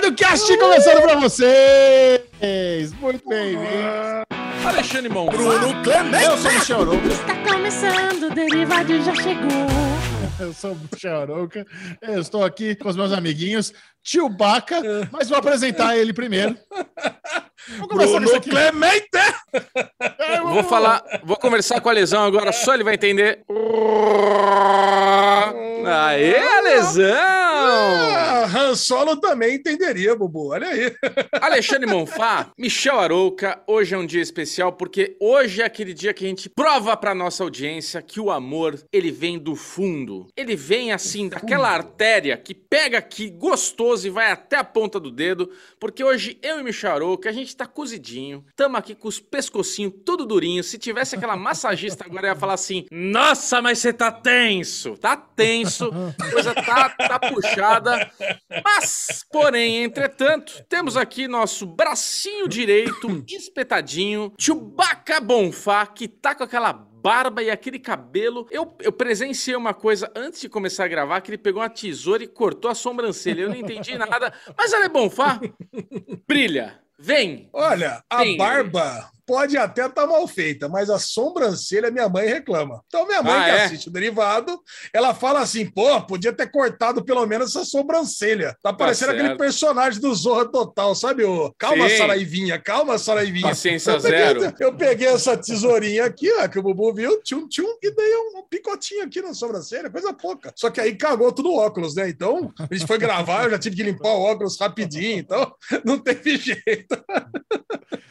Derivado Cast começando pra vocês! Muito bem-vindos! Alexandre Mão. Bruno Clemente! Eu sou o Michel Arouca. Está começando, o Derivado já chegou. Eu sou o Michel Arouca. Eu estou aqui com os meus amiguinhos, tio Baca, mas vou apresentar ele primeiro. Começar Bruno. Clemente. É, Vou falar, vou conversar com a lesão agora, só ele vai entender. Aê, lesão! Ah, Han Solo também entenderia, Bubu. Olha aí. Alexandre Monfá, Michel Arouca, hoje é um dia especial porque hoje é aquele dia que a gente prova pra nossa audiência que o amor, ele vem do fundo. Ele vem assim, daquela artéria que pega aqui gostoso e vai até a ponta do dedo, porque hoje eu e Michel Arouca, a gente tá cozidinho, tamo aqui com os pescocinhos tudo durinho. Se tivesse aquela massagista agora, ia falar assim, nossa, mas você tá tenso, tá tenso, a coisa tá, tá puxada. Mas, porém, entretanto, temos aqui nosso bracinho direito espetadinho, Chewbacca Bonfá, que tá com aquela barba e aquele cabelo. Eu, eu presenciei uma coisa antes de começar a gravar, que ele pegou uma tesoura e cortou a sobrancelha. Eu não entendi nada, mas ela é Bonfá. Brilha. Vem. Olha, a Tem. barba pode até estar mal feita, mas a sobrancelha minha mãe reclama. Então, minha mãe Ah, que é? assiste o derivado, ela fala assim: pô, podia ter cortado pelo menos essa sobrancelha. Tá parecendo certo. aquele personagem do Zorra Total, sabe? O calma, Sim. Saraivinha, calma, Saraivinha. Paciência eu peguei, zero. Eu peguei essa tesourinha aqui, ó, que o Bubu viu, tchum, tchum, e dei um, um picotinho aqui na sobrancelha, coisa pouca. Só que aí cagou tudo o óculos, né? Então, a gente foi gravar, eu já tive que limpar o óculos rapidinho, então não teve jeito.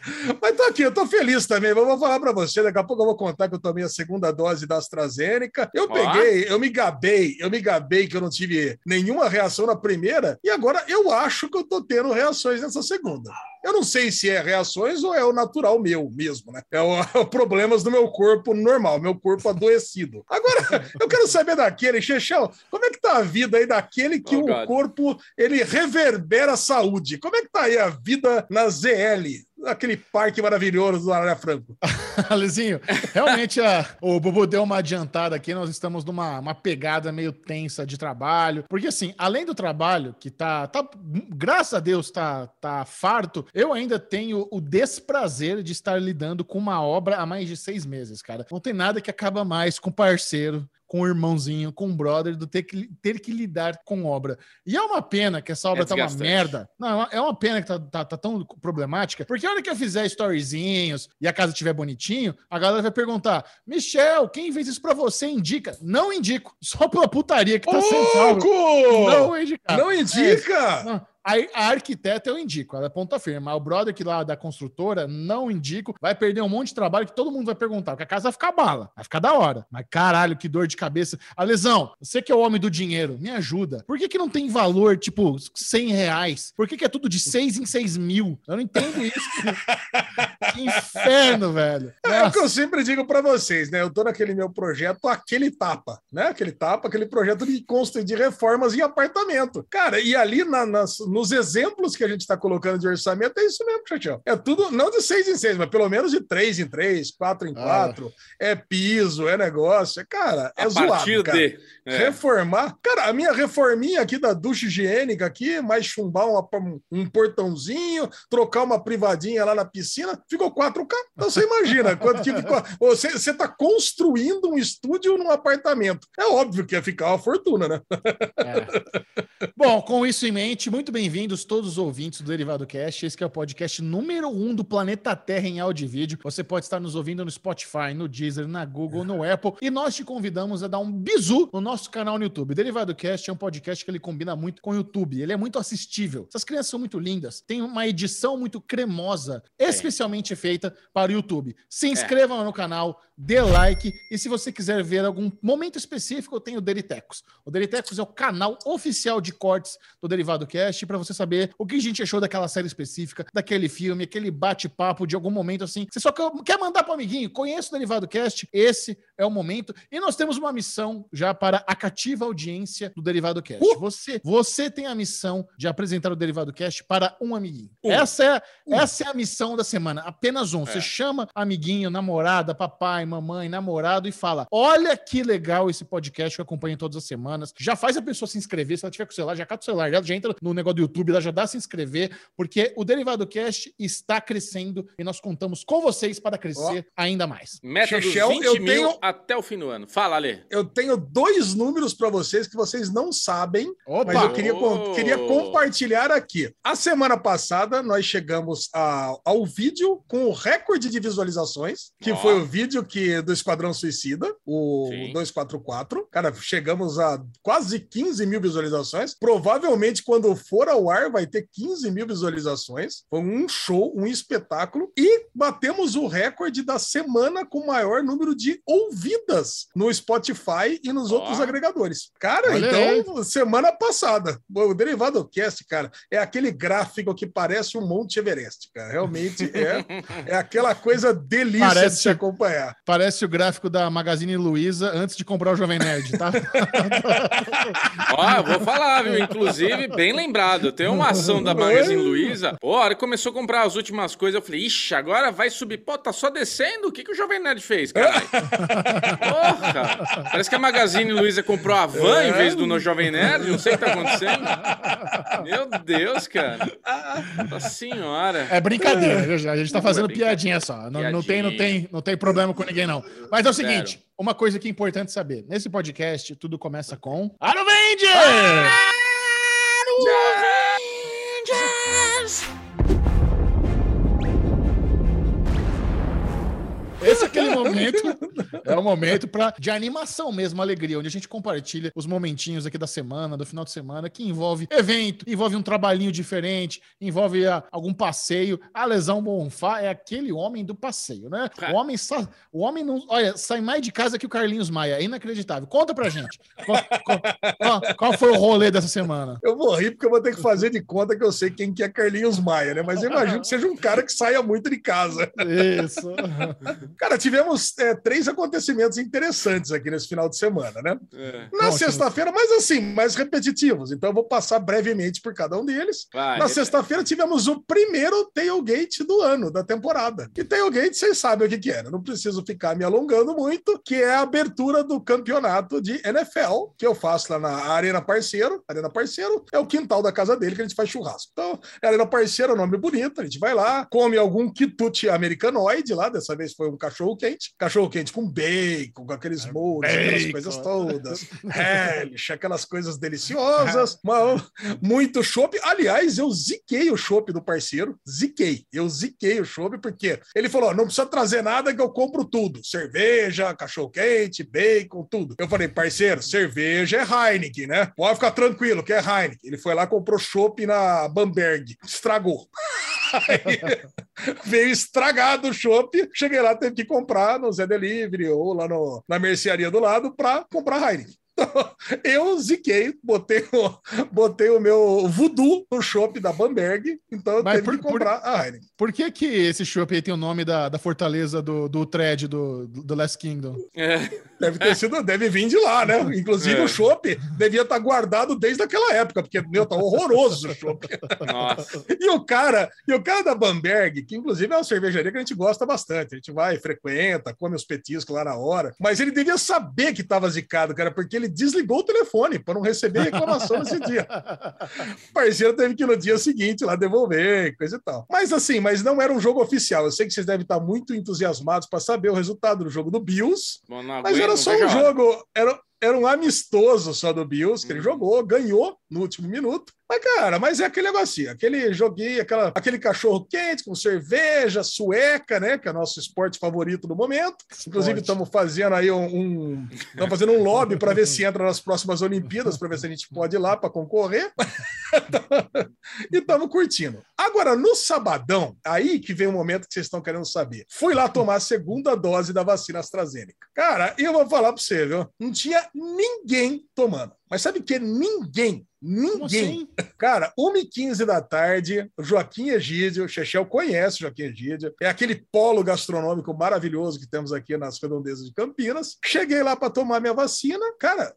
Mas tô aqui, eu tô feliz também. Eu vou falar pra você, daqui a pouco eu vou contar que eu tomei a segunda dose da AstraZeneca. Eu peguei, eu me gabei, eu me gabei que eu não tive nenhuma reação na primeira, e agora eu acho que eu tô tendo reações nessa segunda. Eu não sei se é reações ou é o natural meu mesmo, né? É o, é o problemas do meu corpo normal, meu corpo adoecido. Agora, eu quero saber daquele, Chechão, como é que tá a vida aí daquele que Oh, o God. corpo ele reverbera a saúde? Como é que tá aí a vida na ZL? Aquele parque maravilhoso do Arara Franco. Alezinho, realmente a- o Bubu deu uma adiantada aqui, nós estamos numa uma pegada meio tensa de trabalho, porque assim, além do trabalho, que tá, tá graças a Deus, tá, tá farto, eu ainda tenho o desprazer de estar lidando com uma obra há mais de seis meses, cara. Não tem nada que acaba mais com parceiro, com o irmãozinho, com o brother, do ter que, ter que lidar com obra. E é uma pena que essa obra É tá uma merda. Não, é uma- é uma pena que tá, tá- tá tão problemática, porque a hora que eu fizer storyzinhos e a casa estiver bonitinho, a galera vai perguntar: Michel, quem fez isso pra você? Indica. Não indico. Só pela putaria que tá sendo salvo. Não vou indicar. Não indica! Não. A, arquiteta eu indico, ela é ponta firme. Mas o brother que lá da construtora, não indico. Vai perder um monte de trabalho que todo mundo vai perguntar. Porque a casa vai ficar bala, vai ficar da hora. Mas caralho, que dor de cabeça. A lesão, você que é o homem do dinheiro, me ajuda. Por que, que não tem valor, tipo, 100 reais? Por que, que é tudo de 6 em 6 mil? Eu não entendo isso. que inferno, velho. É o Nossa. que eu sempre digo pra vocês, né? Eu tô naquele meu projeto, aquele tapa, né? Aquele tapa, aquele projeto de consta de reformas em apartamento. Cara, e ali na- nas- nos exemplos que a gente tá colocando de orçamento, é isso mesmo, Chachão. É tudo, não de seis em seis, mas pelo menos de três em três, quatro em Ah. quatro. É piso, é negócio. É, cara, é a zoado, partir cara. de. É. Reformar. Cara, a minha reforminha aqui da ducha higiênica aqui, mais chumbar uma- um portãozinho, trocar uma privadinha lá na piscina, ficou 4K. Então você imagina quanto que ficou. Você, você tá construindo um estúdio num apartamento. É óbvio que ia ficar uma fortuna, né? É. Bom, com isso em mente, muito bem-vindos todos os ouvintes do Derivado Cast. Esse é o podcast número um do planeta Terra em áudio e vídeo. Você pode estar nos ouvindo no Spotify, no Deezer, na Google, no Apple. E nós te convidamos a dar um bizu no nosso canal no YouTube. Derivado Cast é um podcast que ele combina muito com o YouTube. Ele é muito assistível. Essas crianças são muito lindas. Tem uma edição muito cremosa, especialmente feita para o YouTube. Se inscreva no canal, dê like. E se você quiser ver algum momento específico, eu tenho o Deritecos. O Deritecos é o canal oficial de cortes do Derivado Cast para você saber o que a gente achou daquela série específica, daquele filme, aquele bate-papo de algum momento assim. Você só quer- mandar para amiguinho, conheça o Derivado Cast, esse é o momento. E nós temos uma missão já para a cativa audiência do Derivado Cast. Você, você tem a missão de apresentar o Derivado Cast para um amiguinho. Um. Essa, é, essa é a missão da semana, apenas um. Você É. chama amiguinho, namorada, papai, mamãe, namorado e fala: Olha que legal esse podcast que eu acompanho todas as semanas. Já faz a pessoa se inscrever, se ela tiver com o celular, já cata o celular já entra no negócio do YouTube, lá já dá se inscrever, porque o Derivado Cast está crescendo e nós contamos com vocês para crescer ainda mais. Meta dos Chechel, 20 eu mil tenho- até o fim do ano. Fala, Alê. Eu tenho dois números para vocês que vocês não sabem, Opa! mas eu queria, Oh. queria compartilhar aqui. A semana passada, nós chegamos a- ao vídeo com o recorde de visualizações, que Ó. foi o vídeo que do Esquadrão Suicida, o Sim. 244. Cara, chegamos a quase 15 mil visualizações. Provavelmente, quando for ao ar, vai ter 15 mil visualizações. Foi um show, um espetáculo. E batemos o recorde da semana com o maior número de ouvidas no Spotify e nos Ó. outros agregadores. Cara, Olha então, semana passada, o Derivado Cast, cara, é aquele gráfico que parece um Monte Everest, cara. Realmente é, é aquela coisa delícia Parece- de se acompanhar. Parece o gráfico da Magazine Luiza antes de comprar o Jovem Nerd, tá? Ó, eu vou falar, viu? Inclusive, bem lembrado. Tem uma ação da Magazine Luiza. Pô, a hora que começou a comprar as últimas coisas, eu falei, ixi, agora vai subir. Pô, tá só descendo? O que, que o Jovem Nerd fez, caralho? Porra! Parece que a Magazine Luiza comprou a van em vez do no Jovem Nerd. Não sei o que tá acontecendo. Meu Deus, cara. Nossa senhora. É brincadeira? A gente tá fazendo É piadinha só. Não, não tem, não, tem, não tem problema com ninguém, não. Mas é o Zero. seguinte: uma coisa que é importante saber: nesse podcast, tudo começa com. is? Esse é aquele momento, é o momento pra, de animação mesmo, alegria, onde a gente compartilha os momentinhos aqui da semana, do final de semana, que envolve evento, envolve um trabalhinho diferente, envolve ah, algum passeio. A Lesão Bonfá é aquele homem do passeio, né? O homem, sa- o homem não, olha, sai mais de casa que o Carlinhos Maia, é inacreditável. Conta pra gente, qual, qual- qual- qual foi o rolê dessa semana? Eu vou rir porque eu vou ter que fazer de conta que eu sei quem que é Carlinhos Maia, né? Mas eu imagino que seja um cara que saia muito de casa. Isso. Cara, tivemos é, três acontecimentos interessantes aqui nesse final de semana, né? É. Na sexta-feira, mas assim, mais repetitivos. Então eu vou passar brevemente por cada um deles. Vai, Na sexta-feira tivemos o primeiro tailgate do ano, da temporada. E tailgate, vocês sabem o que, que era. Não preciso ficar me alongando muito, que é a abertura do campeonato de NFL, que eu faço lá na Arena Parceiro. Arena Parceiro é o quintal da casa dele que a gente faz churrasco. Então, Arena Parceiro é um nome bonito, a gente vai lá, come algum quitute americanoide lá, dessa vez foi um cachorro quente. Cachorro quente com bacon, com aqueles moldes, aquelas bacon. coisas todas. Relish, aquelas coisas deliciosas. Uma- muito chopp. Aliás, eu ziquei o chopp do parceiro. Ziquei. Eu ziquei o chopp porque ele falou: "Ó, não precisa trazer nada que eu compro tudo. Cerveja, cachorro quente, bacon, tudo. Eu falei, parceiro, cerveja é Heineken, né? Pode ficar tranquilo, que é Heineken. Ele foi lá, comprou chopp na Bamberg. Estragou. Aí, veio estragado o chopp. Cheguei lá, teve que comprar no Zé Delivery ou lá no, na mercearia do lado para comprar Heineken. Eu ziquei, botei o, botei o meu voodoo no chopp da Bamberg, então eu Mas teve por- que comprar a Heineken. Por que, que esse chopp aí tem o nome da, da fortaleza do, do thread do, do Last Kingdom? É. Deve ter sido, deve vir de lá, né? Inclusive É. o chopp devia estar guardado desde aquela época, porque, meu, tá horroroso o chopp. E o cara, e o cara da Bamberg, que inclusive é uma cervejaria que a gente gosta bastante, a gente vai, frequenta, come os petiscos lá na hora, mas ele devia saber que estava zicado, cara, porque ele desligou o telefone para não receber reclamação nesse dia. O parceiro teve que ir no dia seguinte lá devolver, coisa e tal. Mas assim, mas não era um jogo oficial. Eu sei que vocês devem estar muito entusiasmados para saber o resultado do jogo do Bills, Bom, não mas aguento, era só um jogo, era, era um amistoso só do Bills, que ele jogou, ganhou no último minuto. Mas, cara, mas é aquele negocinho, aquele joguinho, aquela, aquele cachorro quente com cerveja, sueca, né? Que é o nosso esporte favorito no momento. Inclusive, Esporte. estamos fazendo aí um. um estamos fazendo um lobby para ver se entra nas próximas Olimpíadas, para ver se a gente pode ir lá para concorrer. e estamos curtindo. Agora, no sabadão, aí que vem o momento que vocês estão querendo saber. Fui lá tomar a segunda dose da vacina AstraZeneca. Cara, eu vou falar para você, viu? Não tinha ninguém tomando. Mas sabe que ninguém, ninguém. assim? Cara, 1h15 da tarde, o Joaquim Egídio, o Chechel conhece o Joaquim Egídio, é aquele polo gastronômico maravilhoso que temos aqui nas redondezas de Campinas. Cheguei lá para tomar minha vacina, cara.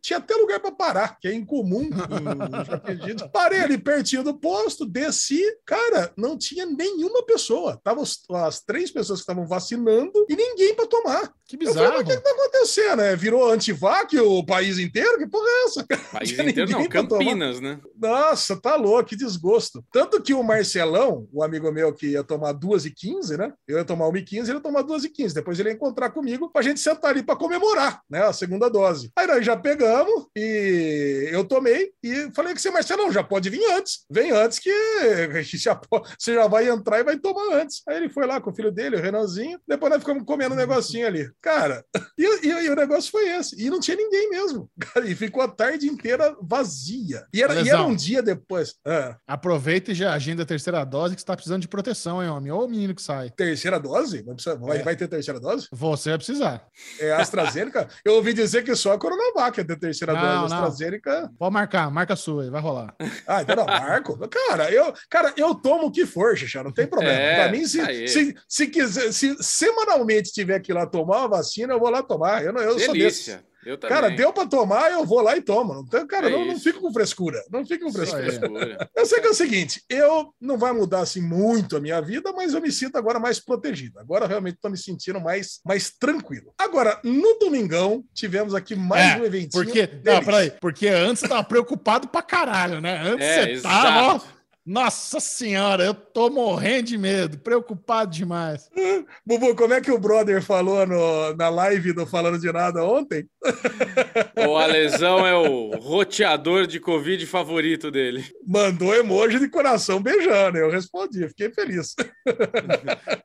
Tinha até lugar para parar, que é incomum. em. Parei ali pertinho do posto, desci, cara, não tinha nenhuma pessoa. Tava os- as três pessoas que estavam vacinando e ninguém para tomar. Que bizarro. o que, tá acontecendo? É, virou antivac o país inteiro? Que porra é essa? País inteiro não, pra tomar. Campinas, né? Nossa, tá louco, que desgosto. Tanto que o Marcelão, o amigo meu que ia tomar 2 e 15, né? Eu ia tomar 1 e 15, ele ia tomar 2 e 15. Depois ele ia encontrar comigo pra gente sentar ali pra comemorar, né? A segunda dose. Aí nós já pegamos e eu tomei e falei que você, Marcelão, já pode vir antes. Vem antes que já po- você já vai entrar e vai tomar antes. Aí ele foi lá com o filho dele, o Renanzinho. Depois nós ficamos comendo um negocinho ali. Cara, e, e- e o negócio foi esse. E não tinha ninguém mesmo. Cara, e ficou a tarde inteira vazia. E era, e era um dia depois. Ah, Aproveita e já agenda a terceira dose que você tá precisando de proteção, hein, homem? Ô menino que sai. terceira dose? Vai, precisar- vai- É. vai ter terceira dose? Você vai precisar. É a AstraZeneca? Eu ouvi dizer que só a Coronavac ia ter terceira Não, dose. Não. AstraZeneca. Pode marcar, marca sua aí, vai rolar. Ah, então não, Marco. Cara, eu, cara, eu tomo o que for, Xixá, não tem problema. É, pra mim, se, aí. se, se quiser, se semanalmente tiver que ir lá tomar uma vacina, eu vou lá tomar. Eu, não, eu sou desses. Delícia. Eu também. Cara, deu pra tomar, eu vou lá e tomo. Tem- cara, É não, não com frescura. Não fico com frescura. Frescura. Eu sei que é o seguinte, eu não vai mudar assim muito a minha vida, mas eu me sinto agora mais protegido. Agora eu realmente estou me sentindo mais, mais tranquilo. Agora, no domingão, tivemos aqui mais É, um eventinho. Porque, não, delícia. peraí, porque antes você tava preocupado pra caralho, né? Antes É, você tava, ó. Nossa senhora, eu tô morrendo de medo, preocupado demais. Bubu, como é que o brother falou no- na live do Falando de Nada ontem? O Alesão é o roteador de Covid favorito dele. Mandou emoji de coração beijando. Eu respondi, fiquei feliz.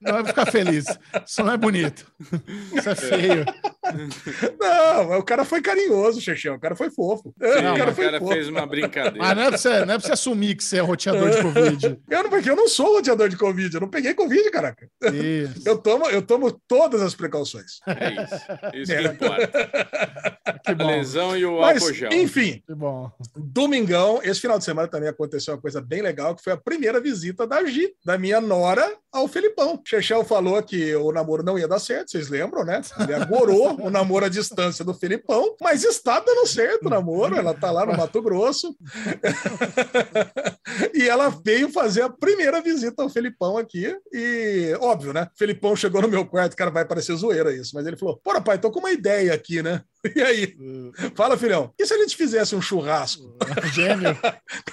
Não vai ficar feliz. Isso não é bonito. Isso é feio. Não, mas o cara foi carinhoso, Xexão. O cara foi fofo. Sim, Não, o cara o cara fofo. fez uma Mas brincadeira. não é pra você, não é pra você assumir que você é roteador de Covid. Eu não, porque eu não sou roteador de Covid, eu não peguei Covid, caraca. Isso. Eu tomo, eu tomo todas as precauções. É isso. Isso que importa. Que A bom. lesão e o Mas, álcool enfim, Que bom. domingão, esse final de semana também aconteceu uma coisa bem legal, que foi a primeira visita da Gi, da minha nora, ao Felipão. Chechel falou que o namoro não ia dar certo, vocês lembram, né? Ele agorou o namoro à distância do Felipão, mas está dando certo o namoro, ela tá lá no Mato Grosso. e ela veio fazer a primeira visita ao Felipão aqui, e óbvio, né? Felipão chegou no meu quarto, cara, vai parecer zoeira isso, mas ele falou, porra, pai, tô com uma ideia aqui, né? E aí? Fala, filhão, e se a gente fizesse um churrasco? Gênio.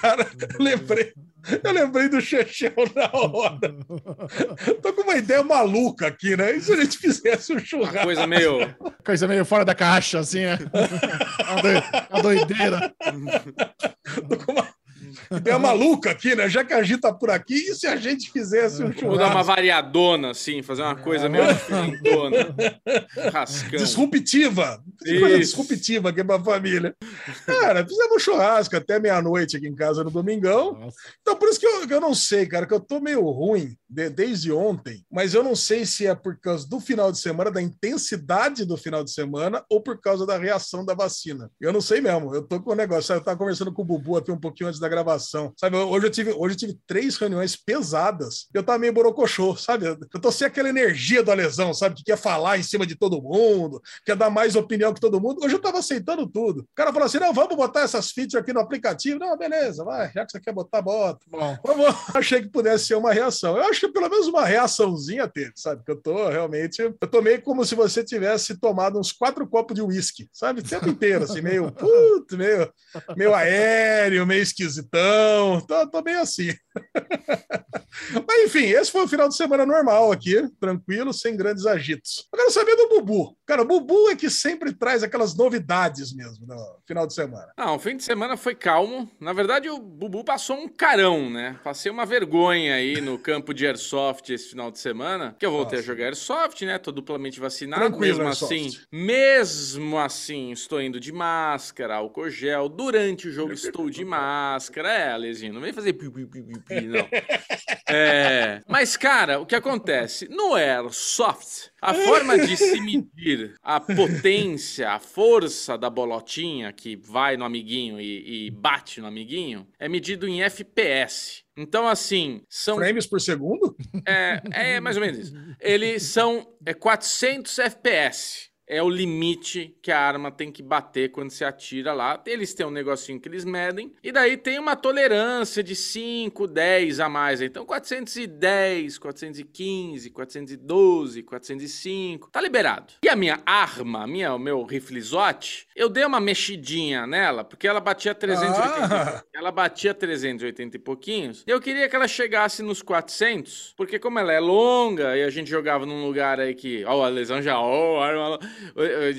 Cara, eu lembrei. Eu lembrei do Chechel na hora. Tô com uma ideia maluca aqui, né? E se a gente fizesse um Uma churrasco? coisa meio. Coisa meio fora da caixa, assim, é. A, doi- a doideira. Tô com uma ideia maluca aqui, né? Já que a gente tá por aqui, e se a gente fizesse um Vou dar uma churrasco? variadona, assim, fazer uma coisa meio diferentona. Rascão. Disruptiva. Coisa disruptiva aqui pra família. Cara, fizemos um churrasco até meia-noite aqui em casa no domingão. Nossa. Então, por isso que eu, que eu não sei, cara, que eu tô meio ruim de- desde ontem, mas eu não sei se é por causa do final de semana, da intensidade do final de semana, ou por causa da reação da vacina. Eu não sei mesmo. Eu tô com o negócio. Eu tava conversando com o Bubu aqui um pouquinho antes da gravação. Sabe, hoje eu tive, hoje eu tive três reuniões pesadas. Eu tava meio borocochô, sabe? Eu tô sem aquela energia do lesão, sabe? Que quer falar em cima de todo mundo, quer dar mais opinião que todo mundo. Hoje eu tava aceitando tudo. O cara falou assim: não, vamos botar essas features aqui no aplicativo. Não, beleza, vai. Já que você quer botar, bota. Bom, Vamos- Achei que pudesse ser uma reação. Eu acho que pelo menos uma reaçãozinha teve, sabe? Que eu tô realmente. Eu tomei como se você tivesse tomado uns quatro copos de uísque, sabe? O tempo inteiro, assim, meio, puto, meio, meio aéreo, meio esquisitão. Tô, tô meio assim. Mas enfim, esse foi o final de semana normal aqui, tranquilo, sem grandes agitos. Eu quero saber do Bubu. Cara, o Bubu é que sempre traz aquelas novidades mesmo no final de semana. Não, o fim de semana foi calmo. Na verdade, o Bubu passou um carão, né? Passei uma vergonha aí no campo de Airsoft esse final de semana. Que eu voltei Nossa. a jogar Airsoft, né? Tô duplamente vacinado. Tranquilo, mesmo Airsoft. assim, mesmo assim, estou indo de máscara, álcool gel. Durante o jogo estou de máscara. É, Alezinho, não vem fazer pi, pi, pi, pi, não. É, mas, cara, o que acontece? No Airsoft, a forma de se medir a potência, a força da bolotinha que vai no amiguinho e, e bate no amiguinho é medido em FPS. Então, assim, são. Frames por segundo? É, é mais ou menos isso. Eles são é, 400 FPS. É o limite que a arma tem que bater quando se atira lá. Eles têm um negocinho que eles medem. E daí tem uma tolerância de 5, 10 a mais. Então 410, 415, 412, 405. Tá liberado. E a minha arma, a minha, o meu riflezote, eu dei uma mexidinha nela, porque ela batia 380. Ah. Ela batia 380 e pouquinhos. Eu queria que ela chegasse nos 400, porque como ela é longa e a gente jogava num lugar aí que, ó, a lesão já, ó, arma-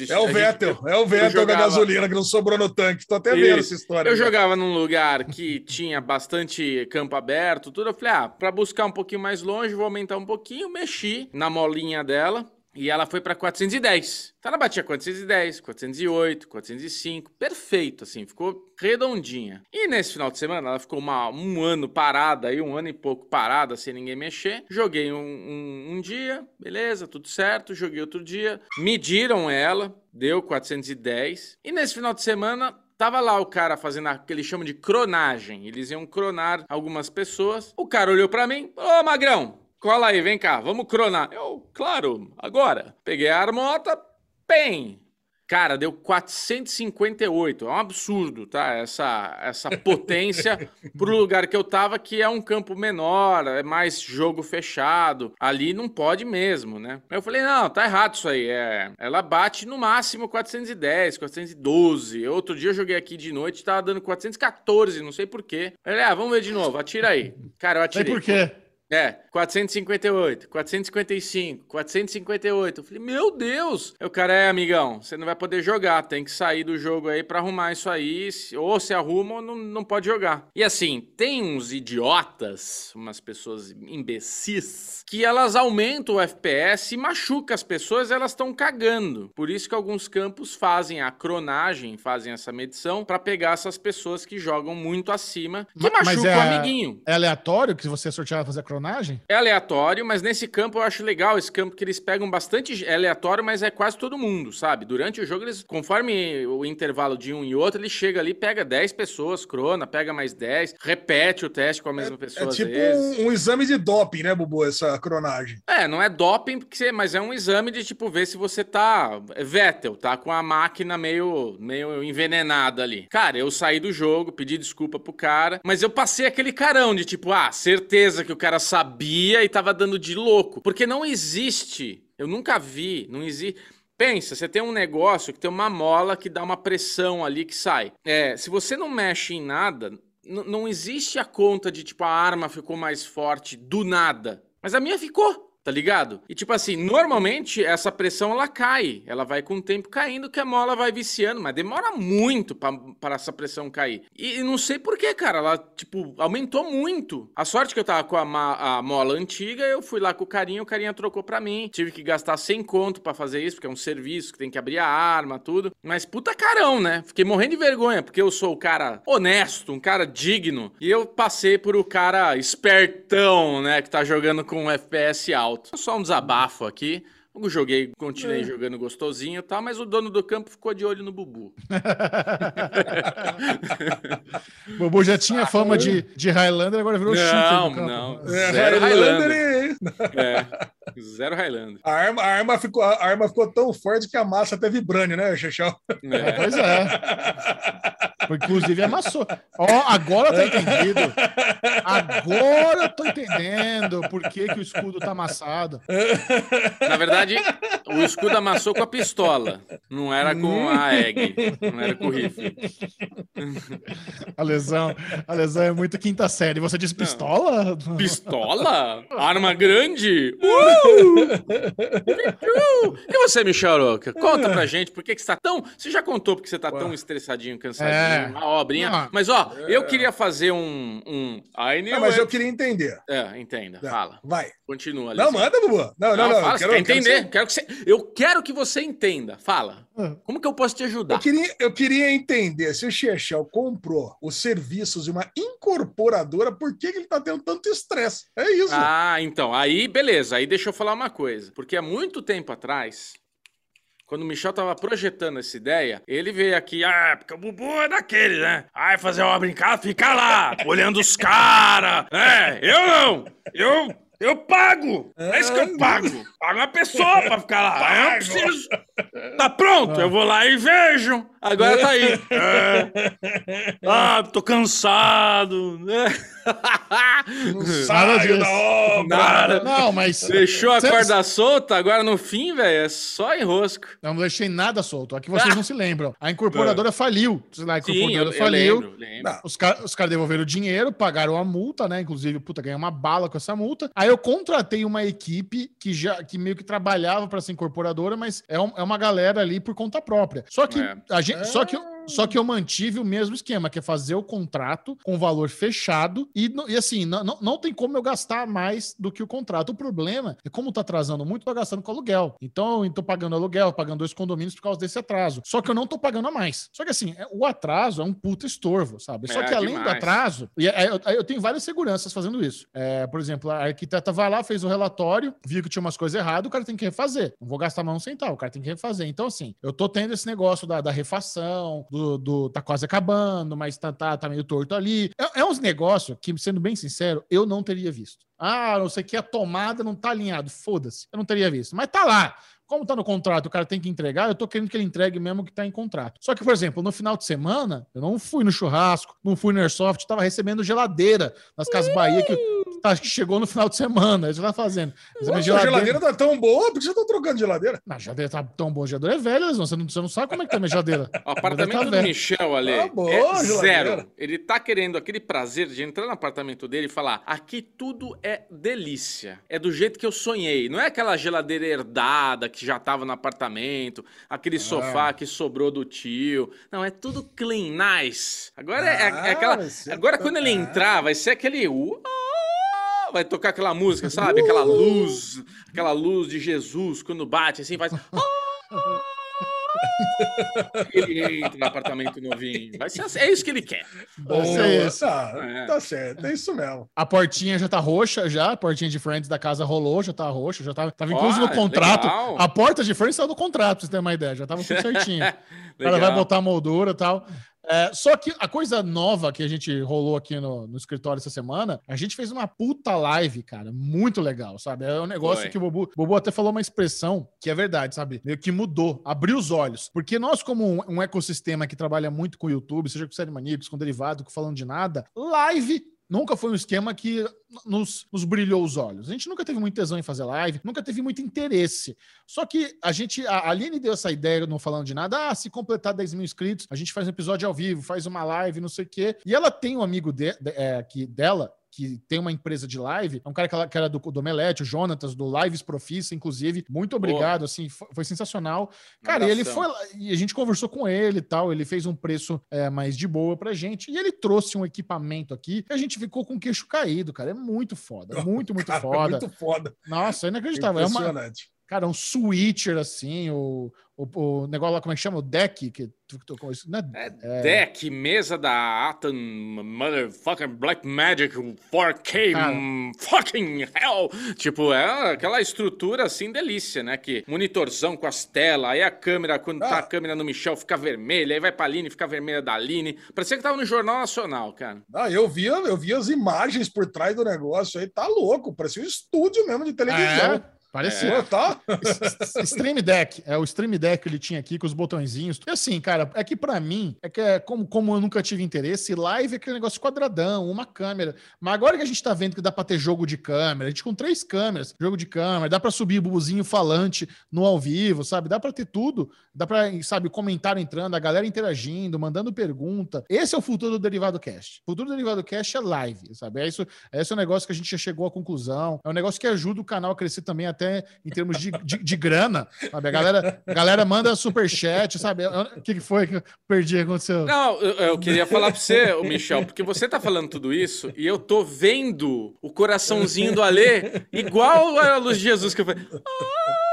É o Vettel, é o Vettel da jogava- gasolina que não sobrou no tanque. Tô até vendo Isso. essa história. Eu já. jogava num lugar que tinha bastante campo aberto, tudo. Eu falei, ah, pra buscar um pouquinho mais longe, vou aumentar um pouquinho. Mexi na molinha dela e ela foi pra 410. Então ela batia 410, 408, 405. Perfeito, assim, ficou redondinha. E nesse final de semana, ela ficou uma- um ano parada aí, um ano e pouco parada, sem ninguém mexer. Joguei um, um- um dia, beleza, tudo certo. Joguei outro dia. Mediram ela, deu 410. E nesse final de semana, Tava lá o cara fazendo o que eles chamam de cronagem. Eles iam cronar algumas pessoas. O cara olhou pra mim: Ô, Magrão, cola aí, vem cá, vamos cronar. Eu, claro, agora. Peguei a armota, PEM. Cara, deu 458. É um absurdo, tá? Essa, essa potência pro lugar que eu tava, que é um campo menor, é mais jogo fechado. Ali não pode mesmo, né? Eu falei, não, tá errado isso aí. É, ela bate no máximo 410, 412. Outro dia eu joguei aqui de noite, tava dando 414, não sei porquê. Ele, ah, vamos ver de novo, atira aí. Cara, eu Sei atirei. por quê. É, 458, 455, 458. Eu falei, meu Deus! O cara é, amigão, você não vai poder jogar, tem que sair do jogo aí pra arrumar isso aí. Ou se arruma ou não, não pode jogar. E assim, tem uns idiotas, umas pessoas imbecis, que elas aumentam o FPS e machucam as pessoas, elas estão cagando. Por isso que alguns campos fazem a cronagem, fazem essa medição, pra pegar essas pessoas que jogam muito acima, que Ma- machucam é o amiguinho. É aleatório que você sortear fazer a cronagem? É aleatório, mas nesse campo eu acho legal. Esse campo que eles pegam bastante. É aleatório, mas é quase todo mundo, sabe? Durante o jogo, eles, conforme o intervalo de um e outro, ele chega ali, pega 10 pessoas, crona, pega mais 10, repete o teste com a mesma pessoa É tipo um, um exame de doping, né, Bubu? Essa cronagem. É, não é doping, porque mas é um exame de, tipo, ver se você tá. é Vettel, tá com a máquina meio, meio envenenada ali. Cara, eu saí do jogo, pedi desculpa pro cara, mas eu passei aquele carão de, tipo, ah, certeza que o cara sabia e tava dando de louco. Porque não existe, eu nunca vi, não existe. Pensa, você tem um negócio que tem uma mola que dá uma pressão ali que sai. É, se você não mexe em nada, não existe a conta de, tipo, a arma ficou mais forte do nada. Mas a minha ficou, tá ligado? E tipo assim, normalmente essa pressão ela cai, ela vai com o tempo caindo que a mola vai viciando, mas demora muito pra essa pressão cair. E, e não sei por que, cara, ela tipo aumentou muito. A sorte que eu tava com a, a mola antiga, eu fui lá com o carinha, o carinha trocou pra mim. Tive que gastar 100 conto pra fazer isso, porque é um serviço que tem que abrir a arma, tudo. Mas puta carão, né? Fiquei morrendo de vergonha, porque eu sou o cara honesto, um cara digno, e eu passei por o cara espertão, né, que tá jogando com um FPS alto. Só um desabafo aqui. Eu joguei, continuei jogando gostosinho e tal, mas o dono do campo ficou de olho no Bubu. O Bobo já tinha fama de, de Highlander, agora virou Não, não. É, Zero Highlander Highlander. É, zero Highlander. A arma, a, arma ficou, a arma ficou tão forte que a massa até vibrânio, né, Xexão? É. Pois é. Inclusive amassou. Ó, agora eu tô entendido. Agora eu tô entendendo por que, que o escudo tá amassado. Na verdade, o escudo amassou com a pistola. Não era com a egg. Não era com o rifle. A lesão, a lesão é muito quinta série. Você disse pistola? Pistola? Arma grande? Uh! E você, Michel Aroca? Conta pra gente por que, que você tá tão. Você já contou porque você tá tão estressadinho, cansadinho, É. uma obrinha. Não. Mas, ó, eu queria fazer um. um... I Ah, mas eu queria entender. É, entenda. Fala. Vai. Continua ali. Não, manda, Bubu. Não, não, não. fala, eu você quero- quer quero entender. ser- Quero que você... Eu quero que você entenda. Fala. Ah. Como que eu posso te ajudar? Eu queria, eu queria entender se o Chechel comprou os serviços de uma incorporadora, por que, que ele tá tendo tanto estresse? É isso. Ah, então. Aí, beleza. Aí deixa eu falar uma coisa. Porque há muito tempo atrás, quando o Michel tava projetando essa ideia, ele veio aqui, ah, porque o Bubu é daquele, né? Ai, fazer uma brincada, fica lá, olhando os caras. É, eu não. Eu. Eu pago! É isso que eu pago! Pago uma pessoa pra ficar lá! Eu não preciso! Tá pronto, eu vou lá e vejo. Agora tá aí. É. Ah, tô cansado. Não Nada saio da obra. Nada. Não, mas. Deixou a Cê- corda solta, agora no fim, velho, é só enrosco. Eu não deixei nada solto. Aqui vocês não se lembram. A incorporadora faliu. Sei lá, A Ah. Sim, incorporadora eu, eu faliu. lembro, lembro. Não. Os caras os caras devolveram o dinheiro, pagaram a multa, né? Inclusive, puta, ganhei uma bala com essa multa. Aí eu contratei uma equipe que já que meio que trabalhava para essa incorporadora, mas é, um- é uma galera ali por conta própria. Só que É. a gente, só que eu- só que eu mantive o mesmo esquema, que é fazer o contrato com valor fechado e, e assim, não, não, tem como eu gastar mais do que o contrato. O problema é como tá atrasando muito, tô gastando com aluguel. Então, eu tô pagando aluguel, pagando dois condomínios por causa desse atraso. Só que eu não tô pagando a mais. Só que assim, é- o atraso é um puta estorvo, sabe? Só É, que além do demais. atraso, e aí eu, eu tenho várias seguranças fazendo isso. É, por exemplo, a arquiteta vai lá, fez o relatório, viu que tinha umas coisas erradas, o cara tem que refazer. Não vou gastar mais um centavo, o cara tem que refazer. Então, assim, eu tô tendo esse negócio da, da refação, do, do tá quase acabando, mas tá, tá, tá meio torto ali. É, é uns negócios que, sendo bem sincero, eu não teria visto. Ah, não sei o que, a tomada não tá alinhado. Foda-se, eu não teria visto. Mas tá lá. Como tá no contrato, o cara tem que entregar, eu tô querendo que ele entregue mesmo que tá em contrato. Só que, por exemplo, no final de semana, eu não fui no churrasco, não fui no Airsoft, tava recebendo geladeira nas Casas Bahia que, que tá- que chegou no final de semana. Isso tá fazendo. Nossa, a geladeira tá tão boa, por que você tá trocando geladeira? Não, a geladeira tá tão boa, a geladeira é velha. Você não, você não sabe como é que tá a minha geladeira. O apartamento do velho. Michel ali Tá bom, é geladeira. zero. Ele tá querendo aquele prazer de entrar no apartamento dele e falar: aqui tudo é delícia. É do jeito que eu sonhei. Não é aquela geladeira herdada que já tava no apartamento, aquele sofá que sobrou do tio. Não, é tudo clean, nice. Agora é, é Ah, aquela. ser- Agora quando ele Ah. entrar, vai ser aquele. Vai tocar aquela música, sabe? Aquela luz, aquela luz de Jesus quando bate assim, faz. Ele entra no apartamento novinho. Vai ser assim, é isso que ele quer. Boa, tá, É. tá certo, é isso mesmo. A portinha já tá roxa, já. A portinha de Friends da casa rolou, já tá roxa, já tava, tava incluso Ó, no contrato. legal. A porta de Friends saiu do contrato, pra você ter uma ideia. Já tava tudo certinho. O cara vai botar a moldura e tal. É, só que a coisa nova que a gente rolou aqui no, no escritório essa semana, a gente fez uma puta live, cara, muito legal, sabe? É um negócio Foi. que o Bobo, o Bobo até falou uma expressão que é verdade, sabe? Meio que mudou, abriu os olhos. Porque nós, como um, um ecossistema que trabalha muito com o YouTube, seja com série maníacos, com derivado, com falando de nada, live nunca foi um esquema que nos, nos brilhou os olhos. A gente nunca teve muito tesão em fazer live, nunca teve muito interesse. Só que a gente, a Aline deu essa ideia não falando de nada, ah, se completar 10 mil inscritos, a gente faz um episódio ao vivo, faz uma live, não sei o quê. E ela tem um amigo de, de- é, que, dela, que tem uma empresa de live, é um cara que, era do, do Omelete, o Jonatas, do Lives Profissa, inclusive. Muito obrigado, assim, foi, foi sensacional. Cara, ele foi lá, e a gente conversou com ele e tal, ele fez um preço é, mais de boa pra gente, e ele trouxe um equipamento aqui, e a gente ficou com o queixo caído, cara, é muito foda, muito, muito Cara, foda. Muito foda. Nossa, é inacreditável, é uma, Impressionante. Cara, um switcher, assim, o, o, o negócio lá, como é que chama? O deck, que isso, né? É, Deck, mesa da Atom, motherfucking Black Magic, 4K, Cara. fucking hell. Tipo, é aquela estrutura assim, delícia, né? Que monitorzão com as telas, aí a câmera, quando tá Ah. a câmera no Michel, fica vermelha, aí vai pra Aline, fica vermelha da Aline. Parecia que tava no Jornal Nacional, cara. Ah, eu via, eu via as imagens por trás do negócio aí, tá louco, parecia um estúdio mesmo de televisão. É, parecia. Pô, tá? Stream Deck, é o Stream Deck que ele tinha aqui com os botõezinhos. E assim, cara, é que pra mim, é que é como, como eu nunca tive interesse, live é aquele negócio quadradão, uma câmera. Mas agora que a gente tá vendo que dá pra ter jogo de câmera, a gente com três câmeras, jogo de câmera, dá pra subir bubuzinho falante no ao vivo, sabe? Dá pra ter tudo. Dá pra, sabe, comentário entrando, a galera interagindo, mandando pergunta. Esse é o futuro do Derivado Cast. O futuro do Derivado Cast é live, sabe? É isso, esse é um negócio que a gente já chegou à conclusão. É um negócio que ajuda o canal a crescer também até em termos de, de, de grana, sabe? A galera, a galera manda superchat, sabe? O que, foi que eu perdi? Aconteceu? Não, eu, eu queria falar pra você, Michel, porque você tá falando tudo isso e eu tô vendo o coraçãozinho do Alê igual a luz de Jesus que eu falei. "Ah".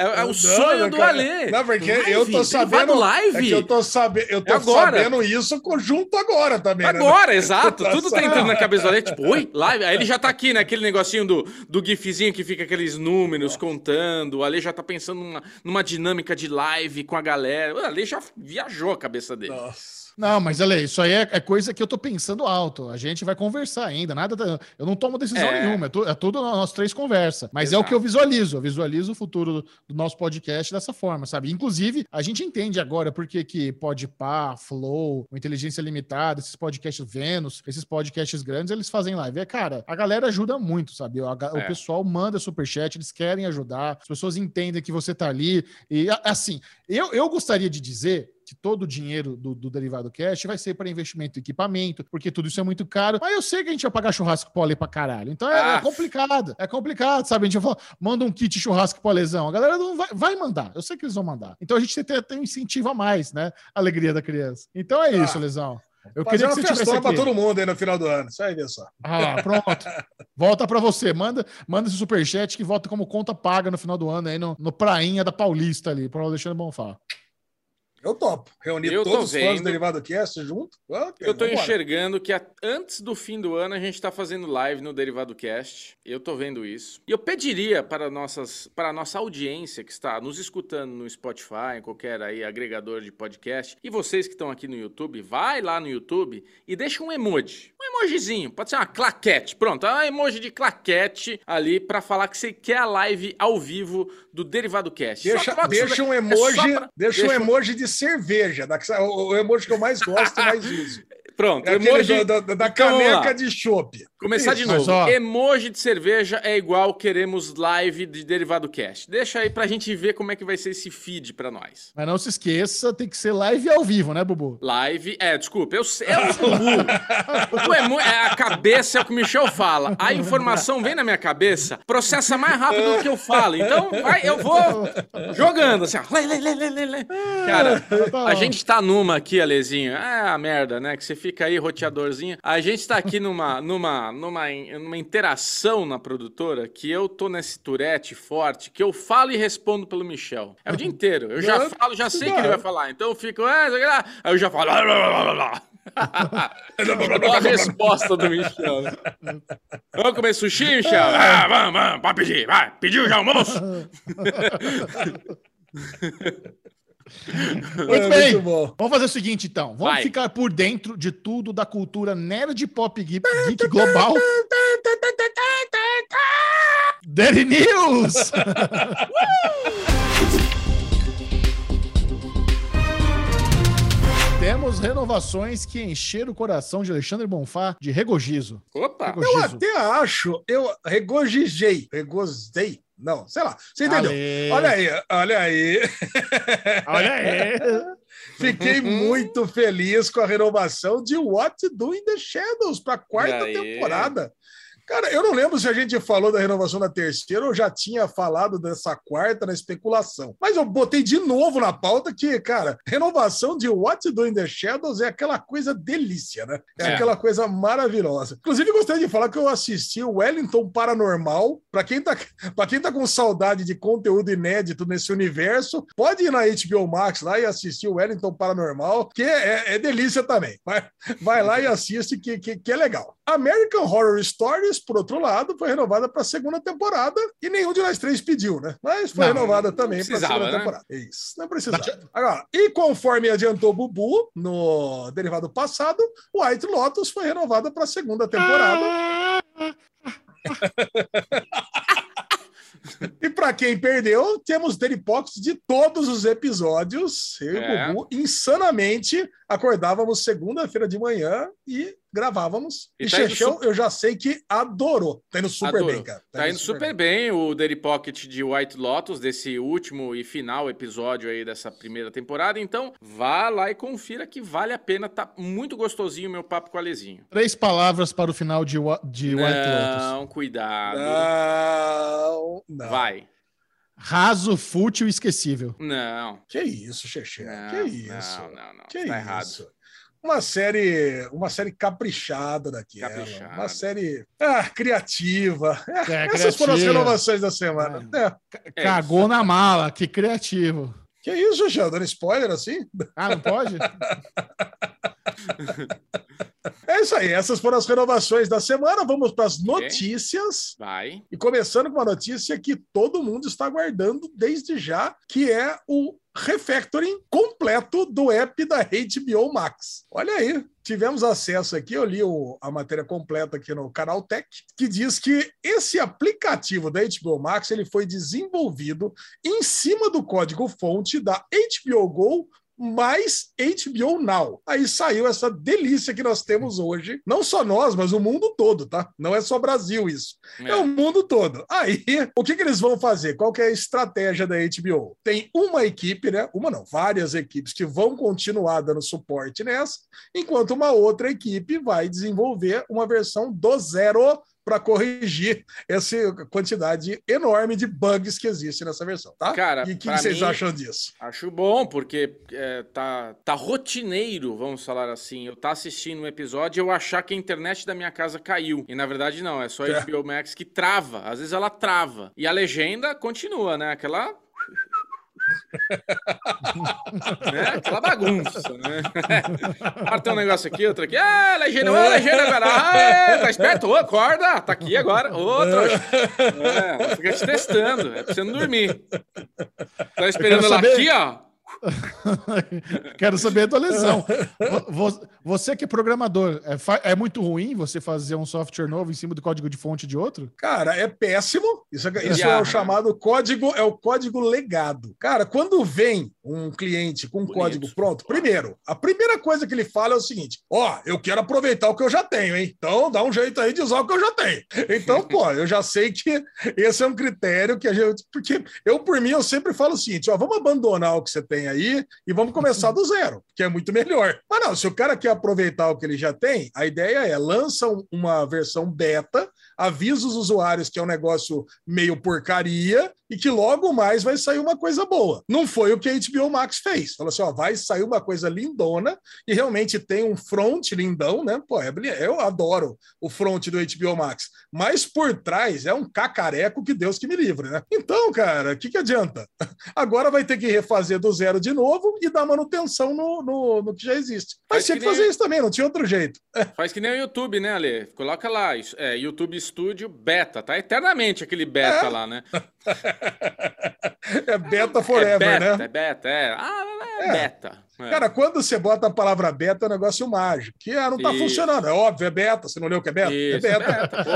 É, é o Não, sonho não, do. Alê. Não, porque Live, eu tô sabendo. live. É que eu tô, sabe, eu tô É agora. sabendo isso conjunto agora também. né? Agora, exato. Tá Tudo tá entrando na cabeça do Ale, tipo, oi, live. Aí ele já tá aqui, né? Aquele negocinho do, do gifzinho que fica aqueles números contando. O Ale já tá pensando numa, numa dinâmica de live com a galera. O Ale já viajou a cabeça dele. Nossa. Não, mas olha aí, isso aí é, é coisa que eu tô pensando alto. A gente vai conversar ainda. Nada. Eu não tomo decisão É. nenhuma. É, tu- é tudo nós três conversa. Mas é o Exato. que eu visualizo. Eu visualizo o futuro do, do nosso podcast dessa forma, sabe? Inclusive, a gente entende agora porque que Podpah, Flow, o Inteligência Limitada, esses podcasts Vênus, esses podcasts grandes, eles fazem live. É, cara, a galera ajuda muito, sabe? A ga- O É. pessoal manda superchat, eles querem ajudar, as pessoas entendem que você tá ali. E assim, eu, eu gostaria de dizer que todo o dinheiro do, do Derivado Cash vai ser para investimento em equipamento, porque tudo isso é muito caro. Mas eu sei que a gente vai pagar churrasco pole pra caralho. Então é, é Ah. complicado. É complicado, sabe? A gente vai falar, manda um kit churrasco polezão. A galera não vai, vai mandar. Eu sei que eles vão mandar. Então a gente tem, tem um incentivo a mais, né? A alegria da criança. Então é isso, Ah. Lesão. Eu Fazer queria que uma você tivesse pra aqui. todo mundo aí no final do ano. Isso aí, vê só. Ah, pronto. Volta pra você. Manda, manda esse superchat que volta como conta paga no final do ano aí no, no Prainha da Paulista ali, pro Alexandre Bonfá. Eu topo. Reunir Eu todos os fãs vendo. do Derivado Cast junto. Ok, Eu tô vambora. enxergando que a- antes do fim do ano a gente tá fazendo live no Derivado Cast. Eu tô vendo isso. E eu pediria para, nossas, para a nossa audiência que está nos escutando no Spotify, em qualquer aí agregador de podcast, e vocês que estão aqui no YouTube, vai lá no YouTube e deixa um emoji. Um emojizinho, pode ser uma claquete. Pronto, é um emoji de claquete ali para falar que você quer a live ao vivo do Derivado Cast. Só Deixa, deixa um. É emoji, só pra- deixa deixa um- emoji de cerveja, da, o emoji que eu mais gosto e mais uso. Pronto, É emoji do- do- da Então, caneca de chopp. Começar de Isso, mas, novo. ó- Emoji de cerveja é igual queremos live de Derivado Cast. Deixa aí pra gente ver como é que vai ser esse feed pra nós. Mas não se esqueça, tem que ser live ao vivo, né, Bubu? Live, é, desculpa, eu, sei- eu sou burro. O emo- é, a cabeça é o que o Michel fala. A informação vem na minha cabeça, processa mais rápido do que eu falo. Então, vai, eu vou jogando assim, ó. Lê, lê, lê, lê, lê, lê. Cara, Tá a gente tá numa aqui, Alezinho. É a merda, né? Que você fica aí roteadorzinho. A gente tá aqui numa, numa, numa, numa interação na produtora que eu tô nesse turete forte, que eu falo e respondo pelo Michel. É o dia inteiro. Eu já falo, já sei que ele vai falar. Então eu fico, é, lá. Aí eu já falo. Olha a resposta do Michel. né? Vamos comer sushi, Michel? Ah, vamos, vamos, pode pedir, vai. Pediu já almoço? Muito É, bem. muito bom. Vamos fazer o seguinte, então. Vamos Vai. ficar por dentro de tudo da cultura nerd pop geek, geek global. Daddy News! Temos renovações que encheram o coração de Alexandre Bonfá de regozijo. Opa! Eu Regozijo. até acho, eu regozijei, regozei. Não, sei lá. Você entendeu? Ale. Olha aí, olha aí. Olha aí! Fiquei muito feliz com a renovação de What Do in the Shadows para a quarta aí? temporada. Cara, eu não lembro se a gente falou da renovação da terceira ou já tinha falado dessa quarta na especulação. Mas eu botei de novo na pauta que, cara, renovação de What Do in the Shadows é aquela coisa delícia, né? É, É. aquela coisa maravilhosa. Inclusive, gostaria de falar que eu assisti o Wellington Paranormal. Para quem, tá, pra quem tá com saudade de conteúdo inédito nesse universo, pode ir na HBO Max lá e assistir o Wellington Paranormal, que é, é delícia também. Vai, vai lá e assiste, que, que, que é legal. American Horror Stories, por outro lado, foi renovada para a segunda temporada e nenhum de nós três pediu, né? Mas foi Não, renovada também para a segunda né? temporada. Isso, não precisava. Agora, e conforme adiantou o Bubu no derivado passado, White Lotus foi renovada para a segunda temporada. E para quem perdeu, temos Pockets de todos os episódios. Eu É. e o Bubu, insanamente, acordávamos segunda-feira de manhã e gravávamos. E E, tá Chechão, su- eu já sei que adorou. Tá indo super Adorou. bem, cara. Tá indo super bem o Daily Pocket de White Lotus, desse último e final episódio aí dessa primeira temporada. Então, vá lá e confira que vale a pena. Tá muito gostosinho o meu papo com a Alezinho. Três palavras para o final de, Wa- de White Lotus. Não, cuidado. Não, não. Vai. Raso, fútil e esquecível. Não. Que isso? Não, Que isso? Não, não, não. Que tá isso? errado. Uma série, uma série caprichada daquela. Caprichada. Uma série ah, criativa. É, É, essas foram as criativa. renovações da semana. É. É Cagou na mala, que criativo. Que isso, Chechão? Dando spoiler assim? Ah, não pode? É isso aí. Essas foram as renovações da semana. Vamos para as notícias. Vai. E começando com uma notícia que todo mundo está aguardando desde já, que é o refactoring completo do app da HBO Max. Olha aí, tivemos acesso aqui, eu li o, a matéria completa aqui no canal Tech, que diz que esse aplicativo da HBO Max ele foi desenvolvido em cima do código fonte da HBO Go mais HBO Now. Aí saiu essa delícia que nós temos hoje. Não só nós, mas o mundo todo, tá? Não é só Brasil isso. É, é o mundo todo. Aí, o que, que eles vão fazer? Qual que é a estratégia da HBO? Tem uma equipe, né? Uma não, várias equipes que vão continuar dando suporte nessa, enquanto uma outra equipe vai desenvolver uma versão do zero para corrigir essa quantidade enorme de bugs que existe nessa versão, tá? Cara, e o que, que vocês mim, acham disso? Acho bom, porque é, tá, tá rotineiro, vamos falar assim. Eu tá assistindo um episódio e eu achar que a internet da minha casa caiu. E na verdade não, é só a é. HBO Max que trava. Às vezes ela trava. E a legenda continua, né? Aquela né? Aquela bagunça, né? Ah, tem um negócio aqui, outro aqui. Ah, legenda, ô, legenda agora. Ah, é, tá esperto? Ô, acorda, tá aqui agora. Outro. É, fica te testando, é pra você não dormir. Tá esperando ela aqui, ó. Quero saber a tua lesão. Você que é programador, é, é, muito ruim você fazer um software novo em cima do código de fonte de outro? Cara, é péssimo. Isso, é, isso é o chamado código, é o código legado. Cara, quando vem um cliente com um Bonito. código pronto, primeiro, a primeira coisa que ele fala é o seguinte: ó, eu quero aproveitar o que eu já tenho, hein? Então dá um jeito aí de usar o que eu já tenho. Então, pô, eu já sei que esse é um critério que a gente. Porque eu, por mim, eu sempre falo o seguinte: ó, vamos abandonar o que você tem aí e vamos começar do zero, que é muito melhor. Mas não, se o cara quer aproveitar o que ele já tem, a ideia é lança uma versão beta avisa os usuários que é um negócio meio porcaria e que logo mais vai sair uma coisa boa. Não foi o que a HBO Max fez. Falou assim: ó, vai sair uma coisa lindona e realmente tem um front lindão, né? Pô, é, eu adoro o front do HBO Max, mas por trás é um cacareco que Deus que me livre, né? Então, cara, o que, que adianta? Agora vai ter que refazer do zero de novo e dar manutenção no, no, no que já existe. Mas tinha que, que fazer isso também, não tinha outro jeito. Faz que nem o YouTube, né, Ale? Coloca lá, é, YouTube Studio Beta, tá eternamente aquele beta é. lá, né? é beta forever, é beta, né? É beta, é. Ah, é, é. beta. É. Cara, quando você bota a palavra beta, é um negócio mágico. Que ah, não tá Isso. funcionando. É óbvio, é beta. Você não leu o que é beta? Isso, é beta. beta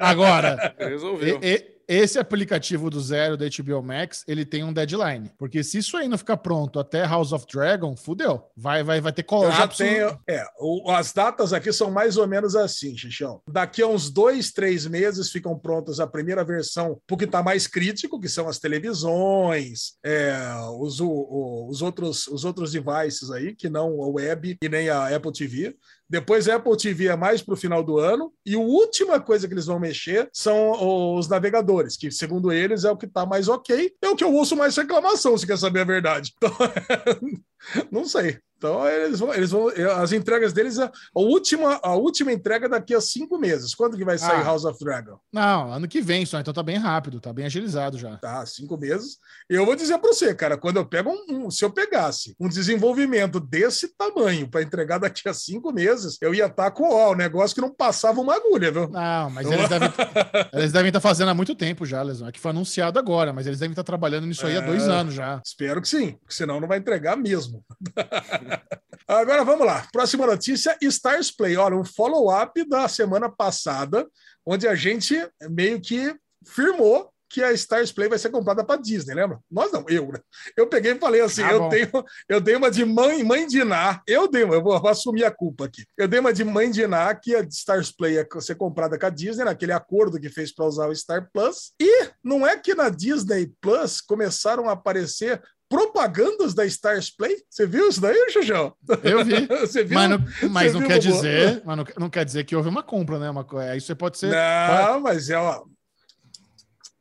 Agora, Resolveu. E, e esse aplicativo do zero da HBO Max, ele tem um deadline. Porque se isso aí não ficar pronto até House of Dragon, fudeu. Vai, vai, vai ter colapso. Tenho. É, o, as datas aqui são mais ou menos assim, Xixão. Daqui a uns dois, três meses ficam prontas a primeira versão, porque está mais crítico, que são as televisões, é, os, o, os, outros, os outros devices aí, que não a web e nem a Apple TV. Depois Apple TV é mais para o final do ano. E a última coisa que eles vão mexer são os navegadores, que segundo eles é o que está mais ok. É o que eu ouço mais reclamação, se quer saber a verdade. Então, não sei. Então, eles vão, eles vão. As entregas deles, a última, a última entrega daqui a cinco meses. Quando que vai sair ah, House of Dragon? Não, ano que vem só, então tá bem rápido, tá bem agilizado já. Tá, cinco meses. Eu vou dizer para você, cara, quando eu pego um, um, Se eu pegasse um desenvolvimento desse tamanho para entregar daqui a cinco meses, eu ia estar tá com ó, o negócio que não passava uma agulha, viu? Não, mas eles devem, eles devem estar tá fazendo há muito tempo já, Lesão. É que foi anunciado agora, mas eles devem estar tá trabalhando nisso aí é, há dois é, anos já. Espero que sim, porque senão não vai entregar mesmo. Agora vamos lá. Próxima notícia: Stars Play. Olha, um follow-up da semana passada, onde a gente meio que firmou que a Stars Play vai ser comprada para Disney, lembra? Nós não, eu, né? Eu peguei e falei assim: ah, eu, tenho, eu dei uma de mãe, mãe de Ná, eu dei uma, eu vou, vou, assumir a culpa aqui. Eu dei uma de mãe de Ná que a Stars Play ia ser comprada com a Disney, naquele acordo que fez para usar o Star Plus. E não é que na Disney Plus começaram a aparecer propagandas da Stars Play. Você viu isso daí, Jujão? Eu vi. você viu? Mas não, mas não quer dizer, mas não, não, quer dizer que houve uma compra, né? Uma, é, isso pode ser. Não, pode... mas é ó.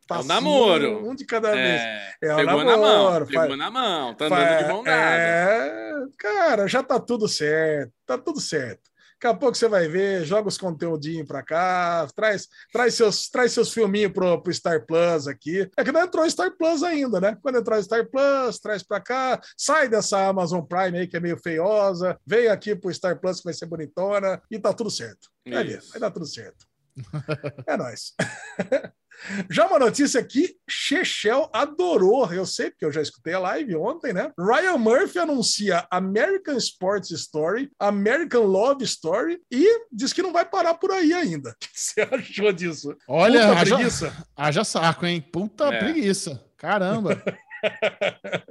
Tá é o namoro. Um de cada vez. É, é pegou namoro, na mão. Pegou na mão. Tá andando faz, de mão dada. É, cara, já tá tudo certo. Tá tudo certo. Daqui a pouco você vai ver, joga os conteúdinhos para cá, traz, traz, seus, traz seus filminhos pro, pro Star Plus aqui. É que não entrou Star Plus ainda, né? Quando entrar Star Plus, traz para cá, sai dessa Amazon Prime aí que é meio feiosa, vem aqui pro Star Plus que vai ser bonitona e tá tudo certo. Vai, ver, vai dar tudo certo. é nóis. Já uma notícia aqui, Chechel adorou, eu sei porque eu já escutei a live ontem, né? Ryan Murphy anuncia American Sports Story, American Love Story e diz que não vai parar por aí ainda. O que você achou disso? Olha, Puta haja, preguiça. haja saco, hein? Puta É. preguiça. Caramba.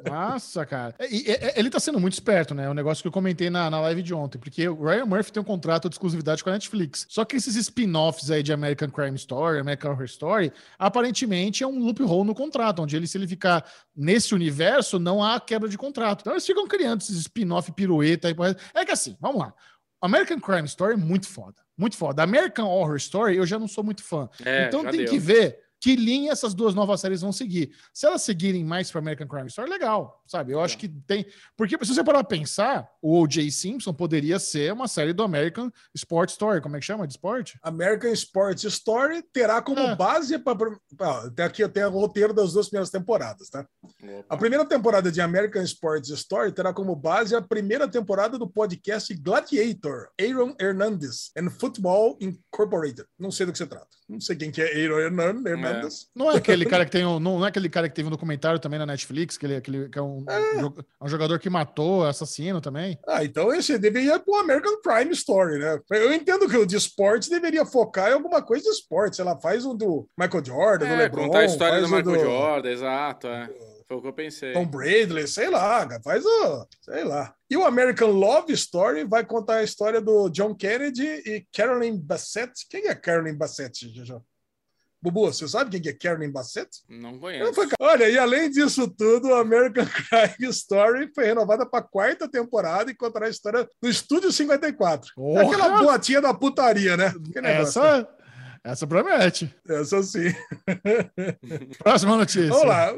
Nossa, cara. E- e- e- ele tá sendo muito esperto, né? O negócio que eu comentei na, na live de ontem. Porque o Ryan Murphy tem um contrato de exclusividade com a Netflix. Só que esses spin-offs aí de American Crime Story, American Horror Story, aparentemente é um loophole no contrato, onde ele, se ele ficar nesse universo, não há quebra de contrato. Então eles ficam criando esses spin-off pirueta. aí. É que assim, vamos lá. American Crime Story é muito foda. Muito foda. American Horror Story eu já não sou muito fã. É, então tem deu. que ver que linha essas duas novas séries vão seguir. Se elas seguirem mais para American Crime Story, legal, sabe? Eu acho que tem. Porque se você parar pra pensar, o O.J. Simpson poderia ser uma série do American Sport Story. Como é que chama? De esporte? American Sports Story terá como É. base para até aqui eu tenho o roteiro das duas primeiras temporadas, tá? A Opa. primeira temporada de American Sports Story terá como base a primeira temporada do podcast Gladiator, Aaron Hernandez and Football Incorporated. Não sei do que se trata. Não sei quem que é Aaron Hernan- Não é aquele cara que tem um, não é aquele cara que teve um documentário também na Netflix, que ele aquele, que é um, jo- é um jogador que matou, assassino também. Ah, então esse deveria pro American Crime Story, né? Eu entendo que o de esporte deveria focar em alguma coisa de esporte. Sei lá, faz um do Michael Jordan, do É, LeBron, contar a história do Michael Jordan, exato. É. Foi o que eu pensei. Tom Bradley, sei lá, faz o. Sei lá. E o American Love Story vai contar a história do John Kennedy e Carolyn Bassett. Quem é Carolyn Bassett, Jojo? Bubu, você sabe quem que é Carolyn Bassett? Não conheço. foi- Olha, e além disso tudo, o American Crime Story foi renovada para a quarta temporada e contará a história do Estúdio 54. Porra! Aquela boatinha da putaria, né? Né? Essa, essa promete. Essa sim. Próxima notícia. Vamos lá.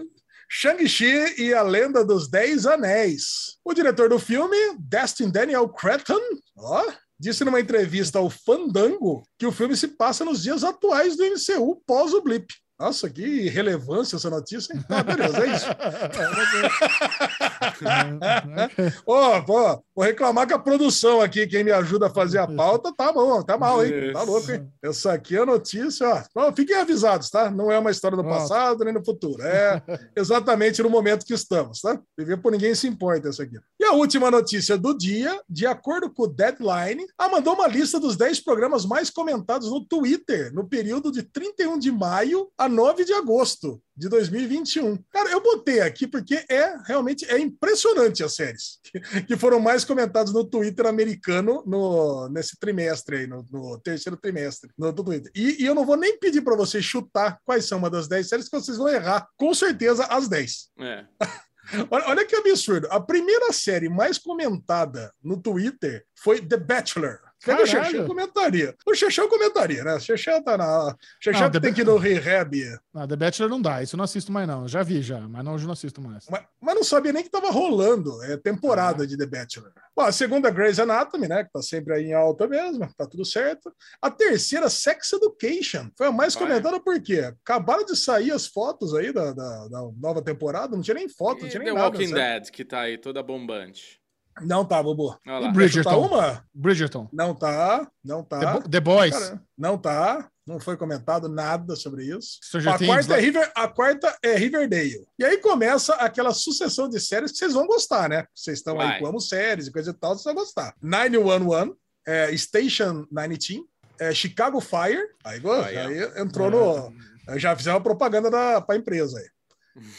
Shang-Chi e a Lenda dos Dez Anéis. O diretor do filme, Destin Daniel Cretton, ó, disse numa entrevista ao Fandango que o filme se passa nos dias atuais do MCU pós o Blip. Nossa, que relevância essa notícia, hein? Tá, beleza, é isso. Ô, pô, vou reclamar com a produção aqui, quem me ajuda a fazer a pauta, tá bom, tá mal, hein? Tá louco, hein? Essa aqui é a notícia, ó. Fiquem avisados, tá? Não é uma história do passado nem no futuro. É exatamente no momento que estamos, tá? Viver por ninguém se importa essa aqui. E a última notícia do dia, de acordo com o Deadline, a mandou uma lista dos 10 programas mais comentados no Twitter no período de 31 de maio a 9 de agosto de 2021. Cara, eu botei aqui porque é realmente é impressionante as séries que, foram mais comentadas no Twitter americano no, nesse trimestre aí, no, no terceiro trimestre no, do Twitter. E, e eu não vou nem pedir para vocês chutar quais são uma das 10 séries que vocês vão errar. Com certeza as 10. É. Olha, olha que absurdo. A primeira série mais comentada no Twitter foi The Bachelor. Cadê o Caralho. Xexão comentaria? O Xexão comentaria, né? O Xexão tá na. O Xexão Não, que The tem que ir no rehab. Ah, The Bachelor não dá, isso eu não assisto mais, não. Já vi já, mas não, hoje eu não assisto mais. Mas, mas não sabia nem que tava rolando. É temporada de The Bachelor. Bom, a segunda, Grey's Anatomy, né? Que tá sempre aí em alta mesmo. Tá tudo certo. A terceira, Sex Education. Foi a mais Olha. comentada por quê? Acabaram de sair as fotos aí da, da, da nova temporada. Não tinha nem foto, não E tinha The nem nada. Walking sabe? Dead, que tá aí toda bombante. Não tá, Bobo. Lá. Bridgerton? Tá uma? Bridgerton. Não tá, não tá. The, Bo- The Boys. Cara, não tá, não foi comentado nada sobre isso. Stranger A Things, quarta, é River, a quarta é Riverdale. E aí começa aquela sucessão de séries que vocês vão gostar, né? Vocês estão aí com amo séries e coisa e tal, vocês vão gostar. 911, é, Station 19, é, Chicago Fire. Aí, Aí, aí entrou no. Já fizeram uma propaganda da, pra empresa aí.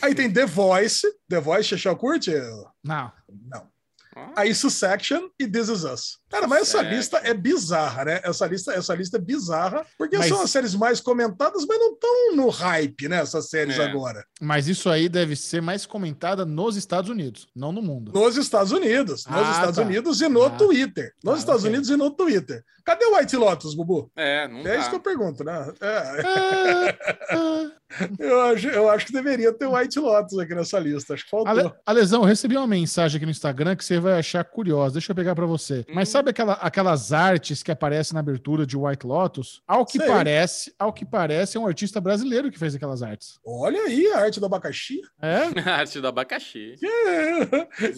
Aí tem The Voice. The Voice, Chechel curte? Não. Não. Ah, Aí Succession e This Is Us. Cara, mas essa lista é bizarra, né? Essa lista, essa lista é bizarra, porque Mas- são as séries mais comentadas, mas não estão no hype, né? Essas séries É. agora. Mas isso aí deve ser mais comentada nos Estados Unidos, não no mundo. Nos Estados Unidos. Nos Ah, Estados tá. Unidos e no Ah. Twitter. Nos Ah, Estados ok. Unidos e no Twitter. Cadê o White Lotus, Bubu? É, não É isso que dá. eu pergunto, né? É, eu, acho, eu acho que deveria ter o White Lotus aqui nessa lista. Acho que faltou. Ale, Alesão, eu recebi uma mensagem aqui no Instagram que você vai achar curiosa. Deixa eu pegar pra você. Mas Hum. sabe aquela, aquelas artes que aparecem na abertura de White Lotus? Ao que Sei. parece, ao que parece, é um artista brasileiro que fez aquelas artes. Olha aí a arte do abacaxi. É? A arte do abacaxi.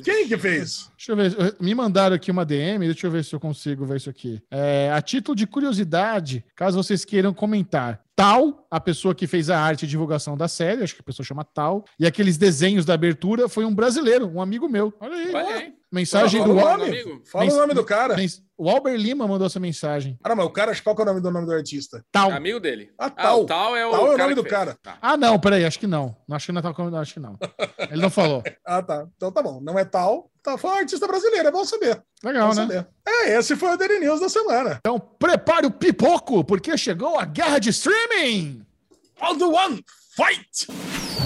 Quem que fez? Deixa eu ver. Me mandaram aqui uma DM, deixa eu ver se eu consigo ver isso aqui. É, a título de curiosidade, caso vocês queiram comentar. Tal, a pessoa que fez a arte e divulgação da série, acho que a pessoa chama Tal, e aqueles desenhos da abertura foi um brasileiro, um amigo meu. Olha aí. Olha aí. Mensagem Fala do amigo. Fala Mens- o nome do cara. Mens- O Albert Lima mandou essa mensagem. Ah, não, mas o cara, qual que é o nome do nome do artista? Tal. Amigo dele. Ah, Ah, Tal. o Tal é o, Tal é o nome do fez. cara. Tá. Ah, não, peraí, acho que não. Acho que não tá com- acho que não. Ele não falou. Ah, tá. Então tá bom. Não é tal. Tá, foi um artista brasileiro, é bom saber. Legal, Bom né? saber. É, esse foi o Daily News da semana. Então, prepare o pipoco, porque chegou a guerra de streaming! All the one, fight!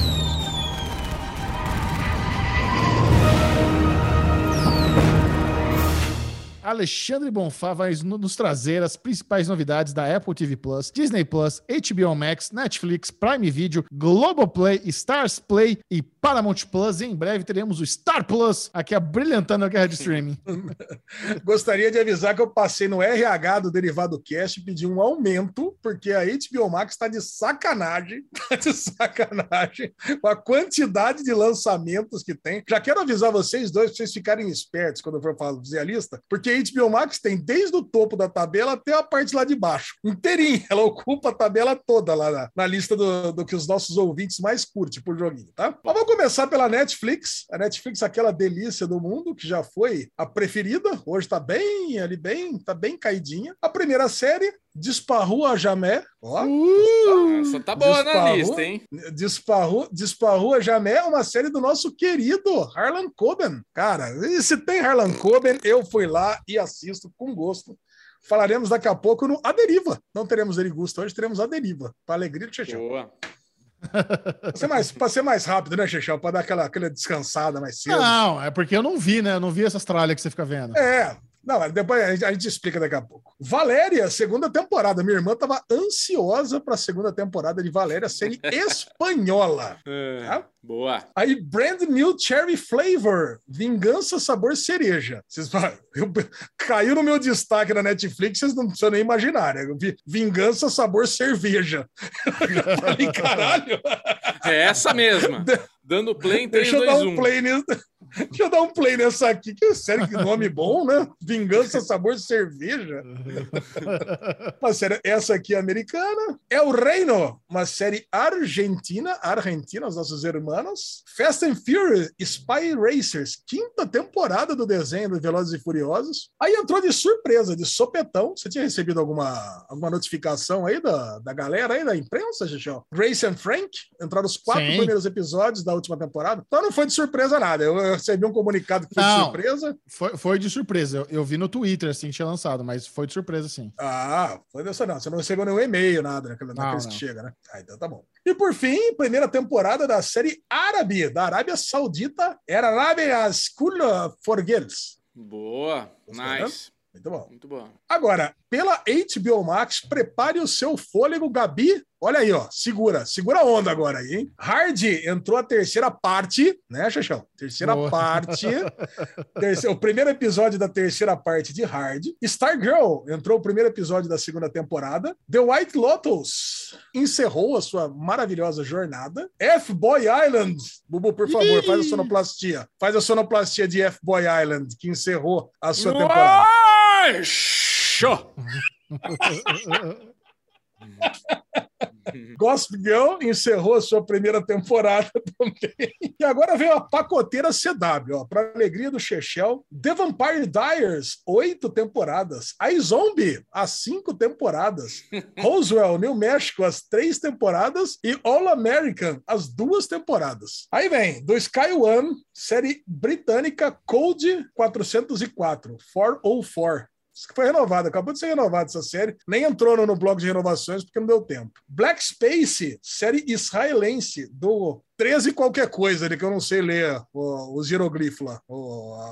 Alexandre Bonfá vai no- nos trazer as principais novidades da Apple TV Plus, Disney Plus, HBO Max, Netflix, Prime Video, Globoplay, Stars Play e Paramount Plus. E em breve teremos o Star Plus aqui abrilhantando a guerra de streaming. Gostaria de avisar que eu passei no RH do Derivado Cast e pedi um aumento, porque a HBO Max está de sacanagem, tá de sacanagem, com a quantidade de lançamentos que tem. Já quero avisar vocês dois, para vocês ficarem espertos quando eu for fazer a lista, porque a HBO Max tem desde o topo da tabela até a parte lá de baixo, inteirinha. Ela ocupa a tabela toda lá na, na lista do, do que os nossos ouvintes mais curtem por joguinho, tá? Mas vamos começar pela Netflix. A Netflix, aquela delícia do mundo, que já foi a preferida, hoje tá bem ali, bem, tá bem caidinha. A primeira série, Disparou a Jamé, ó. Essa tá boa na Disparou. lista, hein? Disparou, Disparou a Jamé, uma série do nosso querido Harlan Coben. Cara, e se tem Harlan Coben, eu fui lá e assisto com gosto. Falaremos daqui a pouco no A Deriva. Não teremos Derigusto hoje, teremos A Deriva. Para alegria do Chechão. Boa. Pra ser mais, pra ser mais rápido, né, Chechão? Para dar aquela, aquela descansada mais cedo. Não, é porque eu não vi, né? Eu não vi essas tralhas que você fica vendo. É. Não, depois a gente, a gente explica daqui a pouco. Valéria, segunda temporada. Minha irmã estava ansiosa para a segunda temporada de Valéria, série espanhola. É, Tá? Boa. Aí, Brand New Cherry Flavor, Vingança Sabor Cereja. Vocês eu- caiu no meu destaque na Netflix, vocês não precisam nem imaginar, né? Eu vi Vingança Sabor Cerveja. Eu falei, caralho, É essa mesma. Dando play em 3, deixa eu 2, dar 1. um play nisso. Deixa eu dar um play nessa aqui, que sério, que nome bom, né? Vingança Sabor Cerveja. Uma série, essa aqui é americana. É o Reino, uma série argentina, argentina, os nossos irmãos. Fast and Furious, Spy Racers, quinta temporada do desenho do Velozes e Furiosos. Aí entrou de surpresa, de sopetão. Você tinha recebido alguma, alguma notificação aí da, da galera aí, da imprensa, Xixão? Grace and Frank entraram os quatro Sim. primeiros episódios da última temporada. Então não foi de surpresa nada. Eu, eu recebi um comunicado que foi de Não. surpresa. Foi, foi de surpresa. Eu, eu vi no Twitter, assim, que tinha lançado, mas foi de surpresa, sim. Ah, foi dessa não. Você não recebeu nenhum e-mail, nada, naquele- naqueles não. que chega, né? Ah, então tá bom. E por fim, primeira temporada da série árabe, da Arábia Saudita, era Arabia School for Girls. Boa. Gostou, Nice. Muito bom. Muito boa. Agora, pela HBO Max, prepare o seu fôlego, Gabi. Olha aí, ó. Segura, segura a onda agora aí, hein? Hard entrou a terceira parte, né, Xaxão? Terceira Boa. parte. Terceiro- o primeiro episódio da terceira parte de Hard. Stargirl entrou o primeiro episódio da segunda temporada. The White Lotus encerrou a sua maravilhosa jornada. F-Boy Island. Bubu, por favor, faz a sonoplastia. Faz a sonoplastia de F-Boy Island, que encerrou a sua temporada. Show! Gossip Girl encerrou a sua primeira temporada também. E agora veio a pacoteira CW, para alegria do Chechel. The Vampire Diaries, oito temporadas. A Zombie, as cinco temporadas. Roswell, New México, as três temporadas. E All American, as duas temporadas. Aí vem, do Sky One, série britânica Code 404, 404. Que foi renovado, acabou de ser renovado essa série. Nem entrou no, no blog de renovações porque não deu tempo. Black Space, série israelense do 13 qualquer coisa, ali, que eu não sei ler o- os hieroglifos lá,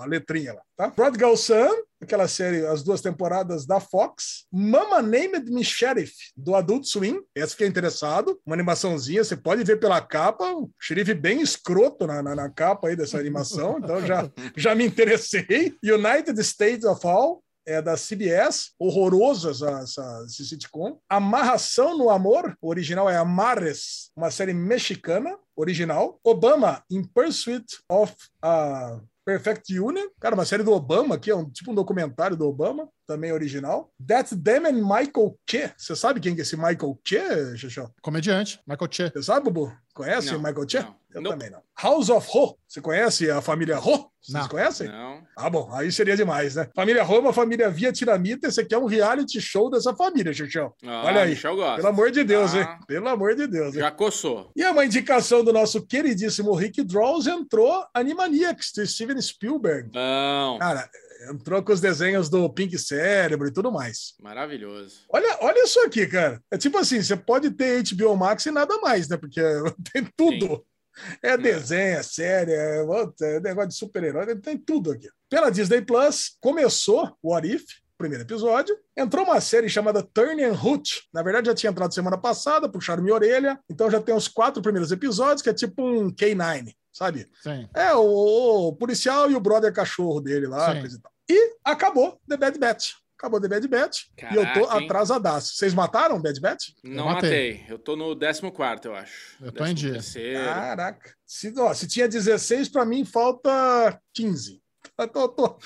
a letrinha lá, tá? Prodigal Son, aquela série, as duas temporadas da Fox. Mama Named Me Sheriff, do Adult Swim. Essa fiquei interessado. Uma animaçãozinha, você pode ver pela capa, o xerife bem escroto na, na, na capa aí dessa animação, então já, já me interessei. United States of All, é da CBS, horroroso essa, esse sitcom. Amarração no Amor, o original é Amarres, uma série mexicana, original. Obama, In Pursuit of a Perfect Union, cara, uma série do Obama, que é um, tipo um documentário do Obama, também original. That's Them and Michael Che. Você sabe quem que é esse Michael Che, Xixão? Comediante, Michael Che. Você sabe, Bubu? Conhece Não, o Michael Che? não. Eu Não. também não. House of Ho. Você conhece a família Ho? Vocês Não. conhecem? Não. Ah, bom, aí seria demais, né? Família Ho é uma família vietnamita. Esse aqui é um reality show dessa família, Xixão. Ah, Olha aí. Michel gosta. Pelo amor de Deus, Ah. hein? Pelo amor de Deus, hein? Já coçou. E é uma indicação do nosso queridíssimo Rick Draws entrou Animaniacs, do Steven Spielberg. Não. Cara, entrou com os desenhos do Pink Cérebro e tudo mais. Maravilhoso. Olha, olha isso aqui, cara. É tipo assim, você pode ter HBO Max e nada mais, né? Porque tem tudo. É desenho, é série, é, é negócio de super-herói, tem tudo aqui. Pela Disney Plus, começou o What If, primeiro episódio. Entrou uma série chamada Turn and Hoot. Na verdade, já tinha entrado semana passada, puxaram minha orelha. Então já tem os quatro primeiros episódios, que é tipo um K9, sabe? Sim. É, o, o policial e o brother cachorro dele lá, Sim. coisa e tal. E acabou The Bad Batch. Acabou The Bad Batch. e eu tô Caraca, hein? atrasadaço. Vocês mataram Bad Batch? Não matei. matei. Eu tô no 14, eu acho. Eu tô em dia. 13º. Caraca. Se, ó, se tinha 16, pra mim falta 15. Eu tô, tô,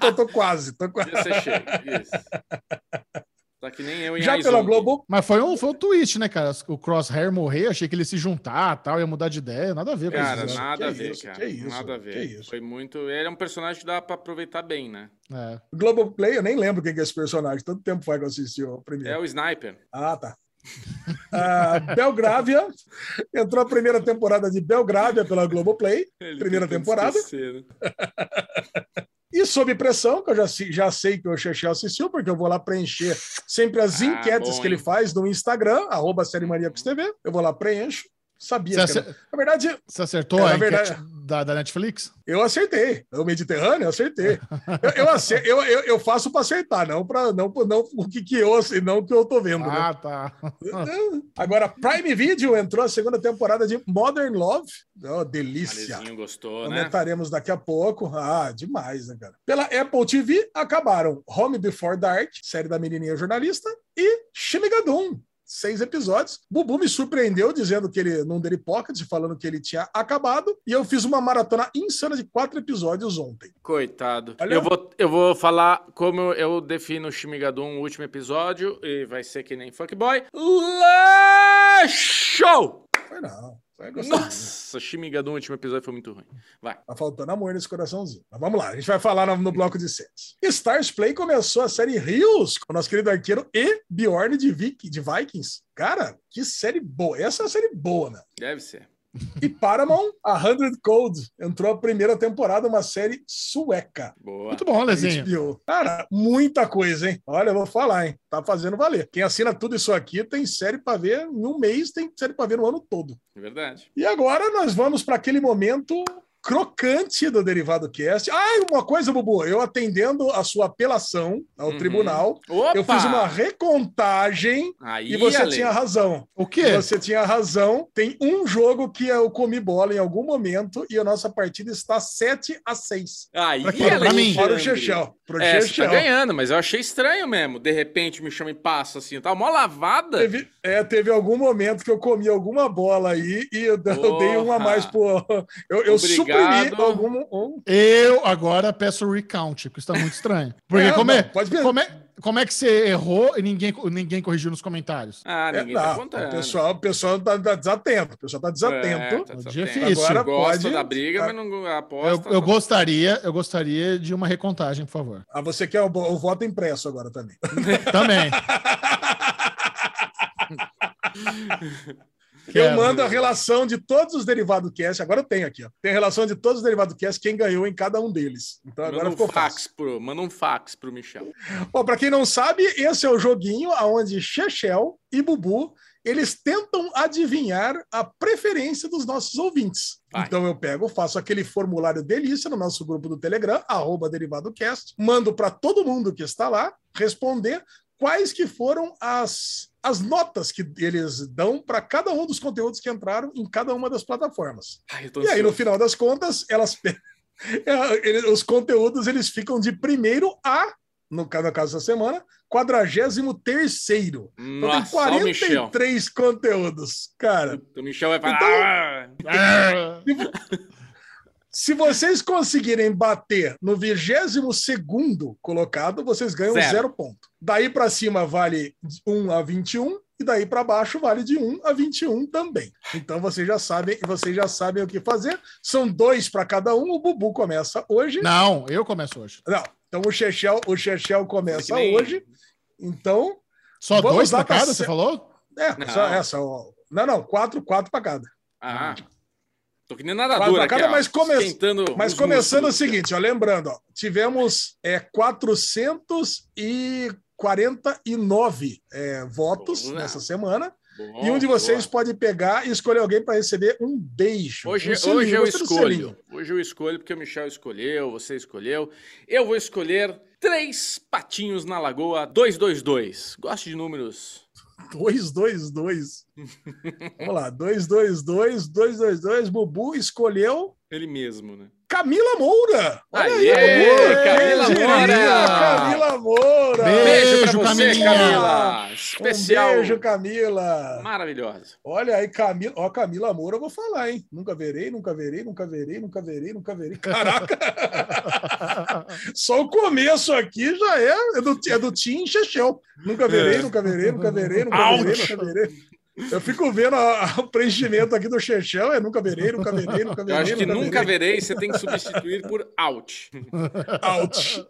tô, tô quase. Tô quase. Isso. Tá que nem eu em Já pela Globo. Mas foi um, foi um twist, né, cara? O Crosshair morrer, achei que ele ia se juntar tal, ia mudar de ideia. Nada a ver com Cara, isso. nada Que a ver, isso, cara. que isso, nada a que ver. isso. Foi muito. Ele é um personagem que dá pra aproveitar bem, né? É. Globoplay, eu nem lembro quem que é esse personagem. Tanto tempo faz que eu assisti o É primeiro. o Sniper. Ah, tá. Ah, Belgrávia. Entrou a primeira temporada de Belgrávia pela Globoplay. Ele Primeira temporada. E Sob Pressão, que eu já, já sei que o Xexé assistiu, porque eu vou lá preencher sempre as Ah, enquetes bom, que ele faz no Instagram, arroba TV. Eu vou lá, preencho. Sabia Você, acer- era... Na verdade, você acertou É, a na enquete verdade- da, da Netflix? eu acertei. O Mediterrâneo, eu acertei. Eu, eu, acer- eu, eu, eu faço para acertar, não para não, não o que, que eu sei, não o que eu tô vendo. né? Ah, tá. Agora, Prime Video entrou a segunda temporada de Modern Love. Oh, delícia. Malezinho gostou, né? Comentaremos daqui a pouco. Ah, demais, né, cara? Pela Apple TV, acabaram Home Before Dark, série da menininha jornalista, e Shimigadum. Seis episódios. Bubu me surpreendeu dizendo que ele, num Daily Pocket, falando que ele tinha acabado. E eu fiz uma maratona insana de quatro episódios ontem. Coitado. Olha- Eu vou, eu vou falar como eu, eu defino o Shimigadum no último episódio, e vai ser que nem Fuckboy. Show! Foi não. Nossa, Shimigadum, o último episódio foi muito ruim. Vai. Tá faltando amor nesse coraçãozinho. Mas vamos lá, a gente vai falar no, no bloco de séries. Stars Play começou a série Rios com o nosso querido arqueiro e Bjorn de, Vik- de Vikings. Cara, que série boa. Essa é uma série boa, né? Deve ser. E Paramount, a Hundred Code, entrou a primeira temporada, uma série sueca. Boa. Muito bom, Lezinho. HBO. Cara, muita coisa, hein? Olha, eu vou falar, hein? Tá fazendo valer. Quem assina tudo isso aqui tem série pra ver em um mês, tem série pra ver no ano todo. Verdade. E agora nós vamos para aquele momento crocante do Derivado Cast. Ah, uma coisa, Bubu, eu atendendo a sua apelação ao Uhum. tribunal, Opa! eu fiz uma recontagem Aí, e você Ale. tinha razão. O quê? Você tinha razão. Tem um jogo que eu comi bola em algum momento e a nossa partida está 7 a 6. Aí, Pra quem? Pra mim. Para o. Chechel. Pro É, você Chechel. tá ganhando, mas eu achei estranho mesmo. De repente me chama e passa assim. Tá mó lavada. Teve, é, teve algum momento que eu comi alguma bola aí e eu, eu dei uma a mais pro. Eu, eu Obrigado. algum. Um, Eu agora peço recount, porque isso tá muito estranho. Porque É, como, é, como, é, como é que você errou e ninguém, ninguém corrigiu nos comentários? Ah, É, ninguém tá não, contando. o pessoal, o pessoal tá, tá desatento. O pessoal tá desatento. É, tá Difícil. desatento. Agora Gosta pode- da briga, tá. mas não Eu, aposta. eu gostaria, eu gostaria de uma recontagem, por favor. Ah, você quer o, o voto impresso agora também. Também. Eu mando a relação de todos os derivados cast. Agora eu tenho aqui, ó. Tem a relação de todos os derivados cast, quem ganhou em cada um deles. Então agora Manda um ficou fax fácil. pro, manda um fax pro Michel. Bom, para quem não sabe, esse é o joguinho onde Chechel e Bubu eles tentam adivinhar a preferência dos nossos ouvintes. Vai. Então eu pego, faço aquele formulário delícia no nosso grupo do Telegram, arroba DerivadoCast, mando para todo mundo que está lá responder quais que foram as, as notas que eles dão para cada um dos conteúdos que entraram em cada uma das plataformas. Ai, E aí, no final das contas, elas É, os conteúdos eles ficam de primeiro a, no ca- no caso da semana, 43 Então tem Nossa, olha o Michel. 43 conteúdos, cara. O Michel vai falar. Então- "Ah, Se vocês conseguirem bater no 22 colocado, vocês ganham Zero. zero, ponto. Daí para cima vale 1 a 21 e daí para baixo vale de 1 a 21 também. Então vocês já sabem, vocês já sabem o que fazer. São dois para cada um. O Bubu começa hoje. Não, eu começo hoje. Não. Então o Chechel, o Chechel começa Que nem- hoje. Então, Só dois pra cada, se- você falou? é, Não. só essa, ó. Não, não, quatro, quatro para cada. Ah. Tô que nem nadador pra aqui, ó, mas come- Mas começando músculos. o seguinte, ó, lembrando, ó, tivemos é, 449 é, votos Boa. nessa semana. E um de vocês boa. pode pegar e escolher alguém para receber um beijo. Hoje, um selinho, hoje eu escolho. Hoje eu escolho porque o Michel escolheu, você escolheu. Eu vou escolher três patinhos na lagoa 222. Gosto de números. 222. Vamos lá, 222, 222. Bubu escolheu Ele mesmo, né? Camila Moura. Olha Aê, aí, Bubu. Camila Moura. Camila Moura. Beijo, Beijo pra você, Camilinha. Camila. Especial. Um beijo, Camila. Maravilhosa. Olha aí, Camila. Ó, Camila Moura, eu vou falar, hein? Nunca verei, nunca verei, nunca verei, nunca verei, nunca verei. Caraca! Só o começo aqui já é, é do, é do Tim Chechel. Nunca verei, É. nunca verei, nunca verei, nunca verei, nunca verei. Eu fico vendo a- a- o preenchimento aqui do Chechel, é nunca verei, nunca verei, nunca Eu verei. acho que nunca verei, você tem que substituir por out. Out.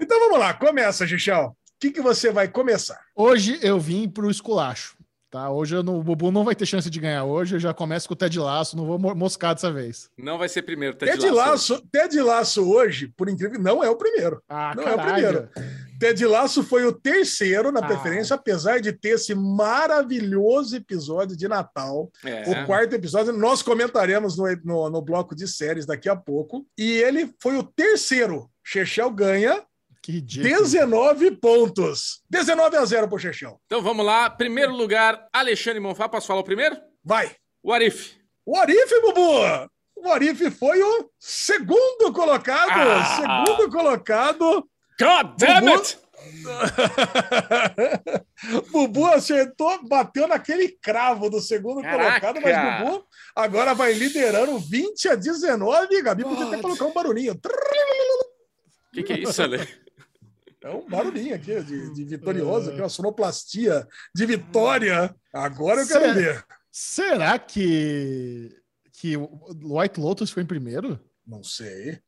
então vamos lá, começa, Chechel. O que, que você vai começar? Hoje eu vim pro esculacho. Tá? Hoje eu não- o Bubu não vai ter chance de ganhar hoje. Eu já começo com o Ted Laço, não vou mo- moscar dessa vez. Não vai ser primeiro, Ted, Ted Laço, Ted Laço hoje, por incrível, que não é o primeiro. Ah, Não é o caralho. primeiro. Ted Laço foi o terceiro na Ah. preferência, apesar de ter esse maravilhoso episódio de Natal. É. O quarto episódio, nós comentaremos no, no, no bloco de séries daqui a pouco. E ele foi o terceiro. Chechel ganha Que ridículo. 19 pontos. 19 a 0 pro Chechel. Então vamos lá. Primeiro lugar, Alexandre Monfá. Posso falar o primeiro? Vai. O Arif. O Arif, Bubu! O Arif foi o segundo colocado. Ah. Segundo colocado. God damn Bubu. it! Bubu acertou, bateu naquele cravo do segundo Caraca. colocado, mas Bubu agora vai liderando 20 a 19. Gabi podia até colocar um barulhinho. O que, que é isso, Ale? É um barulhinho aqui de, de vitorioso, aqui, uma sonoplastia de vitória. Agora eu quero Cê- ver. Será que, que o White Lotus foi em primeiro? Não sei.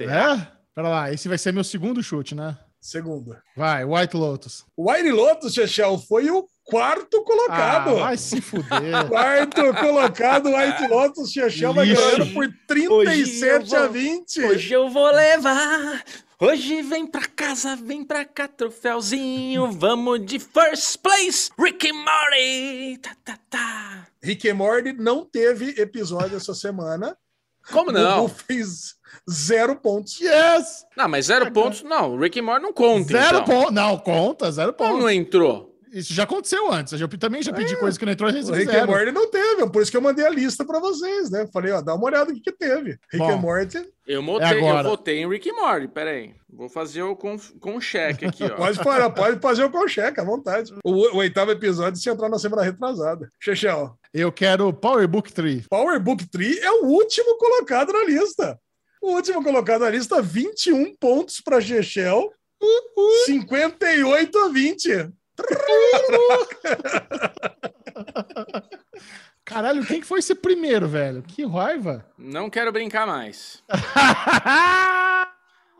É? Pera lá, esse vai ser meu segundo chute, né? Segundo. Vai, White Lotus. O White Lotus, Chechel, foi o quarto Ah, colocado. vai se fuder. Quarto colocado, White Lotus, Chechel vai ganhando por 37 a 20. Hoje eu vou levar. Hoje vem pra casa, vem pra cá, troféuzinho. Vamos de first place, Ricky Morty. Tá, tá, tá. Rick and Morty não teve episódio essa semana. Como não? Bubu fez zero pontos. Yes! Não, mas zero pontos, não. O Ricky Morty não conta, Zero então. ponto. Não, conta, zero Como ponto. não entrou? Isso já aconteceu antes. Eu também já pedi coisa que não entrou e O Rick and. Morty não teve, por isso que eu mandei a lista pra vocês, né? Falei, ó, dá uma olhada no que, que teve. Rick Bom. and Morty, Eu, motei, eu agora. votei em Ricky Morty, peraí. Vou fazer o com, com cheque aqui, ó. pode, parar, pode fazer o concheque à vontade. O, o oitavo episódio se entrar na semana retrasada. Chechel, Eu quero Power Book 3. Power Book 3 é o último colocado na lista. O último colocado na lista, 21 pontos para Chechel, 58 a 20. Caralho, quem que foi esse primeiro, velho? Que raiva. Não quero brincar mais.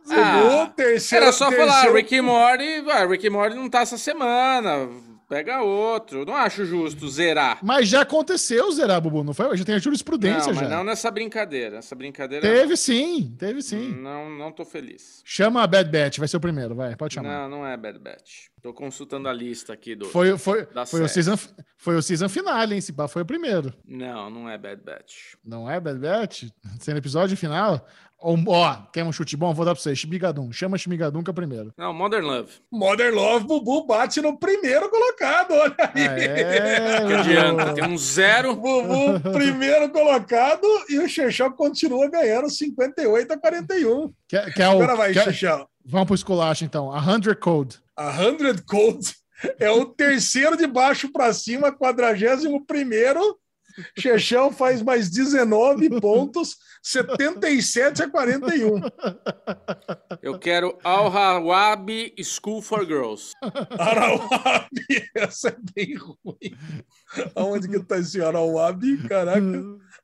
Segundo, Ah, terceiro. Era só falar, terceiro- Ricky Morty, ah, Rick Morty não tá essa semana. Pega outro. Não acho justo zerar. Mas já aconteceu zerar, Bubu, não foi? Já tem a jurisprudência Não, mas já. não nessa brincadeira. Essa brincadeira. Teve sim, teve sim. Não, não tô feliz. Chama a Bad Batch, vai ser o primeiro, vai, pode chamar. Não, não é Bad Batch. Tô consultando a lista aqui do. Foi, foi, Da foi, o season, foi o season finale, hein? Se pá, foi o primeiro. Não, não é Bad Batch. Não é Bad Batch? Sendo episódio final? Ó, ó, quer um chute bom? Vou dar pra você. Shmigadum. Chama Shmigadum que é o primeiro. Não, Modern Love. Modern Love, Bubu bate no primeiro colocado, olha aí. É, Que meu adianta? Tem um zero. Bubu, primeiro colocado, e o Chechel continua ganhando 58 a 41. Quer, quer o, Agora vai, quer- Chechel. Vamos pro esculacho, então. A 100 Code. A 100 Cold é o terceiro de baixo para cima, 41 primeiro Chechão faz mais 19 pontos, 77 a 41. Eu quero Al Hawabi School for Girls. Arauabi, essa é bem ruim. Aonde que tá esse Arauabi? Caraca.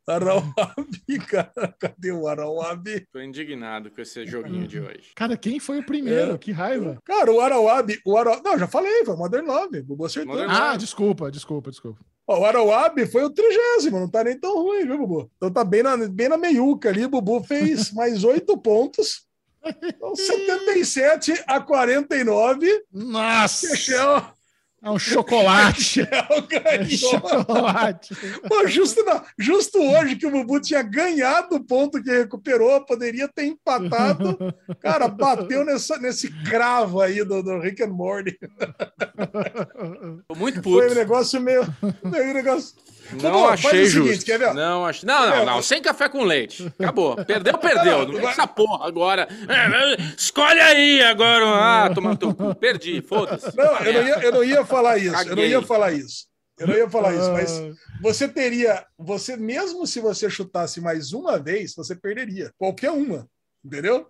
Arauabi, cara. Cadê o Arauabi? Tô indignado com esse joguinho de hoje. Cara, quem foi o primeiro? É. Que raiva. Cara, o Arauabi, o Arau... Não, já falei, foi Modern Love. Bubu acertou. Modern Ah, desculpa, desculpa, desculpa. Ó, o Arauabi foi o trigésimo, não tá nem tão ruim, viu, Bubu? Então tá bem na, bem na meiuca ali. O Bubu fez mais oito pontos. Então, 77 a 49. Nossa! Chechel, É um chocolate. Chechel É ganhou. chocolate. Pô, justo, na- justo hoje que o Bubu tinha ganhado o ponto que recuperou, poderia ter empatado. Cara, bateu nessa, nesse cravo aí do, do Rick and Morty. Tô muito Foi um puto. negócio meio. meio um negócio... Não Bubu, achei o seguinte, justo. quer ver? Não, achei... não, não, não. Sem café com leite. Acabou. Perdeu, perdeu. Não tem essa porra agora. É, escolhe aí agora. Ah, toma cu. Perdi, foda-se. Não, eu não, ia, eu não ia falar isso. Eu não ia falar isso. Eu não ia falar isso, mas Ah, você teria. Você, mesmo se você chutasse mais uma vez, você perderia. Qualquer uma. Entendeu?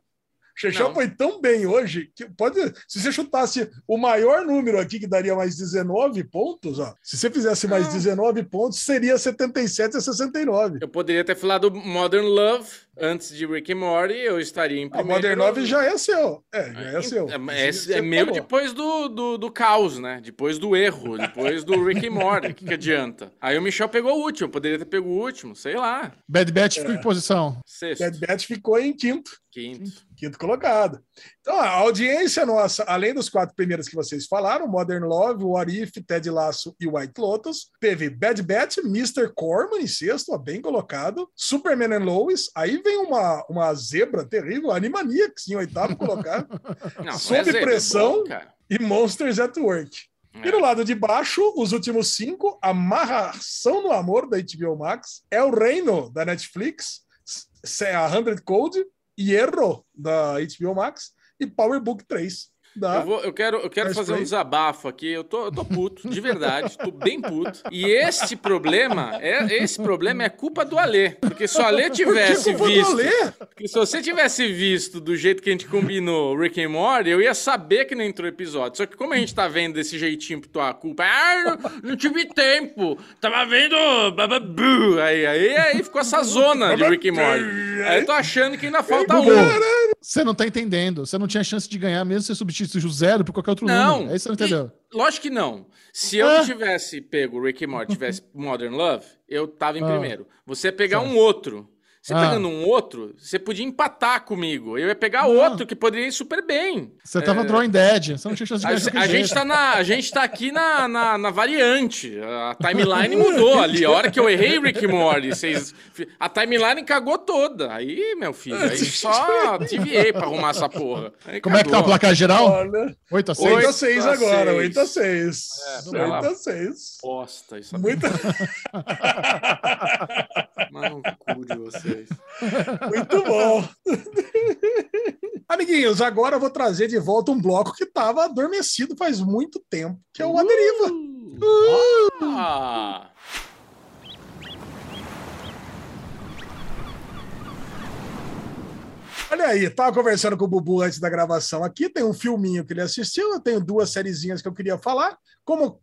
Chechão Não. foi tão bem hoje que pode. Se você chutasse o maior número aqui, que daria mais 19 pontos, ó. Se você fizesse mais Ah. 19 pontos, seria 77 a 69. Eu poderia ter falado Modern Love antes de Rick and Morty. Eu estaria em A primeiro. Modern 9 já é seu. É, já é seu. É, é- é meu depois do, do, do caos, né? Depois do erro, depois do Rick and Morty. O que, que adianta? Aí o Michel pegou o último. Poderia ter pego o último, sei lá. Bad Batch ficou em que posição? Sexto, Bad Batch ficou em quinto. quinto. Quinto colocado. Então, a audiência nossa, além dos quatro primeiros que vocês falaram, Modern Love, What If, Ted Lasso e White Lotus, teve Bad Batch, Mr. Corman em sexto, ó, bem colocado, Superman and Lois, aí vem uma, uma zebra terrível, Animaniacs em oitavo colocado, Não, não Sob é zebra, é pressão. bom, e Monsters at Work. E É. do lado de baixo, os últimos cinco, Amarração no Amor, da HBO Max, É o Reino, da Netflix, A Hundred Code, Hierro, da HBO Max, e Power Book 3, da... Eu, vou- eu quero, eu quero Mas fazer um desabafo aqui. Eu tô, eu tô puto, de verdade. Tô bem puto. E este problema, é, esse problema é culpa do Alê. Porque se o Alê Por tivesse do visto. Alê? Porque se você tivesse visto do jeito que a gente combinou Rick and Morty, eu ia saber que não entrou episódio. Só que como a gente tá vendo desse jeitinho por tua culpa, ah, não, não tive tempo, tava vendo. Aí, aí, aí ficou essa zona de Rick and Morty. Aí eu tô achando que ainda falta um. você não tá entendendo. Você não tinha chance de ganhar, mesmo se você o zero por qualquer outro Não. número. Aí você não entendeu. E- lógico que não. Se eu não tivesse pego Rick and Morty, tivesse Modern Love, eu tava em Ah. primeiro. Você pegar Certo. um outro. Você Ah. pegando um outro, você podia empatar comigo. Eu ia pegar Não. outro que poderia ir super bem. Você tava drawing dead. Você não tinha chance de A, ganhar a qualquer gente tá na, a gente tá aqui na, na, na variante. A timeline mudou ali. A hora que eu errei Rick Morty, vocês, a timeline cagou toda. Aí, meu filho, aí só TVA pra arrumar essa porra. Aí Como é que tá o cagou. placar geral? Olha, 8 a 6? 8 a Oito 6 a agora, seis. 8 a 6. É, 8 vai lá. a 6. Bosta, isso Muita, Mano, cu de vocês. muito bom. Amiguinhos, agora eu vou trazer de volta um bloco que estava adormecido faz muito tempo, que é o A Deriva. Ah! Olha aí, tava conversando com o Bubu antes da gravação aqui, tem um filminho que ele assistiu, eu tenho duas sériezinhas que eu queria falar. Como,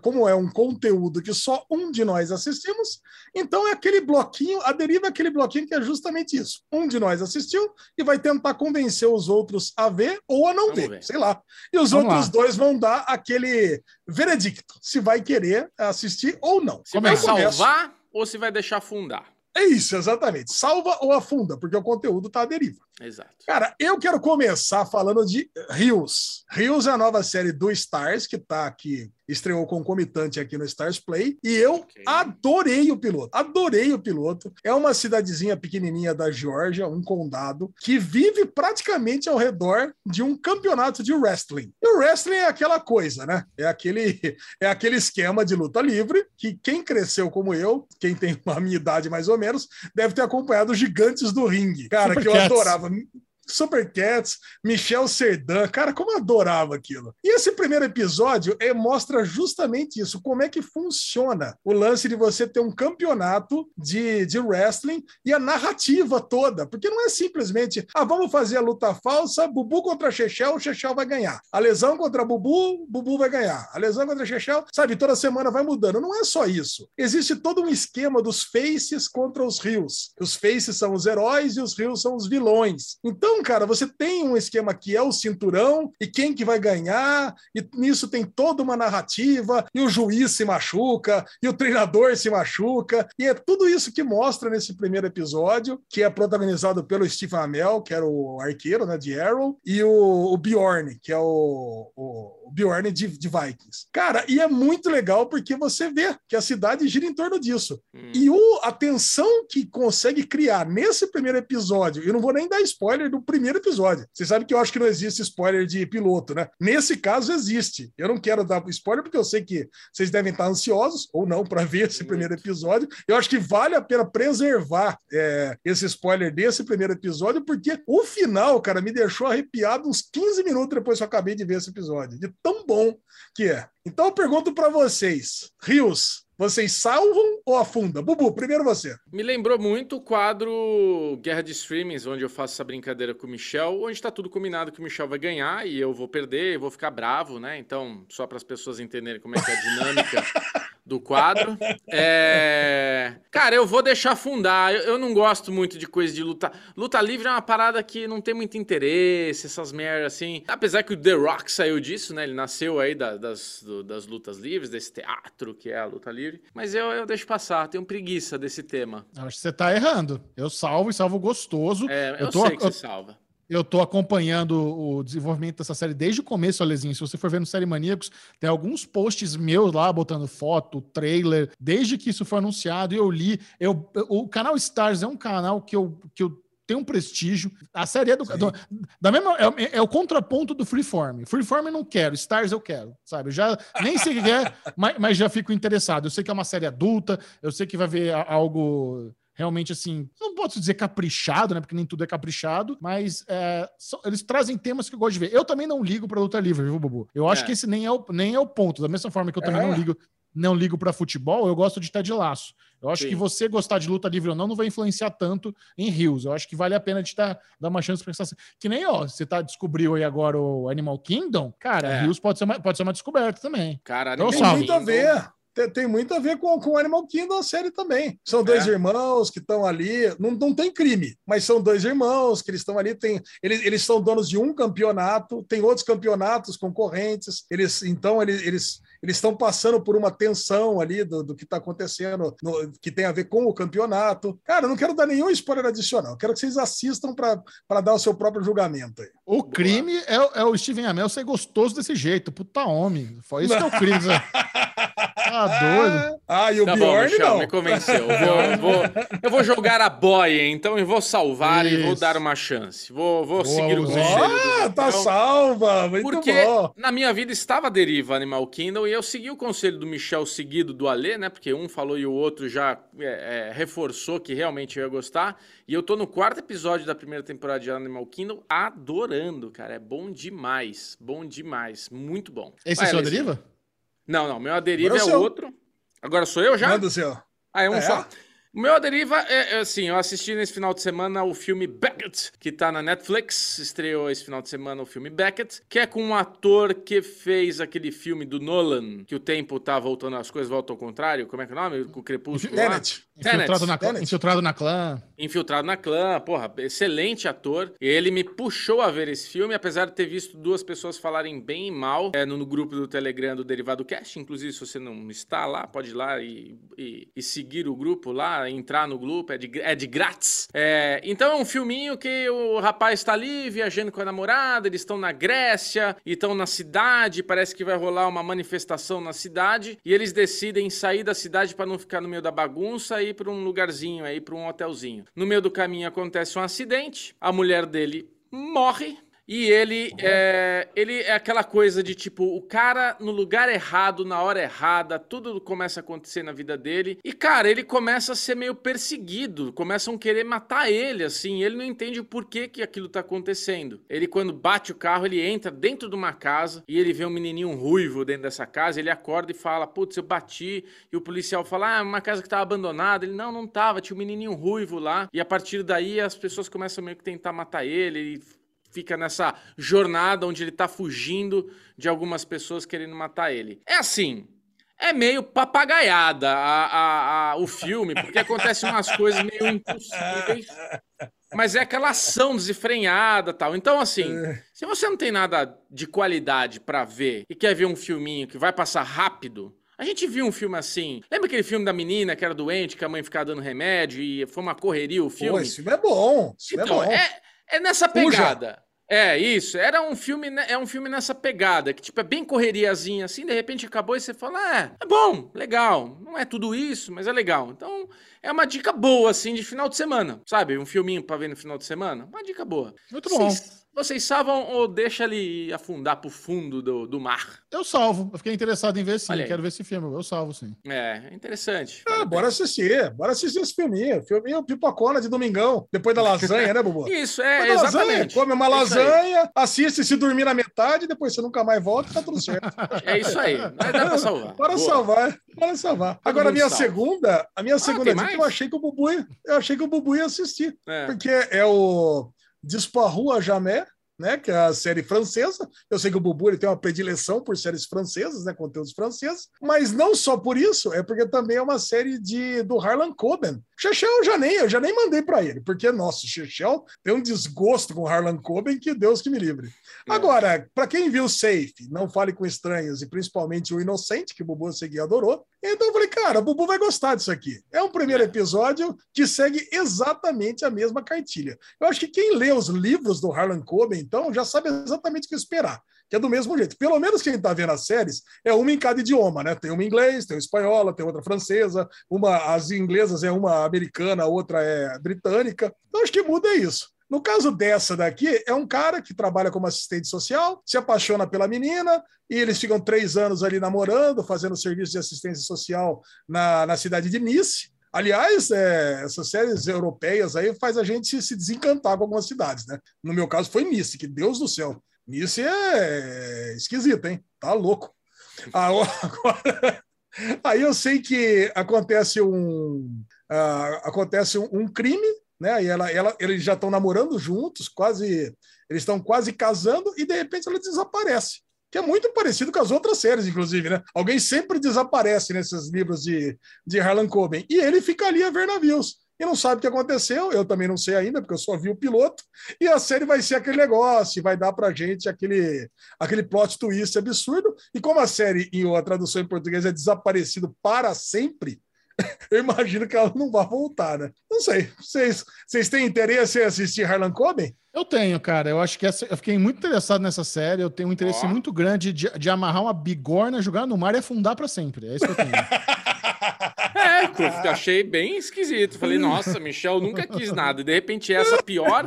como é um conteúdo que só um de nós assistimos, então é aquele bloquinho, a deriva é aquele bloquinho que é justamente isso. Um de nós assistiu e vai tentar convencer os outros a ver ou a não ver, ver. sei lá. E os Vamos outros lá. dois vão dar aquele veredicto, se vai querer assistir ou não. Se vai começo. salvar ou se vai deixar afundar? É isso, exatamente. Salva ou afunda, porque o conteúdo está à deriva. Exato. Cara, eu quero começar falando de Rios. Rios é a nova série do Stars, que tá aqui, estreou concomitante aqui no Stars Play, e eu Ok. adorei o piloto. Adorei o piloto. É uma cidadezinha pequenininha da Geórgia, um condado, que vive praticamente ao redor de um campeonato de wrestling. E o wrestling é aquela coisa, né? É aquele, é aquele esquema de luta livre que quem cresceu como eu, quem tem a minha idade mais ou menos, deve ter acompanhado os gigantes do ringue. Cara, Super que eu Cats. adorava. Super Cats, Michel Serdan. Cara, como eu adorava aquilo. E esse primeiro episódio é, mostra justamente isso, como é que funciona o lance de você ter um campeonato de, de wrestling e a narrativa toda. Porque não é simplesmente, ah, vamos fazer a luta falsa, Bubu contra Chechel, Chechel vai ganhar. A lesão contra Bubu, Bubu vai ganhar. A lesão contra Chechel, sabe, toda semana vai mudando. Não é só isso. Existe todo um esquema dos faces contra os rios. Os faces são os heróis e os rios são os vilões. Então, cara, você tem um esquema que é o cinturão e quem que vai ganhar, e nisso tem toda uma narrativa, e o juiz se machuca, e o treinador se machuca, e é tudo isso que mostra nesse primeiro episódio, que é protagonizado pelo Steve Amell, que era o arqueiro né, de Arrow, e o, o Bjorn, que é o, o Bjorn de, de, Vikings. Cara, e é muito legal porque você vê que a cidade gira em torno disso. Hum. E o, a tensão que consegue criar nesse primeiro episódio, eu não vou nem dar spoiler do primeiro episódio. Você sabe que eu acho que não existe spoiler de piloto, né? Nesse caso existe. Eu não quero dar spoiler porque eu sei que vocês devem estar ansiosos ou não para ver esse primeiro episódio. Eu acho que vale a pena preservar é, esse spoiler desse primeiro episódio porque o final, cara, me deixou arrepiado uns 15 minutos depois que eu acabei de ver esse episódio. De tão bom que é. Então eu pergunto para vocês, Rios, vocês salvam ou afundam? Bubu, primeiro você. Me lembrou muito o quadro Guerra de Streamings, onde eu faço essa brincadeira com o Michel, onde está tudo combinado que o Michel vai ganhar e eu vou perder, eu vou ficar bravo, né? Então, só para as pessoas entenderem como é que é a dinâmica do quadro. É... Cara, eu vou deixar afundar. Eu, eu, não gosto muito de coisa de luta. Luta livre é uma parada que não tem muito interesse, essas merdas assim. Apesar que o The Rock saiu disso, né? Ele nasceu aí da, das, do, das lutas livres, desse teatro que é a luta livre. Mas eu, eu deixo passar, tenho preguiça desse tema. Acho que você tá errando. Eu salvo e salvo gostoso. É, eu, eu tô, sei que eu... você salva. Eu tô acompanhando o desenvolvimento dessa série desde o começo, Alezinho. Se você for ver no Série Maníacos, tem alguns posts meus lá botando foto, trailer, desde que isso foi anunciado. E eu li. Eu, o canal Stars é um canal que eu, que eu tem um prestígio. A série é do, do da mesma é, é, o contraponto do Freeform. Freeform eu não quero, Stars eu quero, sabe? Eu já nem sei o que é, mas, mas, já fico interessado. Eu sei que é uma série adulta, eu sei que vai ver algo realmente assim, não posso dizer caprichado, né? Porque nem tudo é caprichado, mas é, eles trazem temas que eu gosto de ver. Eu também não ligo para luta livre, viu, Bubu? Eu acho é. que esse nem é, o, nem é o ponto. Da mesma forma que eu também não é. ligo não ligo para futebol, eu gosto de estar de laço. Eu acho Sim. que você gostar de luta livre ou não não vai influenciar tanto em Rios. Eu acho que vale a pena de dar, dar uma chance para pensar Que nem, ó, você tá, descobriu aí agora o Animal Kingdom, cara, é. Rios pode ser, uma, pode ser uma descoberta também. Cara, então, tem muito a ver tem, tem, muito a ver com, com Animal Kingdom, a série também. São dois é. irmãos que estão ali, não, não tem crime, mas são dois irmãos que eles estão ali, tem, eles, eles são donos de um campeonato, tem outros campeonatos concorrentes, eles então eles, eles eles estão passando por uma tensão ali do, do que está acontecendo, no, que tem a ver com o campeonato. Cara, eu não quero dar nenhum spoiler adicional, quero que vocês assistam para dar o seu próprio julgamento. Aí. O crime é, é, o Steven Amell ser gostoso desse jeito, puta homem. Foi isso que é o crime. Né? Ah, doido. Ah, e o tá Bjorn bom, não. Me convenceu. Eu vou, vou, eu vou jogar a boia, então, e vou salvar Isso. e vou dar uma chance. Vou, vou Boa, seguir o conselho. Ah, tá então, salva. Muito porque bom. na minha vida estava a deriva Animal Kingdom e eu segui o conselho do Michel seguido do Alê, né? Porque um falou e o outro já é, é, reforçou que realmente eu ia gostar. E eu tô no quarto episódio da primeira temporada de Animal Kingdom adorando, cara. É bom demais. Bom demais. Muito bom. Esse Vai, é a deriva? Não, não. Meu Aderiva é, é outro. Agora sou eu já? Manda o seu. Ah, é um é? só. O meu Aderiva é, é, assim, eu assisti nesse final de semana o filme Beckett, que tá na Netflix, estreou esse final de semana o filme Beckett, que é com um ator que fez aquele filme do Nolan, que o tempo tá voltando, as coisas voltam ao contrário, como é que é o nome? O Crepúsculo Tenet. Infiltrado na, Tenet. infiltrado na clã. Infiltrado na clã, porra, excelente ator. E ele me puxou a ver esse filme, apesar de ter visto duas pessoas falarem bem e mal é, no, no grupo do Telegram do Derivado Cast, inclusive se você não está lá, pode ir lá e, e, e seguir o grupo lá, entrar no grupo, é de, é de grátis. É, então é um filminho que o rapaz está ali viajando com a namorada, eles estão na Grécia e estão na cidade, parece que vai rolar uma manifestação na cidade e eles decidem sair da cidade para não ficar no meio da bagunça e ir para um lugarzinho aí, para um hotelzinho. No meio do caminho acontece um acidente, a mulher dele morre E ele é, ele é aquela coisa de tipo, o cara no lugar errado, na hora errada, tudo começa a acontecer na vida dele. E, cara, ele começa a ser meio perseguido, começam a querer matar ele, assim. Ele não entende o porquê que aquilo tá acontecendo. Ele, quando bate o carro, ele entra dentro de uma casa e ele vê um menininho ruivo dentro dessa casa. Ele acorda e fala: Putz, eu bati. E o policial fala: Ah, uma casa que tava abandonada. Ele: Não, não tava, tinha um menininho ruivo lá. E a partir daí as pessoas começam meio que tentar matar ele. Ele fica nessa jornada onde ele tá fugindo de algumas pessoas querendo matar ele. É assim. É meio papagaiada a, a, a, o filme, porque acontecem umas coisas meio impossíveis. Mas é aquela ação desenfreada tal. Então, assim, se você não tem nada de qualidade pra ver e quer ver um filminho que vai passar rápido, a gente viu um filme assim. Lembra aquele filme da menina que era doente, que a mãe ficava dando remédio e foi uma correria o Pô, filme? esse filme é bom. Esse filme Então, é bom. é, é nessa pegada. É, isso. Era um filme, ne- é um filme nessa pegada, que tipo, é bem correriazinha assim, de repente acabou e você fala, ah, é, é bom, legal. Não é tudo isso, mas é legal. Então, é uma dica boa, assim, de final de semana, sabe? Um filminho pra ver no final de semana. Uma dica boa. Muito bom. Vocês, vocês salvam ou deixa ele afundar pro fundo do, do mar? Eu salvo. Eu fiquei interessado em ver sim. Quero ver esse filme. Eu salvo sim. É, é interessante. Ah, bora assistir. Bora assistir esse filminho. Filminho pipocona de domingão. Depois da lasanha, né, Bubu? Isso, Depois é, da lasanha, exatamente. come uma É lasanha, assiste, se dormir na metade, depois você nunca mais volta, tá tudo certo. É isso aí. Mas dá pra salvar. Bora Boa. salvar, bora salvar. Agora, a minha salva. segunda, a minha segunda tem dica, eu achei que o Bubu, ia- eu achei que o Bubu ia assistir. É. Porque é o Disparrua Jamais, né? Que é a série francesa. Eu sei que o Bubu ele tem uma predileção por séries francesas, né? Conteúdos franceses. Mas não só por isso, é porque também é uma série de, do Harlan Coben. Chechel eu já nem, eu já nem mandei para ele, porque, nossa, o Chechel tem um desgosto com Harlan Coben que Deus que me livre. É. Agora, para quem viu Safe, Não Fale com Estranhos e principalmente o Inocente, que o Bubu seguia adorou, então eu falei, cara, o Bubu vai gostar disso aqui. É um primeiro episódio que segue exatamente a mesma cartilha. Eu acho que quem lê os livros do Harlan Coben, então, já sabe exatamente o que esperar. Que é do mesmo jeito. Pelo menos quem está vendo as séries é uma em cada idioma, né? Tem uma inglês, tem uma espanhola, tem outra francesa, uma as inglesas é uma americana, a outra é britânica. Então acho que muda é isso. No caso dessa daqui, é um cara que trabalha como assistente social, se apaixona pela menina, e eles ficam três anos ali namorando, fazendo serviço de assistência social na, na cidade de Nice. Aliás, é, essas séries europeias aí faz a gente se desencantar com algumas cidades, né? No meu caso foi Nice, que Deus do céu. Nice é esquisito, hein? Tá louco. Ah, Agora, aí eu sei que acontece um ah, acontece um crime, né? E ela, ela, eles já estão namorando juntos, quase eles estão quase casando e de repente ela desaparece. Que é muito parecido com as outras séries, inclusive, né? Alguém sempre desaparece nesses livros de, de Harlan Coben. E ele fica ali a ver navios. E não sabe o que aconteceu, eu também não sei ainda, porque eu só vi o piloto. E a série vai ser aquele negócio, vai dar pra gente aquele, aquele plot twist absurdo. E como a série, em a tradução em português, é desaparecido para sempre, eu imagino que ela não vai voltar, né? Não sei. Vocês, vocês têm interesse em assistir Harlan Coben? Eu tenho, cara. Eu acho que essa, eu fiquei muito interessado nessa série. Eu tenho um interesse Ó. muito grande de, de amarrar uma bigorna, jogar no mar e afundar pra sempre. É isso que eu tenho. É, eu achei bem esquisito. Falei, nossa, Michel nunca quis nada. E de repente, essa é pior,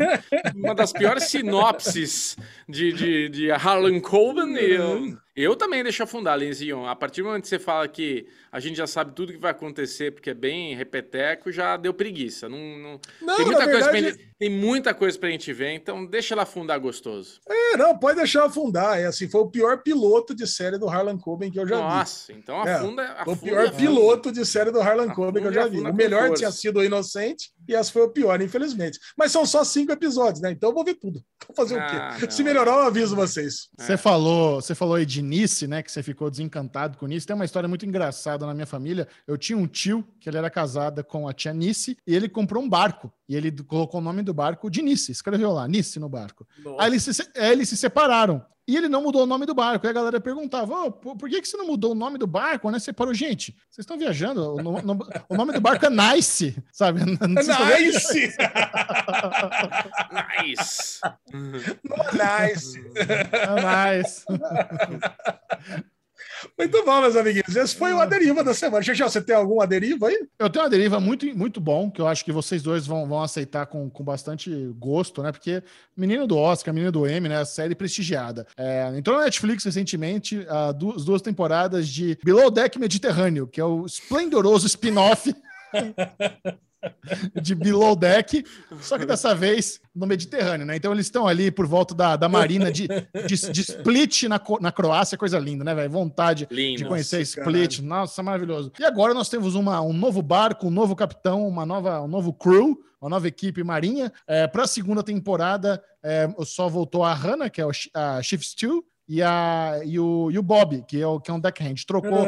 uma das piores sinopses de, de, de Harlan Coben. Eu, eu também deixo afundar, Lenzinho. A partir do momento que você fala que a gente já sabe tudo que vai acontecer, porque é bem repeteco, já deu preguiça. Não, não- Não, tem, muita na coisa pra verdade- tem muita coisa pra gente ver, então deixa ela afundar gostoso. É, não, pode deixar afundar. É assim, foi o pior piloto de série do Harlan Coben que eu já vi. Nossa, então É, afunda. O afunda, pior afunda. piloto de série do Harlan Coben que eu já vi. Afunda O melhor tinha sido o Inocente e essa foi o pior, infelizmente. Mas são só cinco episódios, né? Então eu vou ver tudo. Vou fazer Ah, o quê? não. Se melhorar, eu aviso vocês. Você falou, você falou aí de Nice, né? Que você ficou desencantado com Nice. Tem uma história muito engraçada na minha família. Eu tinha um tio que ele era casado com a tia Nice e ele comprou um barco. E ele colocou o nome do barco de Nice, escreveu lá, Nice no barco. Aí eles se, aí eles se separaram. E ele não mudou o nome do barco. E a galera perguntava: "Ô, por, por que, que você não mudou o nome do barco? Né? Você parou, gente, vocês estão viajando. O, no- no- o nome do barco é Nice, sabe? Nice! Nice. nice! É nice. Muito bom, meus amiguinhos. Esse foi o A Deriva da semana. Xixi, você tem alguma deriva aí? Eu tenho uma deriva muito, muito bom, que eu acho que vocês dois vão, vão aceitar com, com bastante gosto, né? Porque menino do Oscar, menino do Emmy, né? Série prestigiada. É, entrou na Netflix recentemente as duas, duas temporadas de Below Deck Mediterrâneo, que é o esplendoroso spin-off de Below Deck, só que dessa vez no Mediterrâneo, né? Então eles estão ali por volta da, da marina de, de, de Split na, na Croácia, coisa linda, né, velho? Vontade Lindo. de conhecer Nossa, Split. Nossa, maravilhoso. E agora nós temos uma, um novo barco, um novo capitão, uma nova, um novo crew, uma nova equipe marinha. É, Para a segunda temporada, é, só voltou a Hannah, que é o, a Chief Stew, e, a, e, o, e o Bob, que é, o, que é um deckhand. Trocou.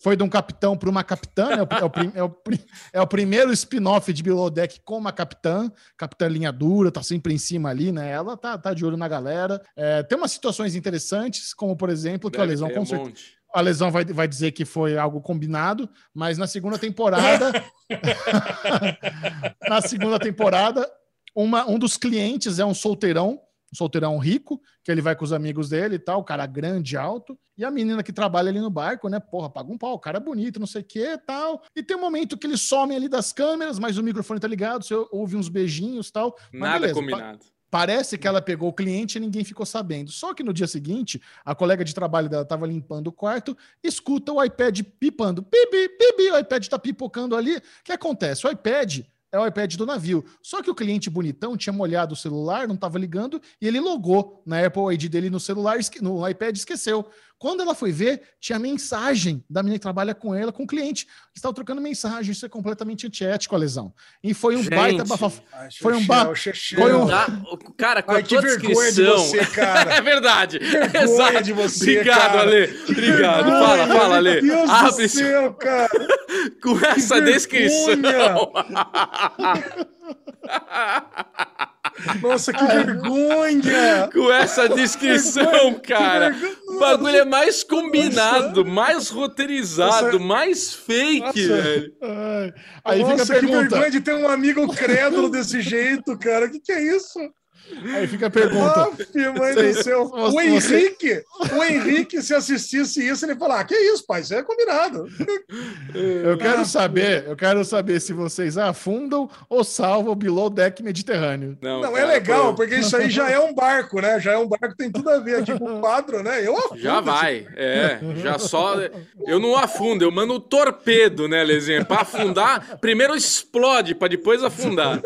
Foi de um capitão para uma capitã, né? É o, é o pri- é o primeiro spin-off de Below Deck com uma capitã, capitã linha dura, tá sempre em cima ali, né? Ela tá, tá de olho na galera. É, tem umas situações interessantes, como por exemplo, que a Deve lesão ter com um certeza. monte. A lesão vai, vai dizer que foi algo combinado, mas na segunda temporada. na segunda temporada, uma, um dos clientes é um solteirão, um solteirão rico, que ele vai com os amigos dele e tal, cara grande, alto, e a menina que trabalha ali no barco, né? Porra, paga um pau, o cara é bonito, não sei o que tal. E tem um momento que eles somem ali das câmeras, mas o microfone tá ligado, você ouve uns beijinhos e tal. Nada beleza, combinado. Parece que ela pegou o cliente e ninguém ficou sabendo. Só que no dia seguinte, a colega de trabalho dela estava limpando o quarto, escuta o iPad pipando. Bibi, bibi, o iPad está pipocando ali. O que acontece? O iPad é o iPad do navio. Só que o cliente bonitão tinha molhado o celular, não estava ligando, e ele logou na Apple ID dele no celular, no iPad, esqueceu. Quando ela foi ver, tinha mensagem da menina que trabalha com ela, com o cliente. Estavam trocando mensagem, isso é completamente antiético, a lesão. E foi um Gente. baita bafafá. Foi um ba- foi um- Cara, com Ai, a que tua vergonha de descrição. você, cara. é verdade. vergonha Exato. de você, Obrigado, cara. Ale. Obrigado. Fala, fala, Ale. Meu Deus Abre do céu, cara. com essa descrição. Nossa, que vergonha. com essa descrição, cara. O bagulho é mais combinado, mais roteirizado, Nossa. mais fake, Nossa. velho. Ai, Aí fica a Nossa, que pergunta. vergonha de ter um amigo crédulo desse jeito, cara. O que, que é isso? Aí fica a pergunta. Aff, mãe do céu. O Henrique, o Henrique, se assistisse isso, ele ia falar: ah, que isso, pai? Isso é combinado. Eu quero saber, eu quero saber se vocês afundam ou salvam o Below Deck Mediterrâneo. Não, Não, é cara, legal, pô, porque isso aí já é um barco, né? Já é um barco, tem tudo a ver aqui com o quadro, né? Eu afundo Já esse- vai, é, já só. Eu não afundo, eu mando o torpedo, né, Lezinha? Pra afundar, primeiro explode, pra depois afundar.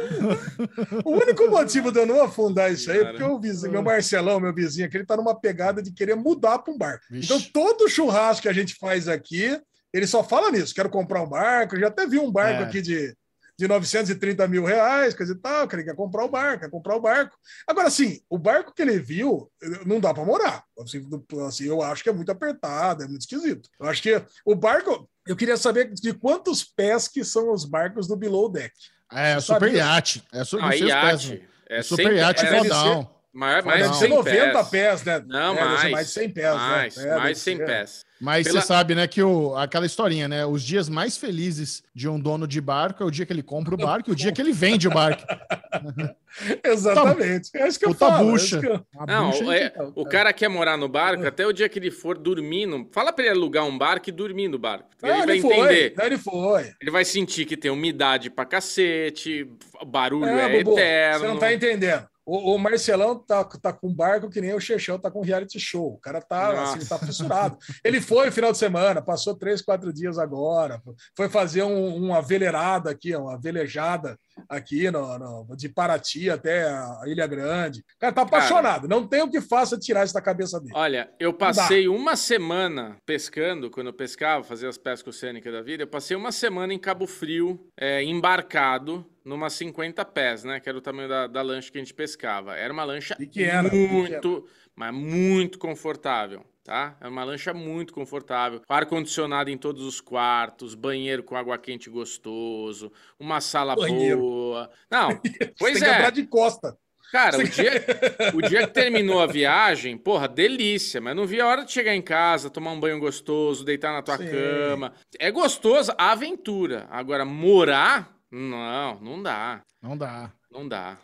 O único motivo de eu não afundar isso aí Cara. porque o vizinho, meu Marcelão, meu vizinho aqui, ele tá numa pegada de querer mudar para um barco. Vixe. Então, todo churrasco que a gente faz aqui, ele só fala nisso: quero comprar um barco. Eu já até vi um barco É. aqui de, de 930 mil reais, coisa e tal, que ele quer comprar o barco, quer comprar o barco. Agora, assim, o barco que ele viu, não dá para morar. Assim, assim, eu acho que é muito apertado, é muito esquisito. Eu acho que o barco. Eu queria saber de quantos pés que são os barcos do Below Deck. É, Você super iate. É su- não Ah, os pés, iate. né? É super sempre- fodão. Maior, Deve mais de ser 100 90 pés. pés, né? Não, É, deve ser mais. mais de 100 pés, mais, né? É, mais deve de 100 ser. pés. Mas Pela- você sabe, né, que o, aquela historinha, né? Os dias mais felizes de um dono de barco é o dia que ele compra o barco e o dia que ele vende o barco. Exatamente. É isso que eu falo. é bucha. que eu- Não, bucha é- então. o cara quer morar no barco, até o dia que ele for dormir no... Fala pra ele alugar um barco e dormir no barco. Ele Ah, vai ele foi. entender. Ele foi. Ele vai sentir que tem umidade pra cacete, barulho É, é, Bubu, eterno. Você não tá entendendo. O, o Marcelão tá, tá com barco que nem o Chechão tá com reality show. O cara tá, Nossa. assim, tá fissurado. Ele foi no final de semana, passou três, quatro dias agora. Foi fazer um, uma veleirada aqui, uma velejada aqui no, no- de Paraty até a Ilha Grande. Cara tá apaixonado. Não tem o que faça tirar isso da cabeça dele. Olha, eu passei uma semana pescando, quando eu pescava, fazia as pescas oceânicas da vida, eu passei uma semana em Cabo Frio, é, embarcado numa 50 pés, né? Que era o tamanho da, da lancha que a gente pescava. Era uma lancha Pequena, muito, mas muito confortável. Tá? É uma lancha muito confortável. Ar-condicionado em todos os quartos, banheiro com água quente gostoso, uma sala Banheiro. boa. Não, pois tem que andar é. de costa. Cara, o dia, o dia que terminou a viagem, porra, delícia, mas não vi a hora de chegar em casa, tomar um banho gostoso, deitar na tua Sim. cama. É gostoso, a aventura. Agora, morar, não, não dá. Não dá. Não dá.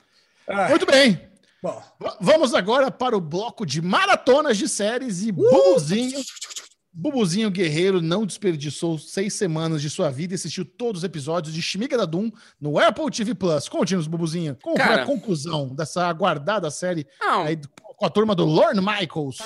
Ah, Muito bem. Bom, Vamos agora para o bloco de maratonas de séries e Bubuzinho. Bubuzinho Guerreiro não desperdiçou seis semanas de sua vida e assistiu todos os episódios de Shimiga da Doom no Apple TV Plus. Conte-nos, Bubuzinho, qual foi a conclusão dessa aguardada série aí com a turma do Lorne Michaels?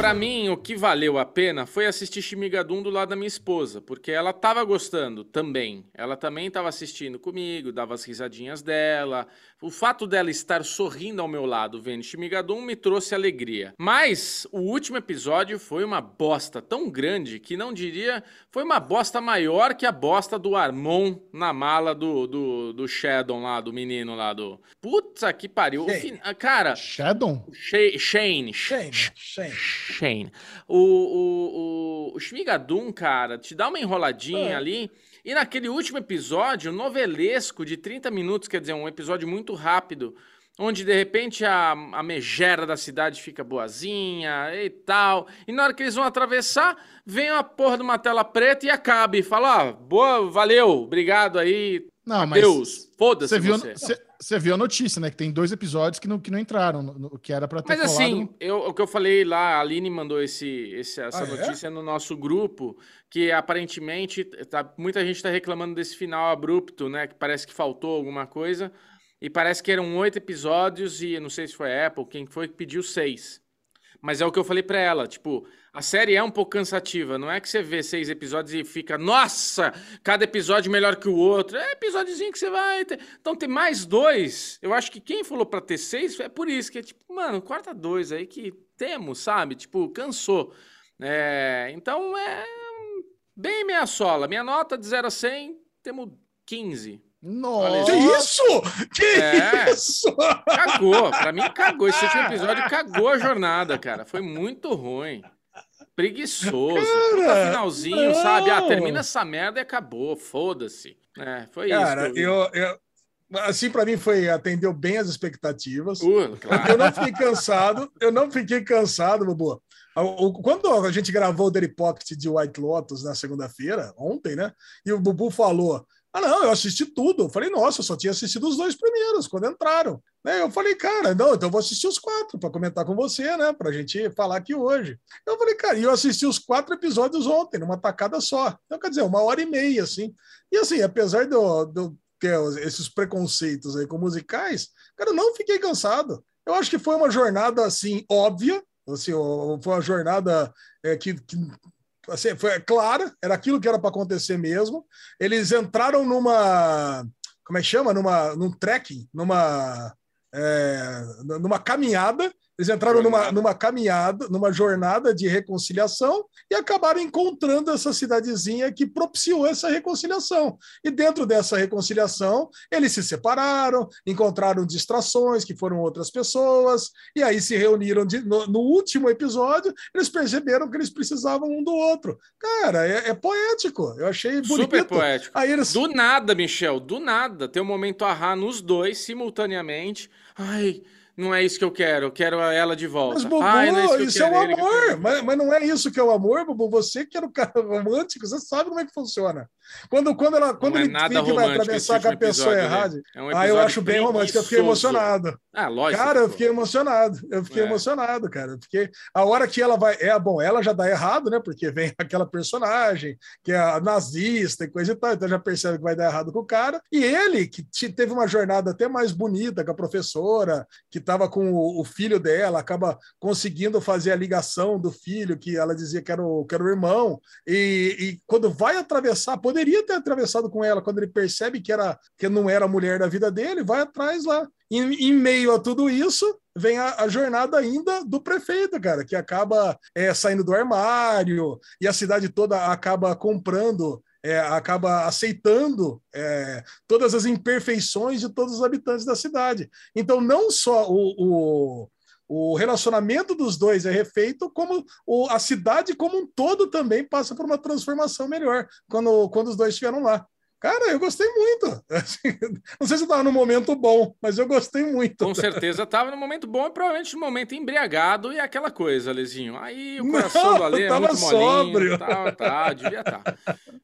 Pra mim, o que valeu a pena foi assistir Shimigadum do lado da minha esposa, porque ela tava gostando também. Ela também tava assistindo comigo, dava as risadinhas dela. O fato dela estar sorrindo ao meu lado vendo Shimigadum me trouxe alegria. Mas o último episódio foi uma bosta tão grande que não diria. Foi uma bosta maior que a bosta do Armon na mala do, do, do Shadow lá, do menino lá do. Puta que pariu. Shane. fin- Cara, Shadow? Sha- Shane. Shane, Shane. Shane. O, o, o, o Shmigadum, cara, te dá uma enroladinha É. ali. E naquele último episódio, novelesco de 30 minutos, quer dizer, um episódio muito rápido, onde de repente a, a megera da cidade fica boazinha e tal. E na hora que eles vão atravessar, vem a porra de uma tela preta e acaba. E fala: ó, boa, valeu, obrigado aí, Não, mas Deus, foda-se você viu, você. você, você viu a notícia, né? Que tem dois episódios que não, que não entraram, no, que era pra ter Mas colado assim, eu, o que eu falei lá, a Aline mandou esse, esse- essa Ah, é? notícia no nosso grupo, que aparentemente tá, muita gente está reclamando desse final abrupto, né? Que parece que faltou alguma coisa. E parece que eram oito episódios e não sei se foi a Apple, quem foi que pediu seis. Mas é o que eu falei pra ela, tipo, a série é um pouco cansativa, não é que você vê seis episódios e fica, nossa, cada episódio melhor que o outro. É episódiozinho que você vai ter. Então tem mais dois. Eu acho que quem falou pra ter seis é por isso, que é tipo, mano, corta dois aí que temos, sabe? Tipo, cansou. É, então é bem meia sola. Minha nota de 0 a 100, temos 15. Nossa! Que isso? Que É. isso? Cagou, pra mim cagou. Esse último episódio cagou a jornada, cara. Foi muito ruim. Preguiçoso. Cara, finalzinho, sabe? Ah, não. termina essa merda e acabou. Foda-se. É, foi Cara, isso. vi. eu, eu- assim para mim foi atendeu bem as expectativas. Uh, claro. Eu não fiquei cansado, eu não fiquei cansado, Bubu. O- o- Quando a gente gravou o Daily Pocket de White Lotus na segunda-feira, ontem, né? E o Bubu falou: Ah, não, eu assisti tudo. Eu falei, nossa, eu só tinha assistido os dois primeiros quando entraram. Né? Eu falei, cara, não, então eu vou assistir os quatro para comentar com você, né? Pra gente falar aqui hoje. Eu falei, cara, e eu assisti os quatro episódios ontem, numa tacada só. Então, quer dizer, uma hora e meia, assim. E assim, apesar de eu, ter esses preconceitos aí com musicais, cara, eu não fiquei cansado. Eu acho que foi uma jornada, assim, óbvia. Assim, foi uma jornada é, que, que assim, foi clara, era aquilo que era para acontecer mesmo. Eles entraram numa. Como é que chama? Numa, num trekking, numa, é, numa caminhada. Eles entraram numa, numa caminhada, numa jornada de reconciliação e acabaram encontrando essa cidadezinha que propiciou essa reconciliação. E dentro dessa reconciliação, eles se separaram, encontraram distrações, que foram outras pessoas, e aí se reuniram de- no, no último episódio, eles perceberam que eles precisavam um do outro. Cara, é, é poético. Eu achei bonito. Super poético. Aí eles. Do nada, Michel, do nada. Tem um momento ahá nos dois, simultaneamente. Ai, não é isso que eu quero. Eu quero ela de volta. Mas, Bubu, Ai, não é isso, que isso é o amor. Mas, mas não é isso que é o amor, Bubu. Você que era o cara romântico, você sabe como é que funciona. Quando, quando, ela, quando Não é ele nada fica e vai atravessar com a pessoa episódio, errada. né? É um Ah, eu acho bem romântico. Eu fiquei emocionado. Ah, lógico. Cara, eu fiquei emocionado. Eu fiquei É. emocionado, cara. Porque a hora que ela vai. É bom, ela já dá errado, né? Porque vem aquela personagem que é a nazista e coisa e tal. Então já percebe que vai dar errado com o cara. E ele, que te- teve uma jornada até mais bonita com a professora, que estava com o, filho dela, acaba conseguindo fazer a ligação do filho, que ela dizia que era o, que era o irmão. E, e quando vai atravessar, poderia ter atravessado com ela, quando ele percebe que, era, que não era a mulher da vida dele, vai atrás lá. Em, em meio a tudo isso, vem a, a jornada ainda do prefeito, cara, que acaba é, saindo do armário e a cidade toda acaba comprando. é, acaba aceitando é, todas as imperfeições de todos os habitantes da cidade. Então, não só o, o, o relacionamento dos dois é refeito, como o, a cidade como um todo também passa por uma transformação melhor quando, quando os dois estiveram lá. Cara, eu gostei muito. Não sei se estava num momento bom, mas eu gostei muito. Com certeza tava no momento bom e provavelmente no momento embriagado e aquela coisa, Alezinho. Aí o Não, coração do Ale é muito molinho. sóbrio. Tá, tá, devia estar.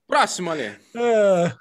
Próximo, Ale. É,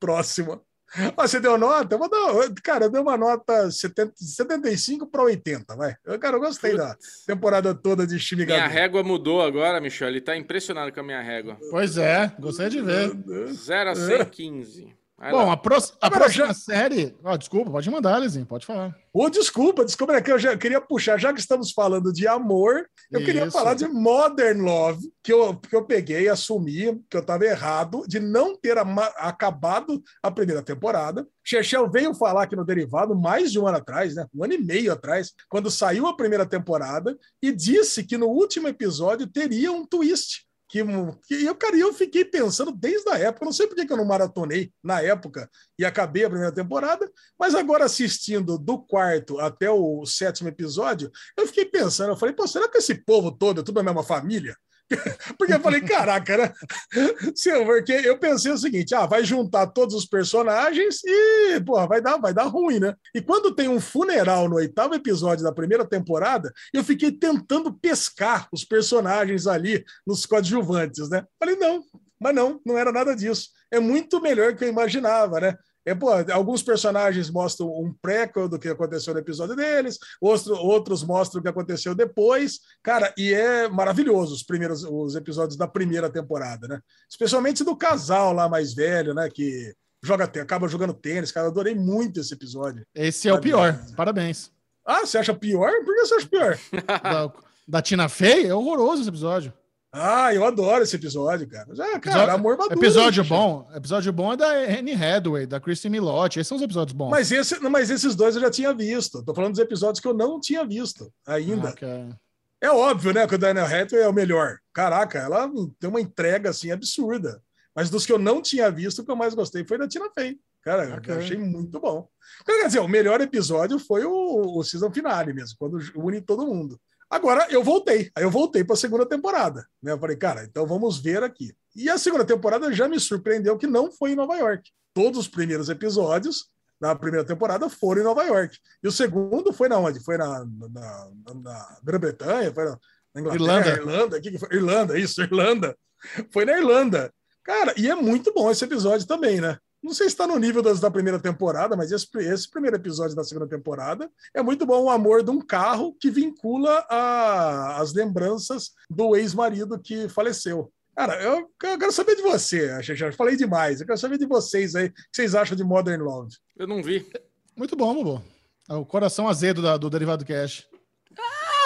próxima. Ó, você deu nota? Eu vou dar, cara, eu dei uma nota 70, 75 para 80, vai. Eu, cara, eu gostei da temporada toda de Steve Minha régua mudou agora, Michel. Ele tá impressionado com a minha régua. Pois é, gostei de ver. 0 a 115. Vai Bom, lá. a, pró- a Agora, próxima já- série. Ó, desculpa, pode mandar, Lezinho, pode falar. Ô, desculpa, desculpa, é que eu já queria puxar, já que estamos falando de amor, eu queria Isso. falar de Modern Love, que eu, que eu peguei e assumi que eu estava errado de não ter ama- acabado a primeira temporada. Chechel veio falar aqui no Derivado mais de um ano atrás, né? Um ano e meio atrás, quando saiu a primeira temporada, e disse que no último episódio teria um twist. Que, que eu, cara, eu fiquei pensando desde a época, não sei por que eu não maratonei na época e acabei a primeira temporada, mas agora assistindo do quarto até o sétimo episódio, eu fiquei pensando, eu falei, pô, será que esse povo todo é tudo a mesma família? Porque eu falei, caraca, né? Porque eu pensei o seguinte: ah, vai juntar todos os personagens e, porra, vai dar, vai dar ruim, né? E quando tem um funeral no oitavo episódio da primeira temporada, eu fiquei tentando pescar os personagens ali nos coadjuvantes, né? Falei, não, mas não, não era nada disso. É muito melhor que eu imaginava, né? É, pô, alguns personagens mostram um prequel do que aconteceu no episódio deles, outro, outros mostram o que aconteceu depois. Cara, e é maravilhoso os primeiros os episódios da primeira temporada, né? Especialmente do casal lá mais velho, né? Que joga, acaba jogando tênis. Cara, eu adorei muito esse episódio. Esse é o pior. Parabéns. Ah, você acha pior? Por que você acha pior? Da, da Tina Fey é horroroso esse episódio. Ah, eu adoro esse episódio, cara. Já, cara, Episódio- amor maduro. Episódio né, bom. Episódio bom é da Anne Hathaway, da Kristen Milotti. Esses são os episódios bons. Mas, esse, mas esses dois eu já tinha visto. Tô falando dos episódios que eu não tinha visto ainda. Ah. É óbvio, né, que o Daniel Hathaway é o melhor. Caraca, ela tem uma entrega assim absurda. Mas dos que eu não tinha visto, o que eu mais gostei foi da Tina Fey. Cara, Ok. eu achei muito bom. Quer dizer, o melhor episódio foi o, o season finale mesmo, quando une todo mundo. Agora eu voltei, aí eu voltei para a segunda temporada. Né? Eu falei, cara, então vamos ver aqui. E a segunda temporada já me surpreendeu que não foi em Nova York. Todos os primeiros episódios da primeira temporada foram em Nova York. E o segundo foi na onde? Foi na, na, na- Grã-Bretanha? Foi na, na Inglaterra? Irlanda. Irlanda? Que que foi? Irlanda, isso, Irlanda. Foi na Irlanda. Cara, e é muito bom esse episódio também, né? Não sei se está no nível das da primeira temporada, mas esse, esse primeiro episódio da segunda temporada é muito bom o amor de um carro que vincula a- as lembranças do ex-marido que faleceu. Cara, eu, eu quero saber de você. Eu falei demais. Eu quero saber de vocês aí. O que vocês acham de Modern Love? Eu não vi. Muito bom, Bubu. É o coração azedo da- do Derivado Cash.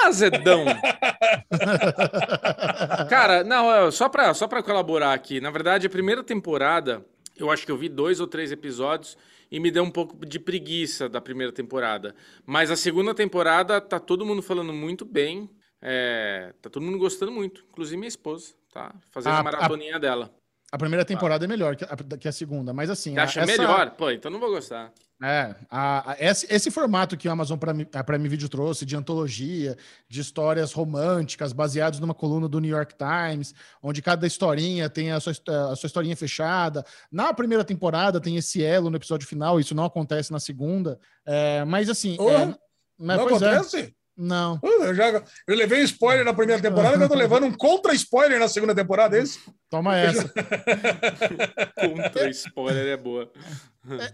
Ah, Zedão! Cara, não, é, só pra, só pra colaborar aqui. Na verdade, a primeira temporada, eu acho que eu vi dois ou três episódios e me deu um pouco de preguiça da primeira temporada. Mas a segunda temporada tá todo mundo falando muito bem. é, tá todo mundo gostando muito. Inclusive minha esposa, tá? Fazendo A- a maratoninha dela. A primeira temporada é melhor que a, que a segunda, mas assim. Você a- acha essa- melhor? Pô, então não vou gostar. É, a- a- esse, esse formato que o Amazon Prime, a Prime Video trouxe de antologia, de histórias românticas baseadas numa coluna do New York Times, onde cada historinha tem a sua, a sua historinha fechada. Na primeira temporada tem esse elo no episódio final, isso não acontece na segunda. É, mas assim. Oh, é, mas, não é, acontece? Não. Eu, já, eu levei um spoiler na primeira temporada, eu tô levando um contra-spoiler na segunda temporada, é isso? Toma essa. Contra spoiler é boa.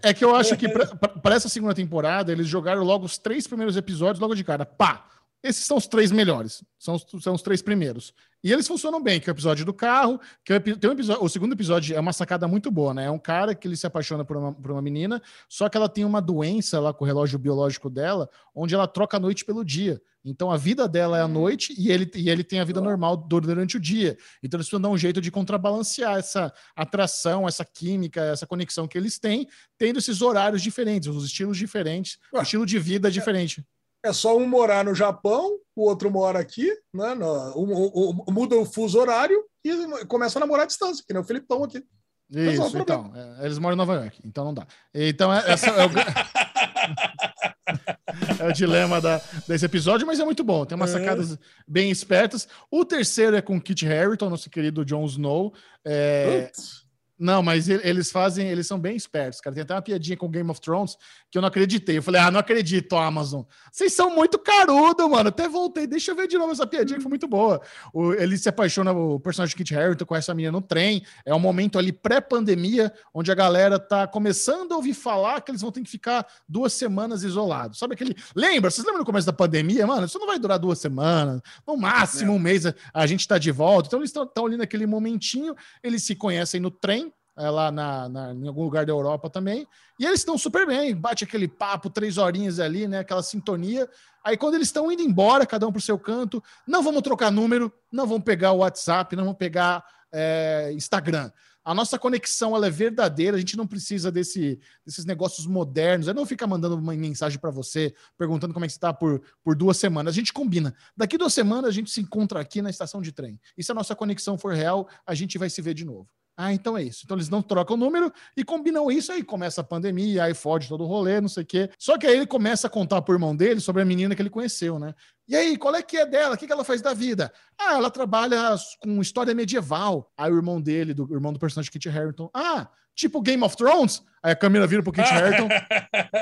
É, é que eu acho que para essa segunda temporada, eles jogaram logo os três primeiros episódios logo de cara. Pá! Esses são os três melhores. São os, são os três primeiros. E eles funcionam bem, que é o episódio do carro, que é o, tem um episódio, o segundo episódio é uma sacada muito boa, né? É um cara que ele se apaixona por uma, por uma menina, só que ela tem uma doença lá com o relógio biológico dela, onde ela troca a noite pelo dia. Então a vida dela é a noite e ele, e ele tem a vida normal du- durante o dia. Então eles precisam dar um jeito de contrabalancear essa atração, essa química, essa conexão que eles têm, tendo esses horários diferentes, os estilos diferentes, o Ué. estilo de vida diferente. É só um morar no Japão, o outro mora aqui, né? no- muda o fuso horário e começa a namorar à distância, que nem o Felipão aqui. Isso, então. é, eles moram em Nova York, então não dá. Então, é, essa é o, é o dilema da, desse episódio, mas é muito bom. Tem umas É. sacadas bem espertas. O terceiro é com Kit Harington, nosso querido Jon Snow. É, Putz. Não, mas eles fazem, eles são bem espertos, cara. Tem até uma piadinha com Game of Thrones que eu não acreditei. Eu falei, ah, não acredito, Amazon. Vocês são muito carudo, mano. Até voltei, deixa eu ver de novo essa piadinha que foi muito boa. O- ele se apaixona, o personagem Kit Harington conhece a menina no trem. É um momento ali pré-pandemia, onde a galera tá começando a ouvir falar que eles vão ter que ficar duas semanas isolados. Sabe aquele. Lembra? Vocês lembram no começo da pandemia, mano? Isso não vai durar duas semanas, no máximo um mês a- a gente tá de volta. Então eles estão ali naquele momentinho, eles se conhecem no trem, é, lá na, na- em algum lugar da Europa também, e eles estão super bem, bate aquele papo, três horinhas ali, né? Aquela sintonia. Aí quando eles estão indo embora, cada um pro seu canto, não vamos trocar número, não vamos pegar o WhatsApp, não vamos pegar é, Instagram. A nossa conexão ela é verdadeira, a gente não precisa desse, desses negócios modernos. Eu não fica mandando uma mensagem para você, perguntando como é que está por, por duas semanas. A gente combina. Daqui duas semanas a gente se encontra aqui na estação de trem. E se a nossa conexão for real, a gente vai se ver de novo. Ah, então é isso. Então eles não trocam o número e combinam isso, aí começa a pandemia, aí fode todo o rolê, não sei o quê. Só que aí ele começa a contar pro irmão dele sobre a menina que ele conheceu, né? E aí, qual é que é dela? O que, que ela faz da vida? Ah, ela trabalha com história medieval. Aí o irmão dele, do o irmão do personagem Kit Harington, ah, tipo Game of Thrones? Aí a câmera vira pro Kit Harington,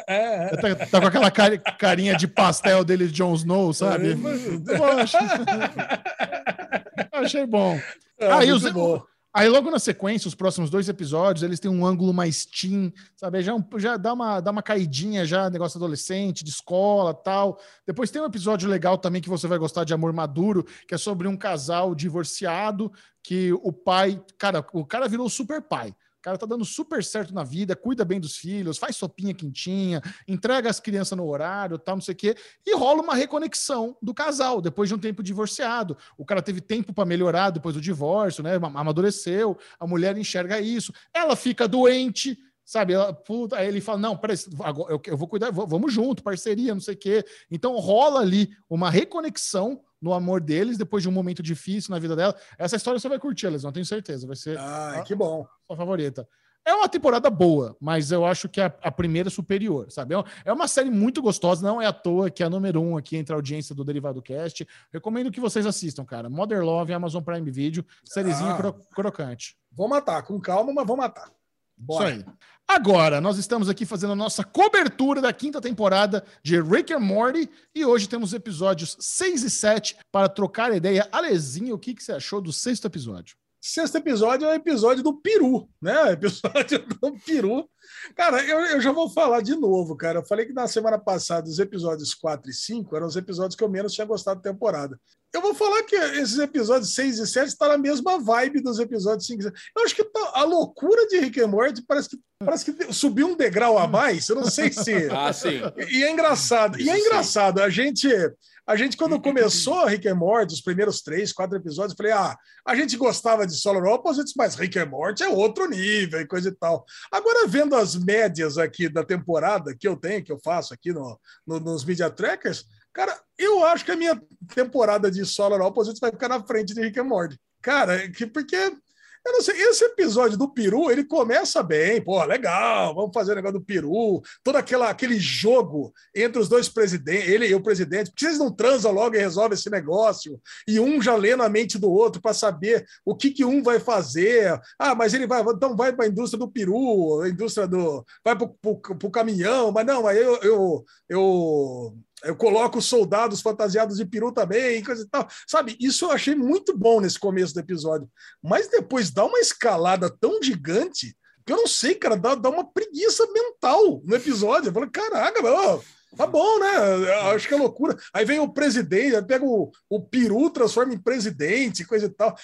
É, tá, tá com aquela cari- carinha de pastel dele de Jon Snow, sabe? Acho- Achei bom. Aí muito os- bom. Aí logo na sequência, os próximos dois episódios, eles têm um ângulo mais teen, sabe? Já, um- já dá, uma, dá uma caidinha já, negócio adolescente, de escola tal. Depois tem um episódio legal também que você vai gostar de Amor Maduro, que é sobre um casal divorciado que o pai, cara, o cara virou super pai. Cara tá dando super certo na vida, cuida bem dos filhos, faz sopinha quentinha, entrega as crianças no horário, tal, não sei o quê, e rola uma reconexão do casal depois de um tempo divorciado. O cara teve tempo para melhorar depois do divórcio, né? ama- Amadureceu, a mulher enxerga isso, ela fica doente. Sabe, ela, puta, aí ele fala: Não, peraí, agora eu, eu vou cuidar, vamos junto, parceria, não sei o quê. Então rola ali uma reconexão no amor deles depois de um momento difícil na vida dela. Essa história você vai curtir, Elis, não tenho certeza. Vai ser Ah, que bom. sua favorita. É uma temporada boa, mas eu acho que a, a primeira é superior, sabe? É uma- É uma série muito gostosa, não é à toa que é a número um aqui entre a audiência do Derivado Cast. Recomendo que vocês assistam, cara. Mother Love, Amazon Prime Video, sériezinha Ah. cro- crocante. Vou matar, com calma, mas vou matar. Bora. Isso aí. Agora, nós estamos aqui fazendo a nossa cobertura da quinta temporada de Rick and Morty e hoje temos episódios 6 e 7 para trocar ideia. Alezinho, o que, que você achou do sexto episódio? Sexto episódio é o episódio do peru, né? Episódio do peru. Cara, eu, eu já vou falar de novo, cara. Eu falei que na semana passada os episódios 4 e 5 eram os episódios que eu menos tinha gostado da temporada. Eu vou falar que esses episódios 6 e 7 estão na mesma vibe dos episódios 5 e 6. Eu acho que tá- a loucura de Rick and Morty parece que, parece que subiu um degrau a mais. Eu não sei se. Ah, sim. E é engraçado. E é Isso sim. engraçado. A gente, a gente quando começou Rick and Morty, os primeiros três, quatro episódios, eu falei, ah, a gente gostava de Solar Opposites, mas Rick and Morty é outro nível e coisa e tal. Agora, vendo as médias aqui da temporada que eu tenho, que eu faço aqui no, no- nos Media Trackers, cara, eu acho que a minha temporada de Solar Opposites vai ficar na frente de Rick and Morty. Cara, que, porque eu não sei, esse episódio do peru, ele começa bem, pô, legal, vamos fazer o negócio do peru, todo aquela, aquele jogo entre os dois presidentes, ele e o presidente, por que vocês não transam logo e resolvem esse negócio? E um já lê na mente do outro para saber o que, que um vai fazer. Ah, mas ele vai, então vai para a indústria do peru, a indústria do. vai para o caminhão, mas não, aí eu, eu, eu eu coloco soldados fantasiados de peru também, coisa e tal. Sabe, isso eu achei muito bom nesse começo do episódio. Mas depois dá uma escalada tão gigante que eu não sei, cara, dá, dá uma preguiça mental no episódio. Eu falo, caraca, meu, tá bom, né? Acho que é loucura. Aí vem o presidente, pega o, o peru, transforma em presidente, coisa e tal.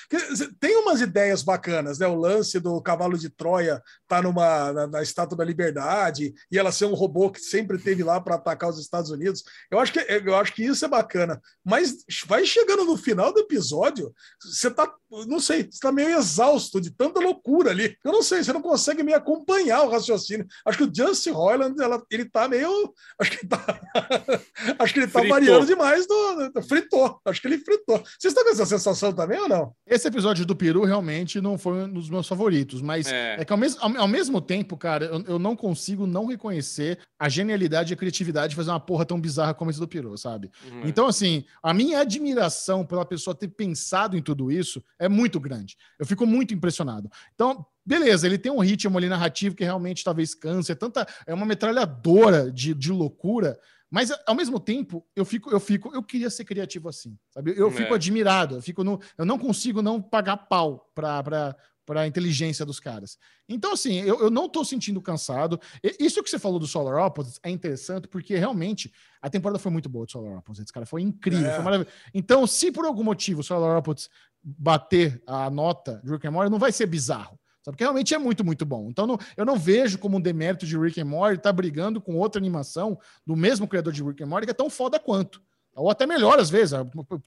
Tem umas ideias bacanas, né? O lance do cavalo de Troia tá numa, na, na Estátua da Liberdade e ela ser um robô que sempre teve lá para atacar os Estados Unidos. Eu acho, que, eu acho que isso é bacana. Mas vai chegando no final do episódio, você tá, não sei, você tá meio exausto de tanta loucura ali. Eu não sei, você não consegue me acompanhar o raciocínio. Acho que o Justin Roiland, ela, ele tá meio. Acho que tá. acho que ele tá Fritou. variando demais do, do. Fritou. Acho que ele fritou. Vocês estão com essa sensação também ou não? Esse episódio do Peru realmente não foi um dos meus favoritos, mas é, É. que ao mesmo, ao, ao mesmo tempo, cara, eu, eu não consigo não reconhecer a genialidade e a criatividade de fazer uma porra tão bizarra como esse do Peru, sabe? Uhum. Então, assim, a minha admiração pela pessoa ter pensado em tudo isso é muito grande. Eu fico muito impressionado. Então, beleza, ele tem um ritmo ali narrativo que realmente talvez canse, é tanta, é uma metralhadora de, de loucura, mas ao mesmo tempo, eu fico, eu fico, eu queria ser criativo assim, sabe? Eu fico É. admirado, eu fico no, eu não consigo não pagar pau para para a inteligência dos caras. Então, assim, eu, eu não tô sentindo cansado. E- Isso que você falou do Solar Opposites é interessante, porque realmente a temporada foi muito boa do Solar Opposites, cara. Foi incrível, É. foi maravilhoso. Então, se por algum motivo o Solar Opposites bater a nota de Rick and Morty, não vai ser bizarro. Sabe? Porque realmente é muito, muito bom. Então, não- eu não vejo como um demérito de Rick and Morty estar brigando com outra animação do mesmo criador de Rick and Morty, que é tão foda quanto. Ou até melhor, às vezes.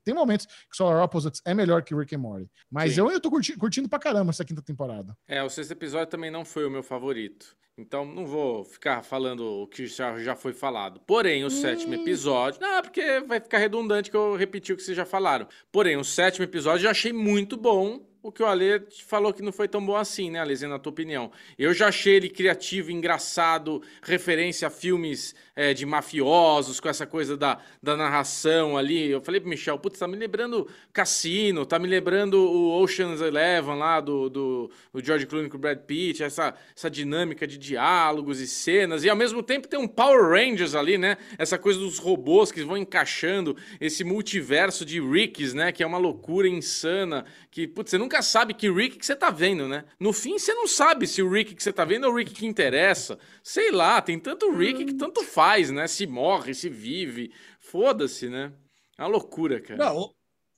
Tem momentos que Solar Opposites é melhor que Rick and Morty. Mas Sim. eu ainda tô curti- curtindo pra caramba essa quinta temporada. É, o sexto episódio também não foi o meu favorito. Então não vou ficar falando o que já, já foi falado. Porém, o sétimo episódio. Não, porque vai ficar redundante que eu repeti o que vocês já falaram. Porém, o sétimo episódio eu achei muito bom. O que o Ale falou que não foi tão bom assim, né, Alezinha, na tua opinião? Eu já achei ele criativo, engraçado, referência a filmes é, de mafiosos, com essa coisa da, da narração ali. Eu falei pro Michel, putz, tá me lembrando Cassino, tá me lembrando o Ocean's Eleven lá do, do, do George Clooney com o Brad Pitt, essa, essa dinâmica de diálogos e cenas. E ao mesmo tempo tem um Power Rangers ali, né? Essa coisa dos robôs que vão encaixando, esse multiverso de Ricks, né? Que é uma loucura insana. Que, putz, você nunca sabe que Rick que você tá vendo, né? No fim, você não sabe se o Rick que você tá vendo é o Rick que interessa. Sei lá, tem tanto Rick que tanto faz, né? Se morre, se vive. Foda-se, né? É uma loucura, cara. Não,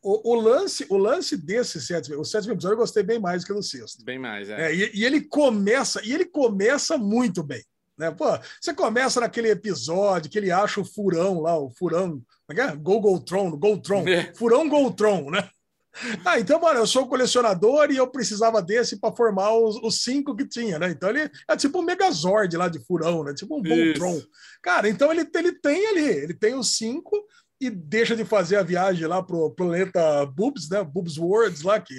o, o- lance, o lance desse sétimo, o sétimo episódio eu gostei bem mais que o do sexto. Bem mais, é. É, e, e ele começa, e ele começa muito bem. Né? Pô, você começa naquele episódio que ele acha o furão lá, o furão, como é que é? Golgotron, Goltron, É. furão Goltron, né? Ah, então, mano, eu sou colecionador e eu precisava desse para formar os, os cinco que tinha, né? Então ele é tipo um Megazord lá de furão, né? Tipo um Voltron. Cara, então ele, ele tem ali, ele tem os cinco e deixa de fazer a viagem lá pro planeta Boobs, né? Boobs Worlds lá, que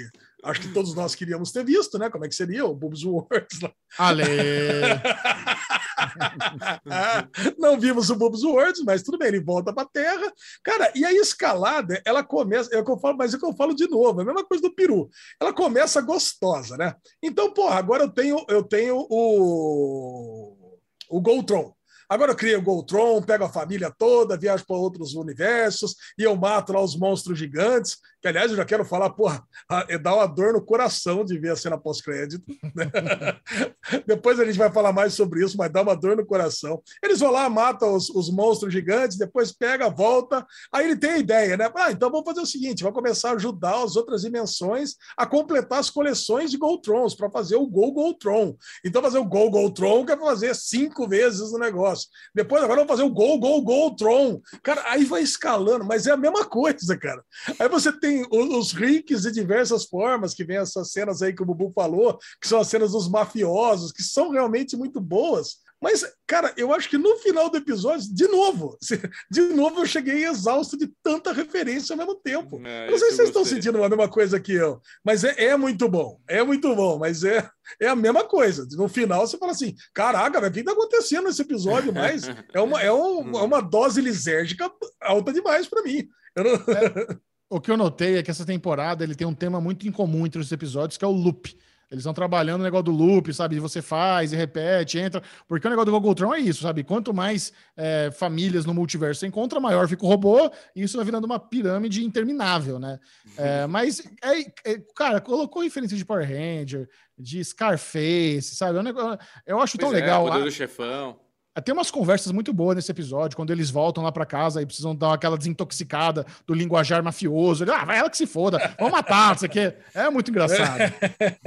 acho que todos nós queríamos ter visto, né? Como é que seria o Boobs Worlds lá. Ale! Não vimos o Boobs Worlds, mas tudo bem, ele volta para a Terra. Cara, e a escalada, ela começa, é o que eu falo, mas é o que eu falo de novo, é a mesma coisa do peru. Ela começa gostosa, né? Então, porra, agora eu tenho, eu tenho o o Goltron. Agora eu crio o Goltron, pego a família toda, viajo para outros universos e eu mato lá os monstros gigantes. Que, aliás, eu já quero falar, porra, é, dá uma dor no coração de ver a cena pós-crédito. né? depois a gente vai falar mais sobre isso, mas dá uma dor no coração. Eles vão lá, matam os, os monstros gigantes, depois pega, volta. Aí ele tem a ideia, né? Ah, então vamos fazer o seguinte: vai começar a ajudar as outras dimensões a completar as coleções de Goltrons para fazer o Gol Goltron. Então, fazer o Gol Goltron, que pra fazer cinco vezes o negócio. Depois, agora vamos fazer o Gol Gol Goltron. Cara, aí vai escalando, mas é a mesma coisa, cara. Aí você tem os ricks de diversas formas, que vem essas cenas aí que o Bubu falou, que são as cenas dos mafiosos, que são realmente muito boas. Mas, cara, eu acho que no final do episódio, de novo, de novo eu cheguei exausto de tanta referência ao mesmo tempo. É, Eu não sei se vocês estão sentindo a mesma coisa que eu, mas é, é muito bom. É muito bom, mas é, é a mesma coisa. No final você fala assim: caraca, o que está acontecendo nesse episódio? Mas é uma, é um- é uma dose lisérgica alta demais para mim. Eu não- O que eu notei é que essa temporada ele tem um tema muito incomum entre os episódios, que é o loop. Eles estão trabalhando o negócio do loop, sabe? Você faz e repete, entra. Porque o negócio do Gogoltron é isso, sabe? Quanto mais é, famílias no multiverso você encontra, maior fica o robô, e isso vai virando uma pirâmide interminável, né? É, mas, é, é, cara, colocou referência de Power Ranger, de Scarface, sabe? É negócio- eu acho tão Pois é, legal. Poder A- do chefão. Tem umas conversas muito boas nesse episódio, quando eles voltam lá pra casa e precisam dar aquela desintoxicada do linguajar mafioso. Ele, ah, vai ela que se foda, vamos matar, isso aqui. É muito engraçado.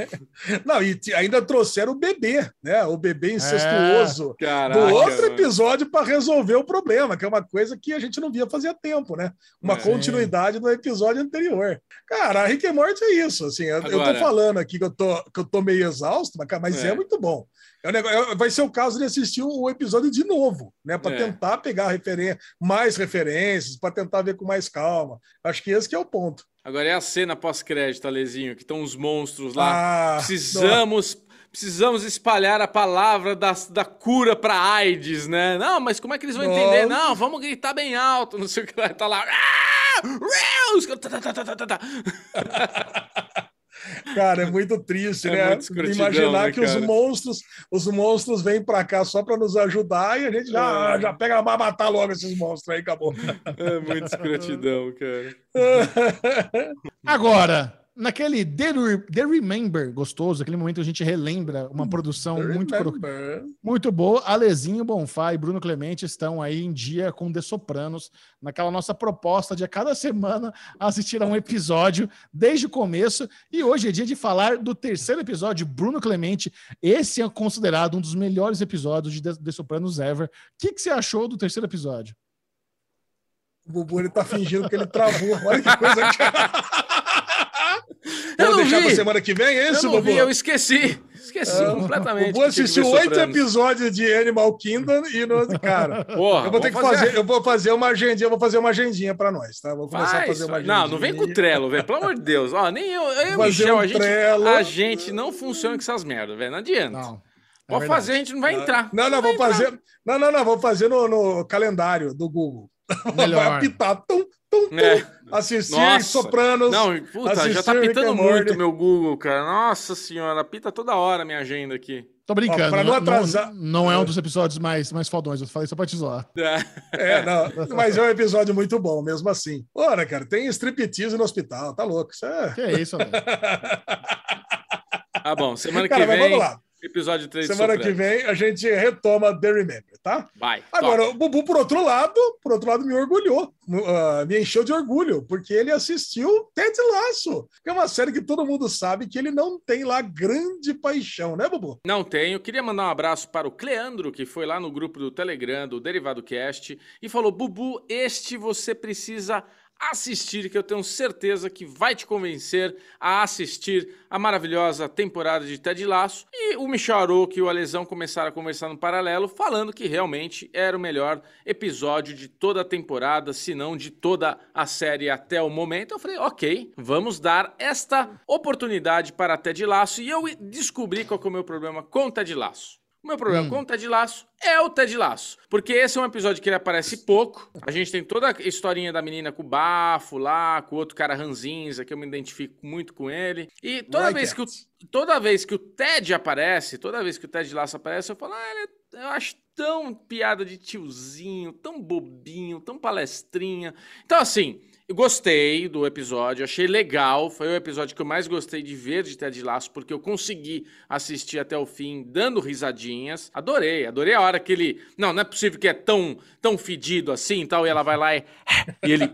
Não, e ainda trouxeram o bebê, né? O bebê incestuoso. Caraca. do outro episódio para resolver o problema, que é uma coisa que a gente não via fazia tempo, né? Uma É. continuidade do episódio anterior. Cara, a Rick and Morty é isso, assim, eu, eu tô Agora- falando aqui que eu tô, que eu tô meio exausto, mas é. É. muito bom. É um negócio- é- vai ser o caso de assistir o, episódio de novo, né? Para É. tentar pegar referen mais referências, para tentar ver com mais calma. Acho que esse que é o ponto. Agora é a cena pós-crédito, Alezinho, que estão os monstros lá. Ah, precisamos, precisamos espalhar a palavra da, da cura pra AIDS, né? Não, mas como é que eles vão entender? Não, vamos gritar bem alto, não sei o que lá. Tá lá. "Ah! Os Cara, é muito triste, É né? muito Imaginar né, que os monstros, os monstros vêm pra cá só pra nos ajudar e a gente já, É. já pega pra matar logo esses monstros aí, acabou. É muito escrotidão, cara. Agora, naquele The, Re- The Remember gostoso, aquele momento que a gente relembra uma produção muito, muito boa, Alezinho Bonfá e Bruno Clemente estão aí em dia com The Sopranos, naquela nossa proposta de a cada semana assistir a um episódio desde o começo. E hoje é dia de falar do terceiro episódio, Bruno Clemente. Esse é considerado um dos melhores episódios de The, The Sopranos ever. O que, que você achou do terceiro episódio? O Bubu ele tá fingindo que ele travou. Olha que coisa Vamos não deixar vi. pra semana que vem, é Eu isso, não Bubu? vi, eu esqueci. Esqueci É. completamente. Assistiu ver oito episódios de Animal Kingdom e no. Cara, Porra, eu vou ter que vamos fazer, eu vou fazer uma agendinha, eu vou fazer uma agendinha pra nós, tá? Vou começar a Faz, fazer uma agendinha. Não, não vem com o Trello, velho. Pelo amor de Deus. Ó, nem eu, eu e o Fazer Michel, um a, gente, a gente não funciona com essas merdas, velho. Não adianta. Não. é Pode verdade. fazer, a gente não vai entrar. Não, não, vai vou entrar. fazer. Não, não, não, vou fazer no, no calendário do Google. Melhor. Vai apitar. Tum, tum, tum. É. Assistir Nossa. Sopranos. Não, puta, já tá pitando muito meu Google, cara. Nossa senhora, pita toda hora a minha agenda aqui. Tô brincando. Ó, pra não atrasar- Não, não é um dos episódios mais, mais fodões. Eu falei só pra te zoar. É, não, mas é um episódio muito bom, mesmo assim. Ora, cara, tem striptease no hospital, tá louco. Isso é. Que é isso, velho. Tá bom, semana Cara, que mas vem, vamos lá. Episódio 3 de Semana que vem a gente retoma The Remember, tá? Vai. Agora, o Bubu, por outro lado, por outro lado, me orgulhou, ah, me encheu de orgulho, porque ele assistiu Ted Laço, que é uma série que todo mundo sabe que ele não tem lá grande paixão, né, Bubu? Não tenho. Queria mandar um abraço para o Cleandro, que foi lá no grupo do Telegram, do Derivado Cast, e falou: Bubu, este você precisa assistir, que eu tenho certeza que vai te convencer a assistir a maravilhosa temporada de Ted Laço. E o Michel Aroco e o Alesão começaram a conversar no paralelo, falando que realmente era o melhor episódio de toda a temporada, se não de toda a série até o momento. Eu falei, ok, vamos dar esta oportunidade para Ted Laço. E eu descobri qual que é o meu problema com Ted Laço. O meu problema Hum. com o Ted Laço é o Ted Laço. Porque esse é um episódio que ele aparece pouco. A gente tem toda a historinha da menina com o bafo lá, com o outro cara ranzinza, que eu me identifico muito com ele. E toda vez que o at. toda vez que o Ted aparece, toda vez que o Ted Laço aparece, eu falo, ah, ele é- eu acho tão piada de tiozinho, tão bobinho, tão palestrinha. Então, assim, eu gostei do episódio, achei legal. Foi o episódio que eu mais gostei de ver de Ted Laço, porque eu consegui assistir até o fim, dando risadinhas. Adorei, adorei a hora que ele. Não, não é possível que é tão, tão fedido assim e tal. E ela vai lá e. E ele.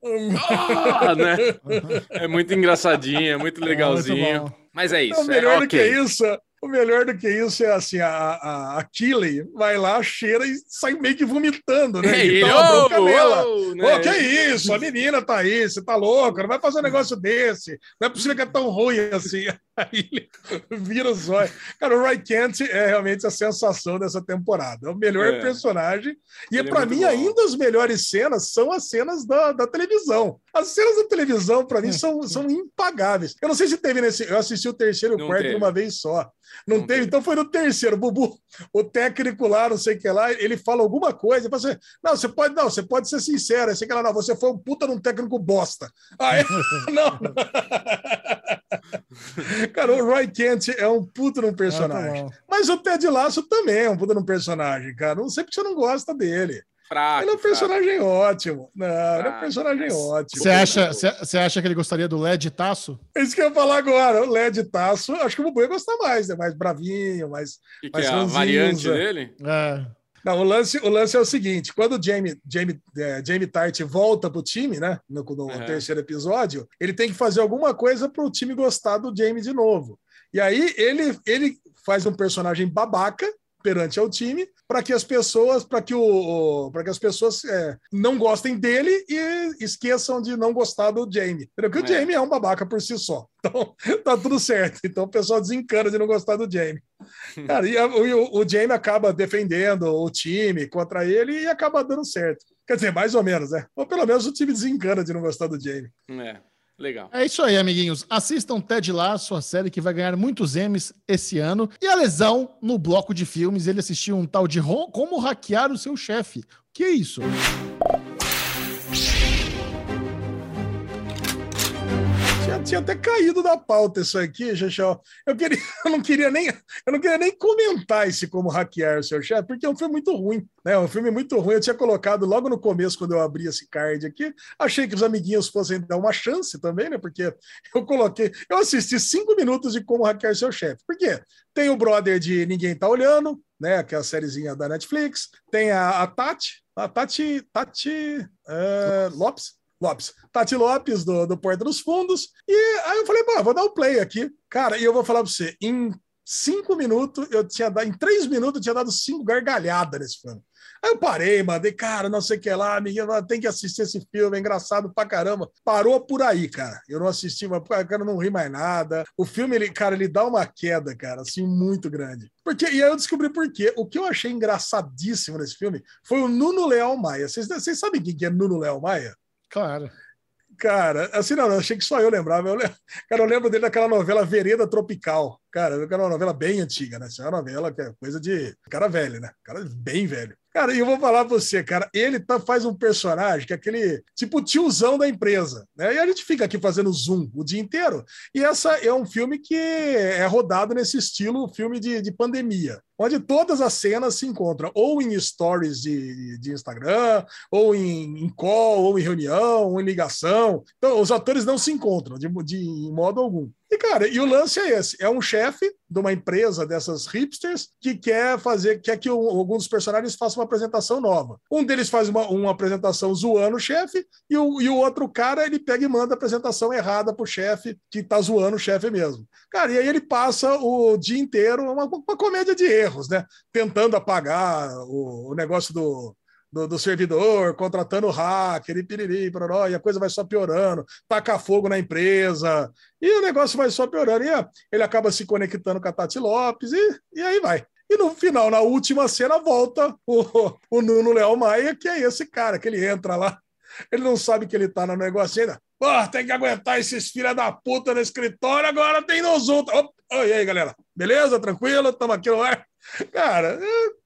Ah, né? É muito engraçadinho, é muito legalzinho. muito. Mas é isso. o melhor é, do que isso, o melhor do que isso é assim, a, a, a Killy vai lá, cheira e sai meio que vomitando, né? É, E ele, dá uma bronca nela. né? Que isso? A menina tá aí, você tá louco, não vai fazer um negócio desse. Não é possível que é tão ruim assim. Aí ele vira os olhos. Cara, o Roy Kent é realmente a sensação dessa temporada. É o melhor É. personagem. E Ele é para muito mim, bom. ainda as melhores cenas são as cenas da, da televisão. As cenas da televisão, para mim, são, são impagáveis. Eu não sei se teve nesse. Eu assisti o terceiro e o quarto teve. uma vez só. Não, Não teve, teve. então foi no terceiro. Bubu, o técnico lá, não sei o que lá, ele fala alguma coisa. Você, não, você pode, não, você pode ser sincero. Sei que lá, não, você foi um puta num técnico bosta. Aí, não, não. Cara, o Roy Kent é um puta num personagem. Ah, tá. Mas o Ted Lasso também é um puta num personagem, cara. Não sei porque você não gosta dele. Fraco, Ele é um fraco. personagem ótimo. Não, ele é um Ah, personagem ótimo. Você acha, você acha que ele gostaria do LED Taço? É isso que eu ia falar agora. O LED Taço, acho que o Bubu ia gostar mais, né? Mais bravinho, mais. Que, que Mas é a variante dele? É. Não, o lance, o lance é o seguinte: quando o Jamie, Jamie, é, Jamie Tart volta pro time, né? No, no terceiro episódio, ele tem que fazer alguma coisa pro time gostar do Jamie de novo. E aí ele, ele faz um personagem babaca perante ao time para que as pessoas para que o para que as pessoas é, não gostem dele e esqueçam de não gostar do Jamie. Porque o É. Jamie é um babaca por si só. Então tá tudo certo. Então o pessoal desencana de não gostar do Jamie. Cara, e o, o Jamie acaba defendendo o time contra ele e acaba dando certo. Quer dizer, mais ou menos, né? Ou pelo menos o time desencana de não gostar do Jamie. É, legal. É isso aí, amiguinhos. Assistam Ted Lasso, a série que vai ganhar muitos M's esse ano. E a lesão no bloco de filmes, ele assistiu um tal de Como Hackear o Seu Chefe. Que é isso? Tinha, até caído da pauta isso aqui, Xaxão. Eu, queria, eu, não queria nem, eu não queria nem comentar esse como hackear o seu chefe, porque é um filme muito ruim, né? É um filme muito ruim. Eu tinha colocado logo no começo, quando eu abri esse card aqui, achei que os amiguinhos fossem dar uma chance também, né? Porque eu coloquei, eu assisti cinco minutos de como hackear seu chefe. Por quê? Tem o brother de Ninguém Tá Olhando, né? Que é a sériezinha da Netflix. Tem a, a Tati, a Tati, Tati uh, Lopes, Lopes. Tati Lopes, do, do Porta dos Fundos. E aí eu falei, pô, vou dar o um play aqui. Cara, e eu vou falar pra você, em cinco minutos, eu tinha dado, em três minutos, eu tinha dado cinco gargalhadas nesse filme. Aí eu parei, mandei, cara, não sei o que lá, amiguinho, tem que assistir esse filme, é engraçado pra caramba. Parou por aí, cara. Eu não assisti, mas cara, não ri mais nada. O filme, ele, cara, ele dá uma queda, cara, assim, muito grande. Porque, e aí eu descobri por quê. O que eu achei engraçadíssimo nesse filme foi o Nuno Leal Maia. Vocês, vocês sabem quem que é Nuno Leal Maia? Claro. Cara, assim, não, achei que só eu lembrava. Eu lembro, cara, eu lembro dele daquela novela Vereda Tropical. Cara, era uma novela bem antiga, né? Essa é uma novela que é coisa de cara velho, né? Cara bem velho. Cara, e eu vou falar pra você, cara, ele tá, faz um personagem que é aquele tipo tiozão da empresa, né? E a gente fica aqui fazendo zoom o dia inteiro. E essa é um filme que é rodado nesse estilo filme de, de pandemia onde todas as cenas se encontram ou em stories de, de Instagram, ou em, em, call, ou em reunião, ou em ligação. Então, os atores não se encontram de, de modo algum. E, cara, e o lance é esse: é um chefe de uma empresa dessas hipsters que quer fazer, quer que alguns dos personagens façam uma apresentação nova. Um deles faz uma, uma apresentação zoando o chefe, e o, e o outro cara ele pega e manda a apresentação errada pro chefe, que tá zoando o chefe mesmo. Cara, e aí ele passa o dia inteiro uma, uma comédia de erros, né? Tentando apagar o, o negócio do, do, do, servidor, contratando hacker e piriri, pororó, e a coisa vai só piorando, taca fogo na empresa, e o negócio vai só piorando. E ele acaba se conectando com a Tati Lopes, e, e aí vai. E no final, na última cena, volta o, o Nuno Léo Maia, que é esse cara, que ele entra lá, ele não sabe que ele tá no negócio ainda. Pô, tem que aguentar esses filha da puta no escritório, agora tem nos outros. Opa, e aí, galera? Beleza? Tranquilo? Tamo aqui no ar. Cara, é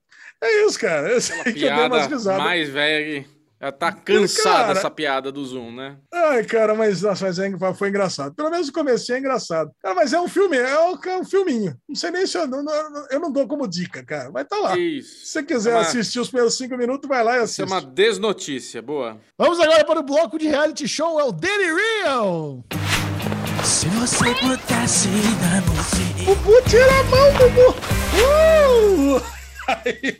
é isso, cara. Eu sei que eu dei umas risadas. Mais velha ela tá cansada cara, essa piada do Zoom, né? Ai, cara, mas, nossa, mas é, foi engraçado. Pelo menos o começo é engraçado. Cara, mas é um filme, é um, é um filminho. Não sei nem se eu, não, eu não dou como dica, cara. Mas tá lá. Isso. Se você quiser é uma... assistir os primeiros cinco minutos, vai lá e assiste. Isso é uma desnotícia, boa. Vamos agora para o bloco de reality show, é o Daily Real. Se você pudesse dar Bubu, tira a mão, Bubu! Uh! Aí,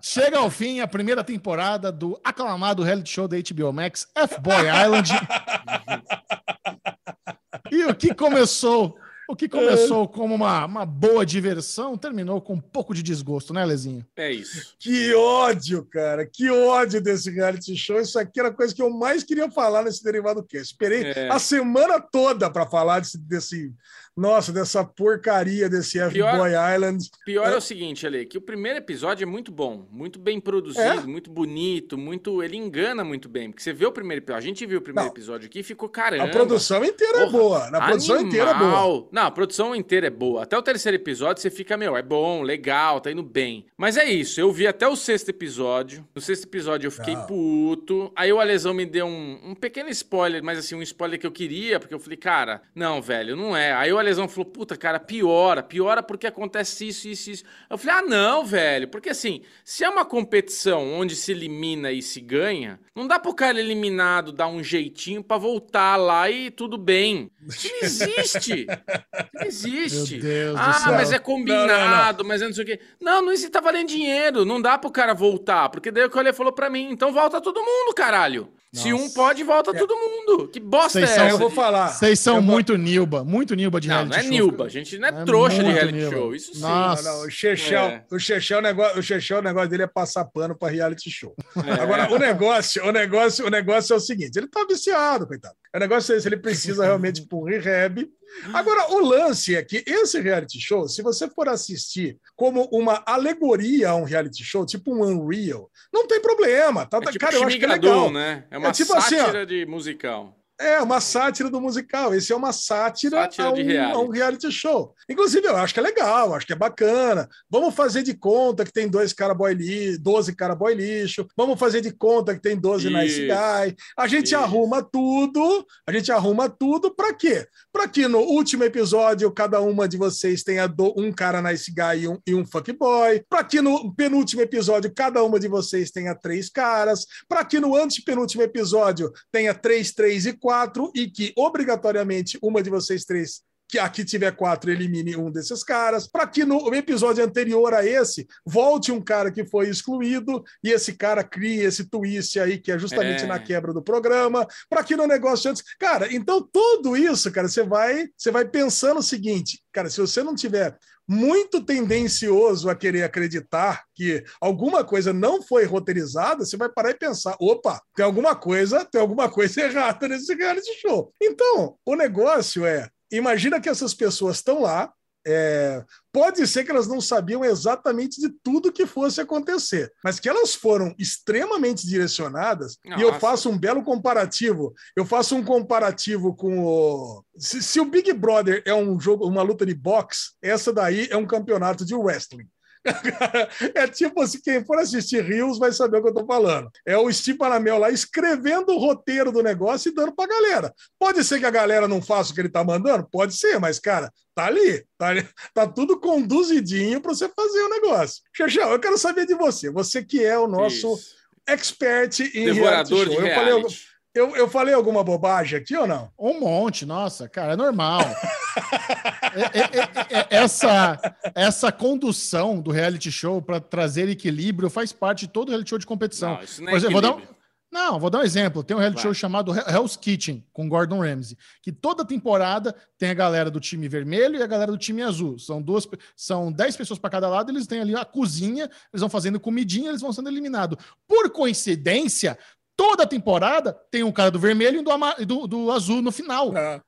Chega ao fim a primeira temporada do aclamado reality show da HBO Max, F-Boy Island. e o que começou o que começou como uma, uma boa diversão terminou com um pouco de desgosto, né, Lezinho? É isso. Que ódio, cara. Que ódio desse reality show. Isso aqui era a coisa que eu mais queria falar nesse derivado que Esperei é. a semana toda para falar desse, desse nossa, dessa porcaria desse F-Boy Island. Pior é. é. o seguinte, Ale, que o primeiro episódio é muito bom, muito bem produzido, é? muito bonito, muito. Ele engana muito bem. Porque você vê o primeiro episódio. A gente viu o primeiro Não. episódio aqui e ficou caramba. A produção inteira é Porra, é boa. Na produção animal. inteira é boa. Não, a produção inteira é boa. Até o terceiro episódio você fica, meu, é bom, legal, tá indo bem. Mas é isso, eu vi até o sexto episódio. No sexto episódio eu fiquei Não. puto. Aí o Alesão me deu um, um pequeno spoiler, mas assim, um spoiler que eu queria, porque eu falei, cara, não, velho, não é. Aí o lesão falou, puta, cara, piora, piora porque acontece isso, isso, isso. Eu falei, ah, não, velho, porque assim, se é uma competição onde se elimina e se ganha, não dá pro cara eliminado dar um jeitinho para voltar lá e tudo bem. Isso não existe. Não existe. ah, mas é combinado, não, não. mas é não sei o quê. Não, não existe, tá valendo dinheiro. Não dá pro cara voltar, porque daí o que ele falou para mim, então volta todo mundo, caralho. Nossa. Se um pode, volta é. todo mundo. Que bosta Cês é são, essa? Eu vou falar. Vocês são eu muito vou... Nilba, muito Nilba de não, reality show. Não, não é Nilba. A gente não é, é trouxa de reality Nilba. show. Isso sim. Nossa. Não, não, o Chechel, é. o Chechel, o negócio, o Chechel, o negócio dele é passar pano para reality show. É. Agora, o negócio, o negócio, o negócio é o seguinte, ele tá viciado, coitado. O negócio é esse, ele precisa realmente ir um rehab Agora, o lance é que esse reality show, se você for assistir como uma alegoria a um reality show, tipo um Unreal, não tem problema. Tá, é tipo cara, eu acho que é legal. né? É uma é tipo sátira assim, ó, de musical. É, uma sátira do musical. Esse é uma sátira, Sátira a, um, reality. a um reality show. Inclusive, eu acho que é legal, acho que é bacana. Vamos fazer de conta que tem dois cara boy lixo, 12 cara boy lixo. Vamos fazer de conta que tem 12 nice Isso. guy. A gente Isso. arruma tudo. A gente arruma tudo para quê? Para que no último episódio cada uma de vocês tenha do- um cara nice guy e um, e um fuckboy. Para que no penúltimo episódio cada uma de vocês tenha três caras. Para que no antepenúltimo episódio tenha três, três e quatro e que obrigatoriamente uma de vocês três que aqui tiver quatro elimine um desses caras, para que no episódio anterior a esse volte um cara que foi excluído e esse cara crie esse twist aí que é justamente É. na quebra do programa, para que no negócio antes, cara, então tudo isso, cara, você vai, você vai pensando o seguinte, cara, se você não tiver muito tendencioso a querer acreditar que alguma coisa não foi roteirizada, você vai parar e pensar: opa, tem alguma coisa, tem alguma coisa errada nesse reality show. Então, o negócio é: imagina que essas pessoas estão lá. É, pode ser que elas não sabiam exatamente de tudo que fosse acontecer, mas que elas foram extremamente direcionadas, e eu Nossa. faço um belo comparativo. Eu faço um comparativo com o. Se, se o Big Brother é um jogo, uma luta de boxe, essa daí é um campeonato de wrestling. É tipo assim, quem for assistir Rios vai saber o que eu tô falando. É o Steve Panamel lá escrevendo o roteiro do negócio e dando pra galera. Pode ser que a galera não faça o que ele tá mandando? Pode ser, mas, cara, tá ali. Tá, ali, tá tudo conduzidinho pra você fazer o negócio. Xexão, eu quero saber de você. Você que é o nosso Isso. expert em Devorador reality de show. Eu falei, reality. Eu, eu falei alguma bobagem aqui ou não? Um monte, nossa, cara, é normal. É- é- é- é- essa, essa condução do reality show para trazer equilíbrio faz parte de todo reality show de competição. Não, isso não é Por exemplo, vou dar um-. Não, vou dar um exemplo. Tem um reality Vai. show chamado Hell- Hell's Kitchen, com Gordon Ramsay, que toda temporada tem a galera do time vermelho e a galera do time azul. São duas, são 10 pessoas para cada lado, eles têm ali a cozinha, eles vão fazendo comidinha, eles vão sendo eliminados. Por coincidência, toda temporada tem um cara do vermelho e do, ama- do- do azul no final. É.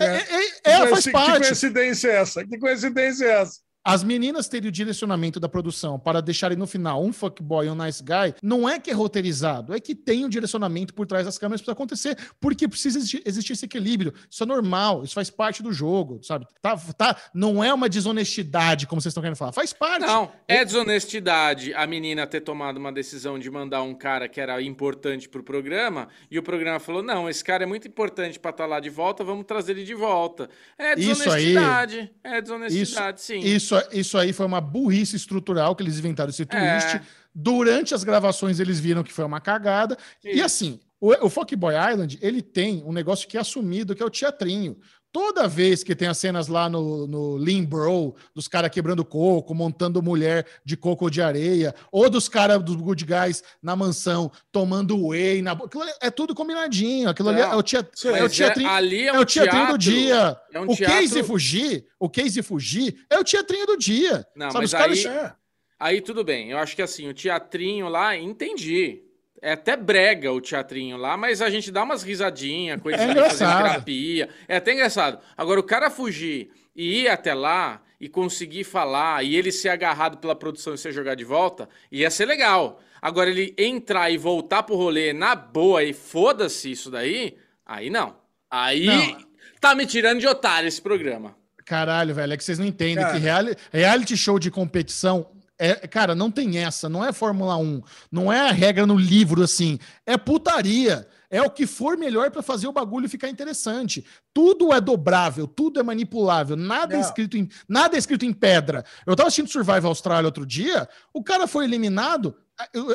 É, é- é- é, Que faz coinci- Que parte. coincidência é essa? Que coincidência é essa? As meninas terem o direcionamento da produção para deixarem no final um fuckboy e um nice guy, não é que é roteirizado, é que tem um direcionamento por trás das câmeras para acontecer, porque precisa existir, esse equilíbrio. Isso é normal, isso faz parte do jogo, sabe? Tá, tá, não é uma desonestidade, como vocês estão querendo falar, faz parte. Não, é desonestidade a menina ter tomado uma decisão de mandar um cara que era importante pro programa e o programa falou: não, esse cara é muito importante pra estar lá de volta, vamos trazer ele de volta. É Isso aí- desonestidade. É desonestidade, sim. Isso, isso aí foi uma burrice estrutural que eles inventaram esse twist. É. Durante as gravações, eles viram que foi uma cagada. E Isso. assim, o, o Fuckboy Island, ele tem um negócio que é assumido, que é o teatrinho. Toda vez que tem as cenas lá no, no Lean Bro, dos caras quebrando coco, montando mulher de coco de areia, ou dos caras dos Good Guys na mansão tomando whey, na... aquilo é tudo combinadinho. Aquilo ali Não, é o, Sim, é o Mas é- teatrinho. ali é, É um o teatrinho do dia. é um o teatro- Case Fugir, o Case Fugir é o teatrinho do dia. Não, Sabe, mas os caras aí- É. Aí tudo bem, eu acho que assim, o teatrinho lá, entendi. É até brega o teatrinho lá, mas a gente dá umas risadinhas com eles É ali fazendo terapia. É até engraçado. Agora, o cara fugir e ir até lá e conseguir falar e ele ser agarrado pela produção e ser jogado de volta, ia ser legal. Agora, ele entrar e voltar pro rolê na boa e foda-se isso daí, aí não. Aí Não. tá me tirando de otário esse programa. Caralho, velho, é que vocês não entendem Cara. que reali- reality show de competição é, cara, não tem essa, não é Fórmula 1, não é a regra no livro assim, é putaria. É o que for melhor pra fazer o bagulho ficar interessante. Tudo é dobrável, tudo é manipulável, nada é escrito em nada é escrito em pedra. Eu tava assistindo Survival Austrália outro dia, o cara foi eliminado,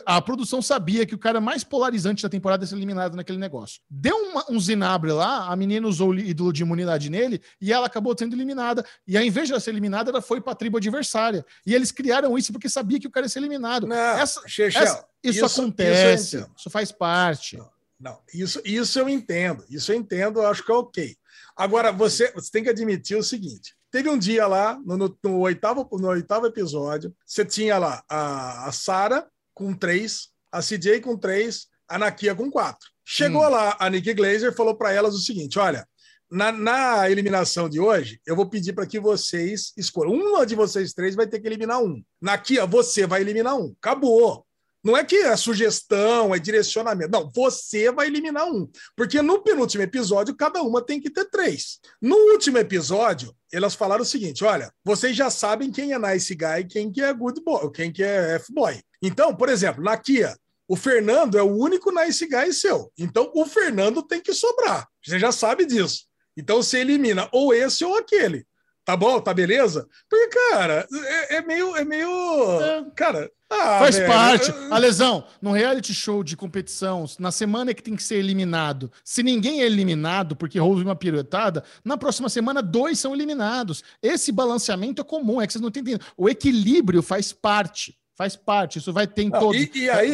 a, a produção sabia que o cara mais polarizante da temporada ia ser eliminado naquele negócio. Deu uma- um zinabre lá, a menina usou o ídolo de imunidade nele e ela acabou sendo eliminada. E ao invés de ela ser eliminada, ela foi pra tribo adversária. E eles criaram isso porque sabia que o cara ia ser eliminado. Não, Essa- Chechel, essa- isso, isso- acontece, isso isso, faz parte. Não, isso, isso eu entendo. Isso eu entendo, eu acho que é ok. Agora, você, você tem que admitir o seguinte: teve um dia lá, no, no- no oitavo, no oitavo episódio, você tinha lá a, a Sara com três, a CJ com três, a Nakia com quatro. Chegou Hum. lá, a Nick Glazer falou para elas o seguinte: olha. Na, na eliminação de hoje, eu vou pedir para que vocês escolham. Uma de vocês três vai ter que eliminar um. Nakia, você vai eliminar um. Acabou. Não é que é sugestão, é direcionamento. Não, você vai eliminar um. Porque no penúltimo episódio, cada uma tem que ter três. No último episódio, elas falaram o seguinte: olha, vocês já sabem quem é nice guy e quem que é good boy, quem que é F-boy. Então, por exemplo, na Kia, o Fernando é o único nice guy seu. Então, o Fernando tem que sobrar. Você já sabe disso. Então, você elimina ou esse ou aquele. Tá bom? Tá beleza? Porque, cara, é, é meio. É meio. Cara. ah, Faz velho, parte. A lesão, no reality show de competição, na semana que tem que ser eliminado, se ninguém é eliminado porque houve uma piruetada, na próxima semana dois são eliminados. Esse balanceamento é comum, é que vocês não estão entendendo. O equilíbrio faz parte. Faz parte. Isso vai ter em todos. e, e aí,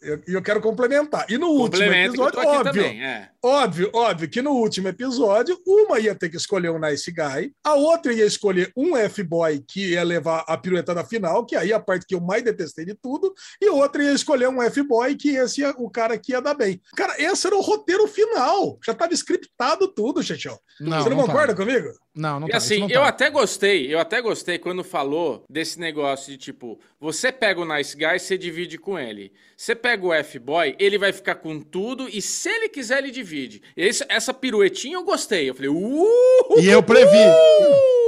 eu, eu quero complementar. E no último episódio, óbvio, também. É. óbvio, óbvio que no último episódio, uma ia ter que escolher um nice guy, a outra ia escolher um F-boy que ia levar a piruetada final, que aí é a parte que eu mais detestei de tudo, e outra ia escolher um F-boy que esse ia, o cara que ia dar bem. Cara, esse era o roteiro final. Já estava scriptado tudo, Chechão. Não, Você não, não concorda tá. comigo? Não, não E tá. assim, não eu tá. até gostei, eu até gostei quando falou desse negócio de tipo, você pega o nice guy, você divide com ele. Você pega o F-boy, ele vai ficar com tudo e se ele quiser, ele divide. Esse- essa piruetinha eu gostei. Eu falei, uh! E eu previ.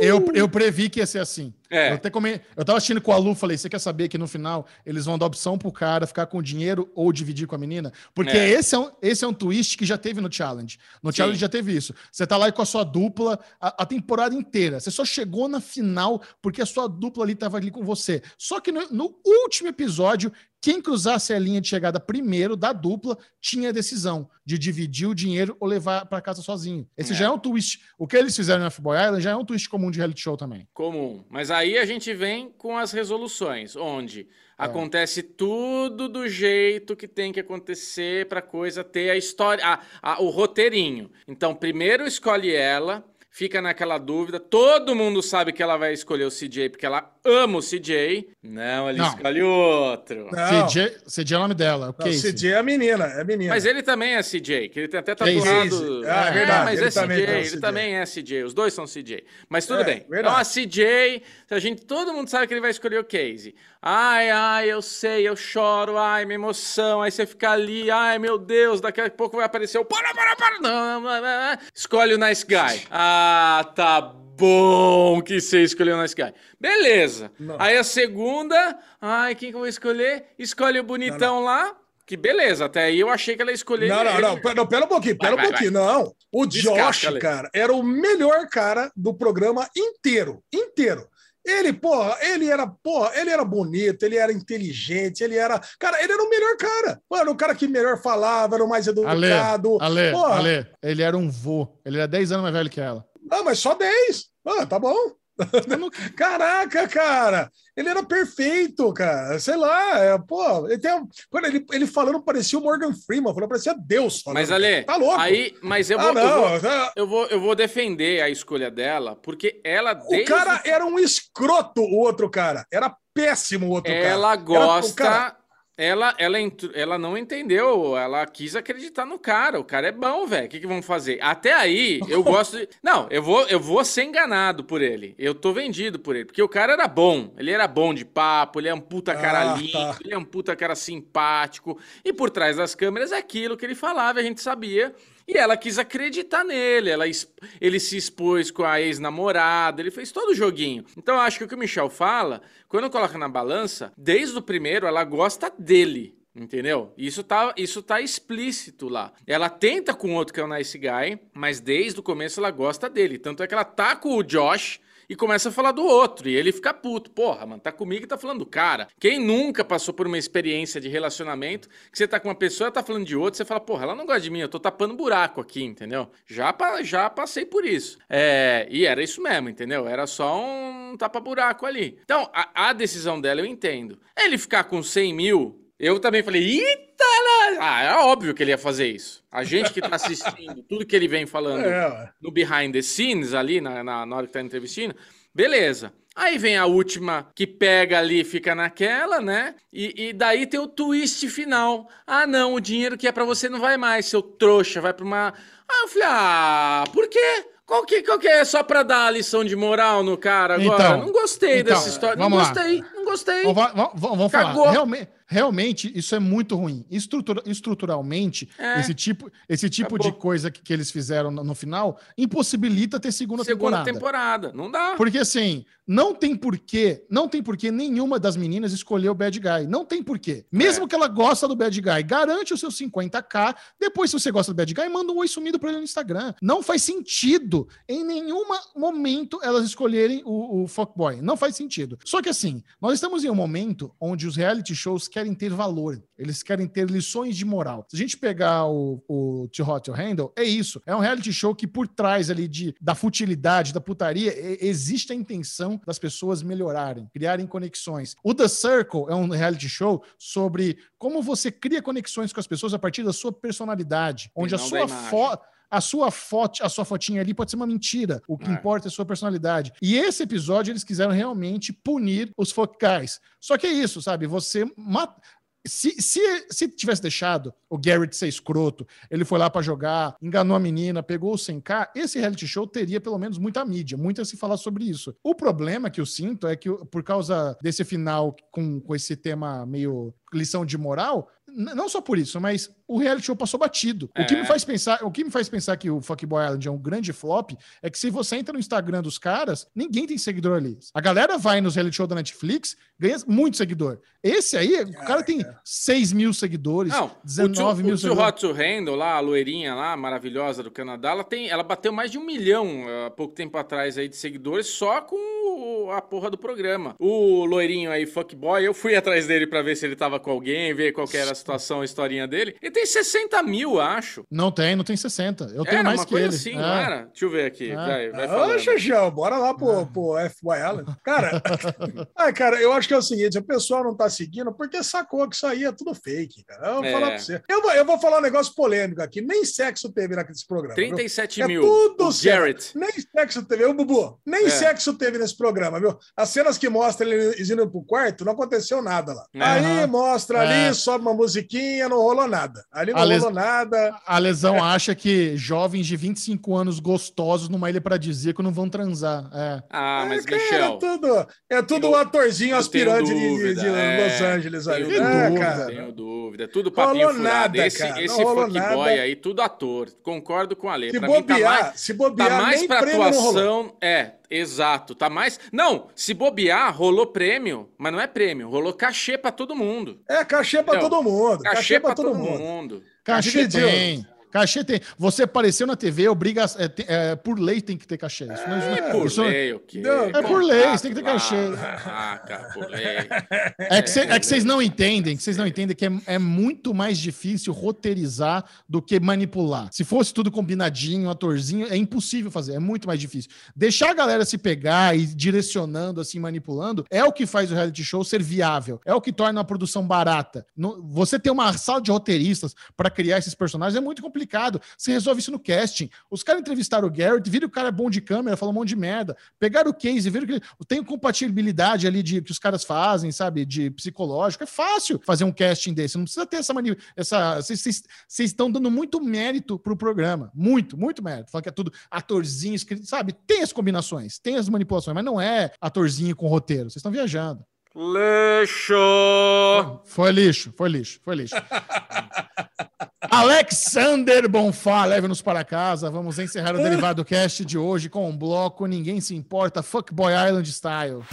Eu, eu previ que ia ser assim. É. Eu, até eu tava assistindo com a Lu, falei, você quer saber que no final eles vão dar opção pro cara ficar com dinheiro ou dividir com a menina? Porque É. esse, é um, esse é um twist que já teve no Challenge. No Sim. Challenge já teve isso. Você tá lá com a sua dupla a, a temporada inteira. Você só chegou na final porque a sua dupla ali tava ali com você. Só que no, no último episódio, quem cruzasse a linha de chegada primeiro da dupla tinha a decisão de dividir o dinheiro ou levar para casa sozinho. Esse É. já é um twist. O que eles fizeram no F-Boy Island já é um twist comum de reality show também. comum. Mas aí a gente vem com as resoluções, onde acontece tudo do jeito que tem que acontecer pra coisa ter a história, a- a- o roteirinho. Então, primeiro escolhe ela, fica naquela dúvida, todo mundo sabe que ela vai escolher o CJ porque ela ama o CJ. Não, ele Não. escolhe outro. Não, CJ, CJ é o nome dela. não, ok. CJ é a menina, é a menina. Mas ele também é CJ, que ele tem até Casey. tatuado. Ah, é verdade, mas ele é CJ, também o ele CJ. também é CJ. Os dois são CJ. Mas tudo É, bem. verdade. Então a CJ, a gente, todo mundo sabe que ele vai escolher o Casey. Ai, ai, eu sei, eu choro, ai, minha emoção. Aí você fica ali, ai, meu Deus, daqui a pouco vai aparecer o. Para, para, para! Não, não, não, não. Escolhe o nice guy. Ah, tá bom que você escolheu o nice guy. Beleza. Não. Aí a segunda, ai, quem que eu vou escolher? Escolhe o bonitão lá. Que beleza, até aí eu achei que ela ia escolher. Não, não, não, pera, não, pera um pouquinho, pera Vai, um vai, pouquinho. Não, o Josh, Ale. cara, era o melhor cara do programa inteiro, inteiro. Ele, porra, ele era, porra, ele era bonito, ele era inteligente, ele era, cara, ele era o melhor cara. Mano, o cara que melhor falava, era o mais Ale, educado. Ale, Porra. Ale, ele era um vô. Ele era 10 anos mais velho que ela. Ah, mas só 10. Ah, tá bom. Caraca, cara, ele era perfeito, cara. Sei lá, é, pô, ele tem, quando ele, ele falando parecia o Morgan Freeman, falando parecia Deus. Falando, Mas, Ale, tá louco? aí, mas eu vou, ah, eu vou- tá- eu vou, eu vou defender a escolha dela, porque ela O cara era um escroto, o outro cara. Era péssimo o outro cara. ela Era- o gosta, cara- ela, ela, ela não entendeu, ela quis acreditar no cara. O cara é bom, velho. O que, que vão fazer? Até aí, eu gosto de. Não, eu vou, eu vou ser enganado por ele. Eu tô vendido por ele. Porque o cara era bom. Ele era bom de papo, ele é um puta cara Ah, lindo, tá. ele é um puta cara simpático. E por trás das câmeras é aquilo que ele falava, a gente sabia. E ela quis acreditar nele, ela, ele se expôs com a ex-namorada, ele fez todo o joguinho. Então acho que o que o Michel fala, quando coloca na balança, desde o primeiro ela gosta dele. Entendeu? Isso tá, isso tá explícito lá. Ela tenta com outro que é o Nice Guy, mas desde o começo ela gosta dele. Tanto é que ela tá com o Josh e começa a falar do outro. E ele fica puto. Porra, mano, tá comigo e tá falando do cara. Quem nunca passou por uma experiência de relacionamento que você tá com uma pessoa e tá falando de outra, você fala, porra, ela não gosta de mim, eu tô tapando buraco aqui, entendeu? Já, já passei por isso. É, e era isso mesmo, entendeu? Era só um tapa-buraco ali. Então, a, a decisão dela eu entendo. Ele ficar com 100 mil, eu também falei, eita! lá!" Ah, é óbvio que ele ia fazer isso. A gente que tá assistindo tudo que ele vem falando É, no behind the scenes ali, na, na, na hora que tá entrevistando, beleza. Aí vem a última que pega ali e fica naquela, né? E, e daí tem o twist final. Ah, não, o dinheiro que é pra você não vai mais, seu trouxa, vai pra uma. Ah, eu falei, ah, por quê? Qual que, qual que é? Só pra dar a lição de moral no cara agora? Então, não gostei então, dessa história. Não vamos lá. gostei, não gostei. Vamos, falar. Realmente, realmente isso é muito ruim. Estrutura, estruturalmente, É. esse tipo, esse tipo Acabou. de coisa que, que eles fizeram no, no final impossibilita ter segunda, Segunda temporada. temporada. Não dá. Porque assim, não tem porquê, não tem porquê nenhuma das meninas escolher o bad guy. Não tem porquê. Mesmo É. que ela gosta do bad guy, garante os seus 50k. Depois, se você gosta do bad guy, manda um oi sumido pra ele no Instagram. Não faz sentido em nenhum momento elas escolherem o, o fuckboy. Não faz sentido. Só que assim, nós estamos em um momento onde os reality shows querem ter valor. Eles querem ter lições de moral. Se a gente pegar o, o Too Hot to Handle, é isso. É um reality show que por trás ali de, da futilidade, da putaria, existe a intenção das pessoas melhorarem, criarem conexões. O The Circle é um reality show sobre como você cria conexões com as pessoas a partir da sua personalidade, onde a sua foto a sua foto, a sua fotinha ali pode ser uma mentira. O que É. importa é a sua personalidade. E esse episódio eles quiseram realmente punir os guys. Só que é isso, sabe? Você mata se, se, se tivesse deixado o Garrett ser escroto, ele foi lá pra jogar, enganou a menina, pegou o 100k, esse reality show teria pelo menos muita mídia, muito a se falar sobre isso. O problema que eu sinto é que, por causa desse final com, com esse tema meio lição de moral, não só por isso, mas o reality show passou batido. O que É. me faz pensar, o que me faz pensar que o Fuckboy Island é um grande flop é que se você entra no Instagram dos caras, ninguém tem seguidor ali. A galera vai nos reality show da Netflix, ganha muito seguidor. Esse aí, o cara tem 6 mil seguidores, Não, 19 o mil Too, o seguidores. Hot to Handle lá, a loirinha lá, maravilhosa do Canadá, ela, tem, ela bateu mais de um milhão eh, há pouco tempo atrás aí de seguidores só com o- a porra do programa. O loirinho aí, fuckboy, eu fui atrás dele pra ver se ele tava com alguém, ver qual que era a situação, a historinha dele. Ele tem 60 mil, acho. Não tem, não tem 60. Eu tenho Era mais uma que coisa ele. assim, É. não era? Deixa eu ver aqui, É. vai, vai Ô. Xaxão, bora lá pro, pro FY Allen. Cara, ah, cara, eu acho que é o seguinte: o pessoal não tá seguindo porque sacou que isso aí é tudo fake, cara. Eu vou É. falar pra você. Eu vou, eu vou falar um negócio polêmico aqui. Nem sexo teve naquele programa. viu? 37 É mil. tudo o. Nem sexo teve, ô Bubu, nem É. sexo teve nesse programa, viu? As cenas que mostram eles indo pro quarto, não aconteceu nada lá. É. Aí mostra ali, É. sobe uma musiquinha, não rolou nada. Ali não A les- rolou nada. A lesão acha que jovens de 25 anos gostosos numa ilha paradisíaca não vão transar. É. Ah, mas é, cara, Michel. é tudo, é tudo eu- um atorzinho aspirante de, de- é, Los Angeles ali. tenho É, dúvida, cara. Tenho dúvida. Tudo papinho Rolou furado. nada, esse cara, não esse nada. aí, tudo ator. Concordo com a Se letra. Mim, tá bobear, mais, se bobear, tá mais nem pra atuação. É, exato. Tá mais. Não, se bobear, rolou prêmio, mas não é prêmio, rolou cachê pra todo mundo. É cachê pra Então, todo mundo. Cachê, pra todo mundo. Cachê Dividiu. tem. Cachê tem. Você apareceu na TV, obriga, é, tem- é, por lei tem que ter cachê. Isso não- É, isso por isso- lei, o quê? Não, É por lei, você tem que ter cachê. lá. Ah, cara, por lei. É que, cê- é que vocês não entendem, que vocês não entendem que é, é muito mais difícil roteirizar do que manipular. Se fosse tudo combinadinho, atorzinho, é impossível fazer, é muito mais difícil. Deixar a galera se pegar e direcionando, assim, manipulando, é o que faz o reality show ser viável, é o que torna a produção barata. No- você ter uma sala de roteiristas para criar esses personagens é muito complicado. Você resolve isso no casting. Os caras entrevistaram o Garrett, viram que o cara é bom de câmera, falou um monte de merda. Pegaram o case, viram que tem compatibilidade ali de que os caras fazem, sabe? De psicológico. É fácil fazer um casting desse. Não precisa ter essa mania. Essa, vocês estão dando muito mérito pro programa. Muito, muito mérito. Falando que é tudo atorzinho, escrito, sabe? Tem as combinações, tem as manipulações, mas não é atorzinho com roteiro. Vocês estão viajando. Leixo! Foi lixo, foi lixo, foi lixo. Alexander Bonfá, leve-nos para casa. Vamos encerrar o Derivado Cast de hoje com um bloco Ninguém Se Importa, Fuckboy Island Style.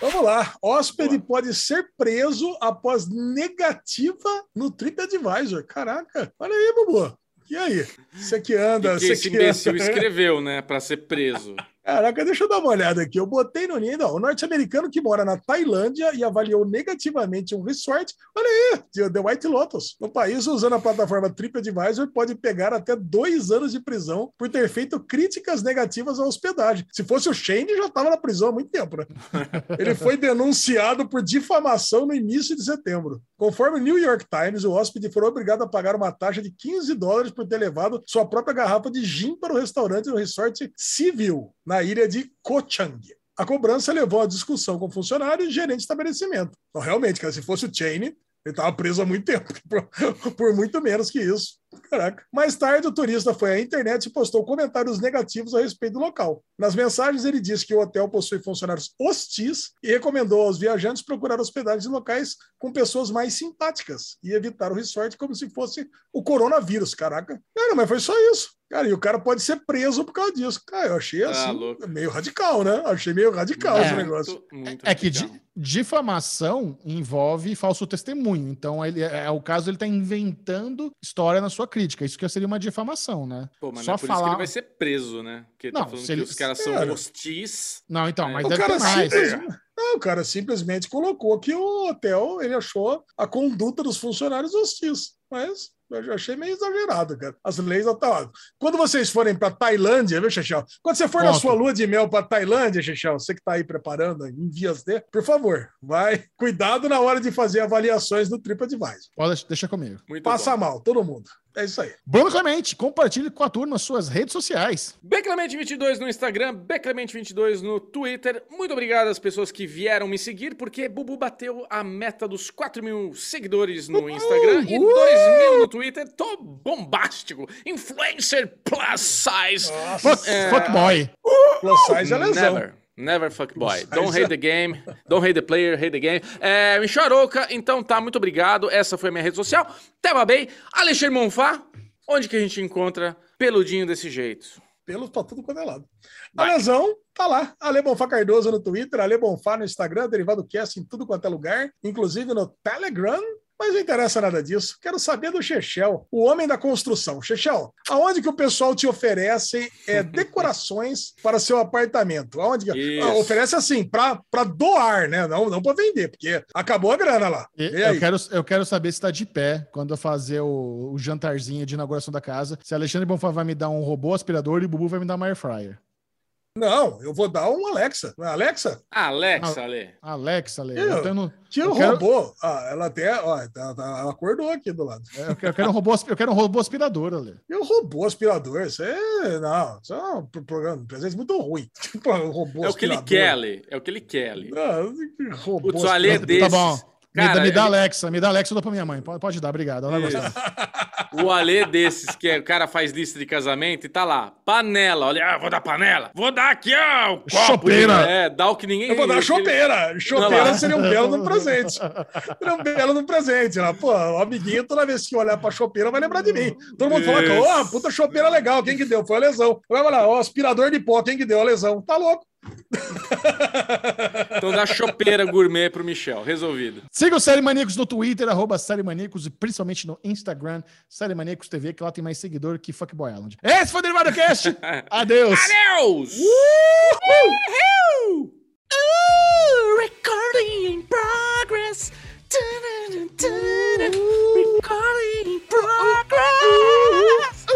Vamos lá. Hóspede pode ser preso após negativa no TripAdvisor. Caraca, olha aí, Bubu. E aí? Você que anda, O que você esse que imbecil anda. escreveu, né? Pra ser preso. Caraca, deixa eu dar uma olhada aqui. Eu botei no ninho. Não, o norte-americano que mora na Tailândia e avaliou negativamente um resort. Olha aí, The White Lotus. No país, usando a plataforma TripAdvisor, pode pegar até dois anos de prisão por ter feito críticas negativas à hospedagem. Se fosse o Shane, já estava na prisão há muito tempo, né? Ele foi denunciado por difamação no início de setembro. Conforme o New York Times, o hóspede foi obrigado a pagar uma taxa de 15 dólares por ter levado sua própria garrafa de gin para o restaurante no resort Civil, na ilha de Koh Chang. A cobrança levou à discussão com o funcionário e gerente de estabelecimento. Então, realmente, cara, se fosse o Cheney, ele estava preso há muito tempo, por, por muito menos que isso. Caraca. Mais tarde, o turista foi à internet e postou comentários negativos a respeito do local. Nas mensagens, ele disse que o hotel possui funcionários hostis e recomendou aos viajantes procurar hospedagem em locais com pessoas mais simpáticas e evitar o resort como se fosse o coronavírus. Caraca. Cara, mas foi só isso. Cara, e o cara pode ser preso por causa disso. Cara, eu achei Tá assim, louco. meio radical, né? Achei meio radical É. esse negócio. Muito, muito É que legal. di- difamação envolve falso testemunho. Então, ele, é, é o caso, ele tá inventando história na sua crítica. Isso que seria uma difamação, né? Pô, mas Só não é por isso que falar. ele vai ser preso, né? Porque ele Não, tá falando se que ele- os caras são hostis. Não, então, É. mas O deve cara ter mais. simplesmente. Não, o cara simplesmente colocou que o hotel ele achou a conduta dos funcionários hostis. Mas eu já achei meio exagerado, cara. As leis tá. Quando vocês forem para Tailândia, viu, Chechel? Quando você for na Conta. sua lua de mel para Tailândia, Chechel, você que tá aí preparando em vias de, por favor, vai. Cuidado na hora de fazer avaliações do TripAdvisor. Pode deixar comigo. Muito Passa bom. mal, todo mundo. É isso aí. Bruno Clemente, compartilhe com a turma nas suas redes sociais. Beclemente22 no Instagram, Beclemente22 no Twitter. Muito obrigado às pessoas que vieram me seguir, porque Bubu bateu a meta dos 4 mil seguidores no Instagram e 2 mil no Twitter. Tô bombástico. Influencer plus size. Fuck, É. fuck boy. Plus size é lesão. Never. Never fuck boy. Don't hate the game. Don't hate the player, hate the game. É, Michel Arouca, então tá, muito obrigado. Essa foi a minha rede social. Tema bem. Alexandre Monfá, onde que a gente encontra peludinho desse jeito? pelos pra tudo quanto é lado. Vai. A lesão tá lá. Ale Bonfá Cardoso no Twitter, Ale Bonfá no Instagram, Derivado Cast em tudo quanto é lugar, inclusive no Telegram. Mas não interessa nada disso. Quero saber do Chechel, o homem da construção. Chechel, aonde que o pessoal te oferece é, decorações para seu apartamento? Aonde que... Isso. Ah, oferece assim, para doar, né? Não, não para vender, porque acabou a grana lá. E- E? Eu quero, eu quero saber se tá de pé quando eu fazer o, o jantarzinho de inauguração da casa. Se Alexandre Bonfá vai me dar um robô aspirador e o Bubu vai me dar uma air fryer. Não, eu vou dar um Alexa. Alexa, Alexa, Ah. Ale. Alexa, Ale, Eu- eu, tira o quero- robô. Ah, ela até, ó, tá- tá- ela acordou aqui do lado. eu quero, eu quero um robô, eu quero um robô aspirador, Ale. E o robô aspirador, isso é. Não, isso é um pro- programa, um presente muito ruim. Tipo, um robô É o que ele quer, Ale. É o que ele quer, Ale. Não, que robô Putz, o Ale é desses. Tá bom. Me, Cara, dá, me dá ele- Alexa, me dá Alexa, eu dou pra minha mãe. Pode, pode dar, obrigado. Ela Isso. gosta. O Ale desses, que é- o cara faz lista de casamento e tá lá, panela. Olha, ah, vou dar panela. Vou dar aqui, ó, o copo. Chopeira. É, dá o que ninguém... Eu vou dar chopeira. Chopeira seria um belo no presente. Seria um belo no presente. Lá. Pô, o amiguinho, toda vez que olhar pra chopeira, vai lembrar de mim. Todo mundo fala, Isso. ó, puta chopeira legal. Quem que deu? Foi a lesão. Vai lá, ó, aspirador de pó. Quem que deu? A lesão. Tá louco. Então dá chopeira gourmet pro Michel. Resolvido. Siga o Série Maníacos no Twitter, arroba Série Maníacos, e principalmente no Instagram, Série Maníacos TV, que lá tem mais seguidor que Fuckboy Island. Esse foi o Derivado Cast. Adeus. Adeus! Ooh, recording in progress. Recording in progress.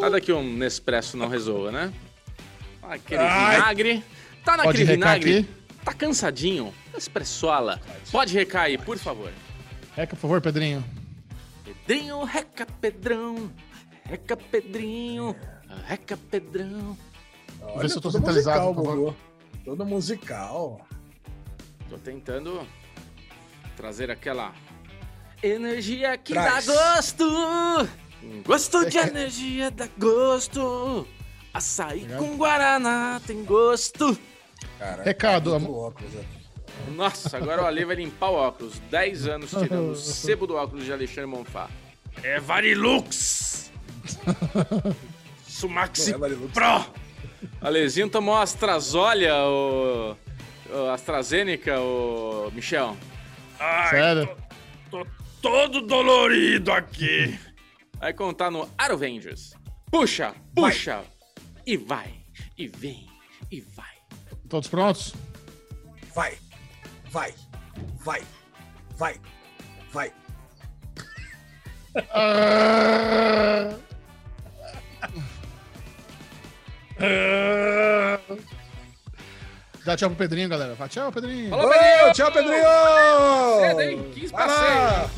Nada que um Nespresso não resolva, né? Aquele Ai. vinagre. Tá Pode naquele vinagre? aqui? Tá cansadinho? Espressola. Pode recair, por favor. Reca, por favor, Pedrinho. Pedrinho, reca, Pedrão. Reca, Pedrinho. Reca, Pedrão. Vê se eu tô centralizado, musical, por favor. Todo musical. Tô tentando trazer aquela energia que Traz. dá gosto. Gosto de É. energia dá gosto. Açaí Obrigado. com guaraná tem gosto. Cara, Recado, muito am- óculos aqui. Nossa, agora o Ale vai limpar o óculos. 10 anos tirando o sebo do óculos de Alexandre Monfá. É Varilux! Sumaxi Não é Varilux. Pro! Alezinho tomou Astrazolha, o... o AstraZeneca, o Michel. Sério. Tô todo dolorido aqui. Vai contar no Arovengers. Puxa, puxa. E vai, e vem, e vai. Todos prontos? Vai, vai, vai, vai, vai. Dá tchau pro Pedrinho, galera. Fala tchau, Pedrinho. Falou, Ô, Pedrinho! tchau, Pedrinho! Cedo, hein? 15 pra Vai lá.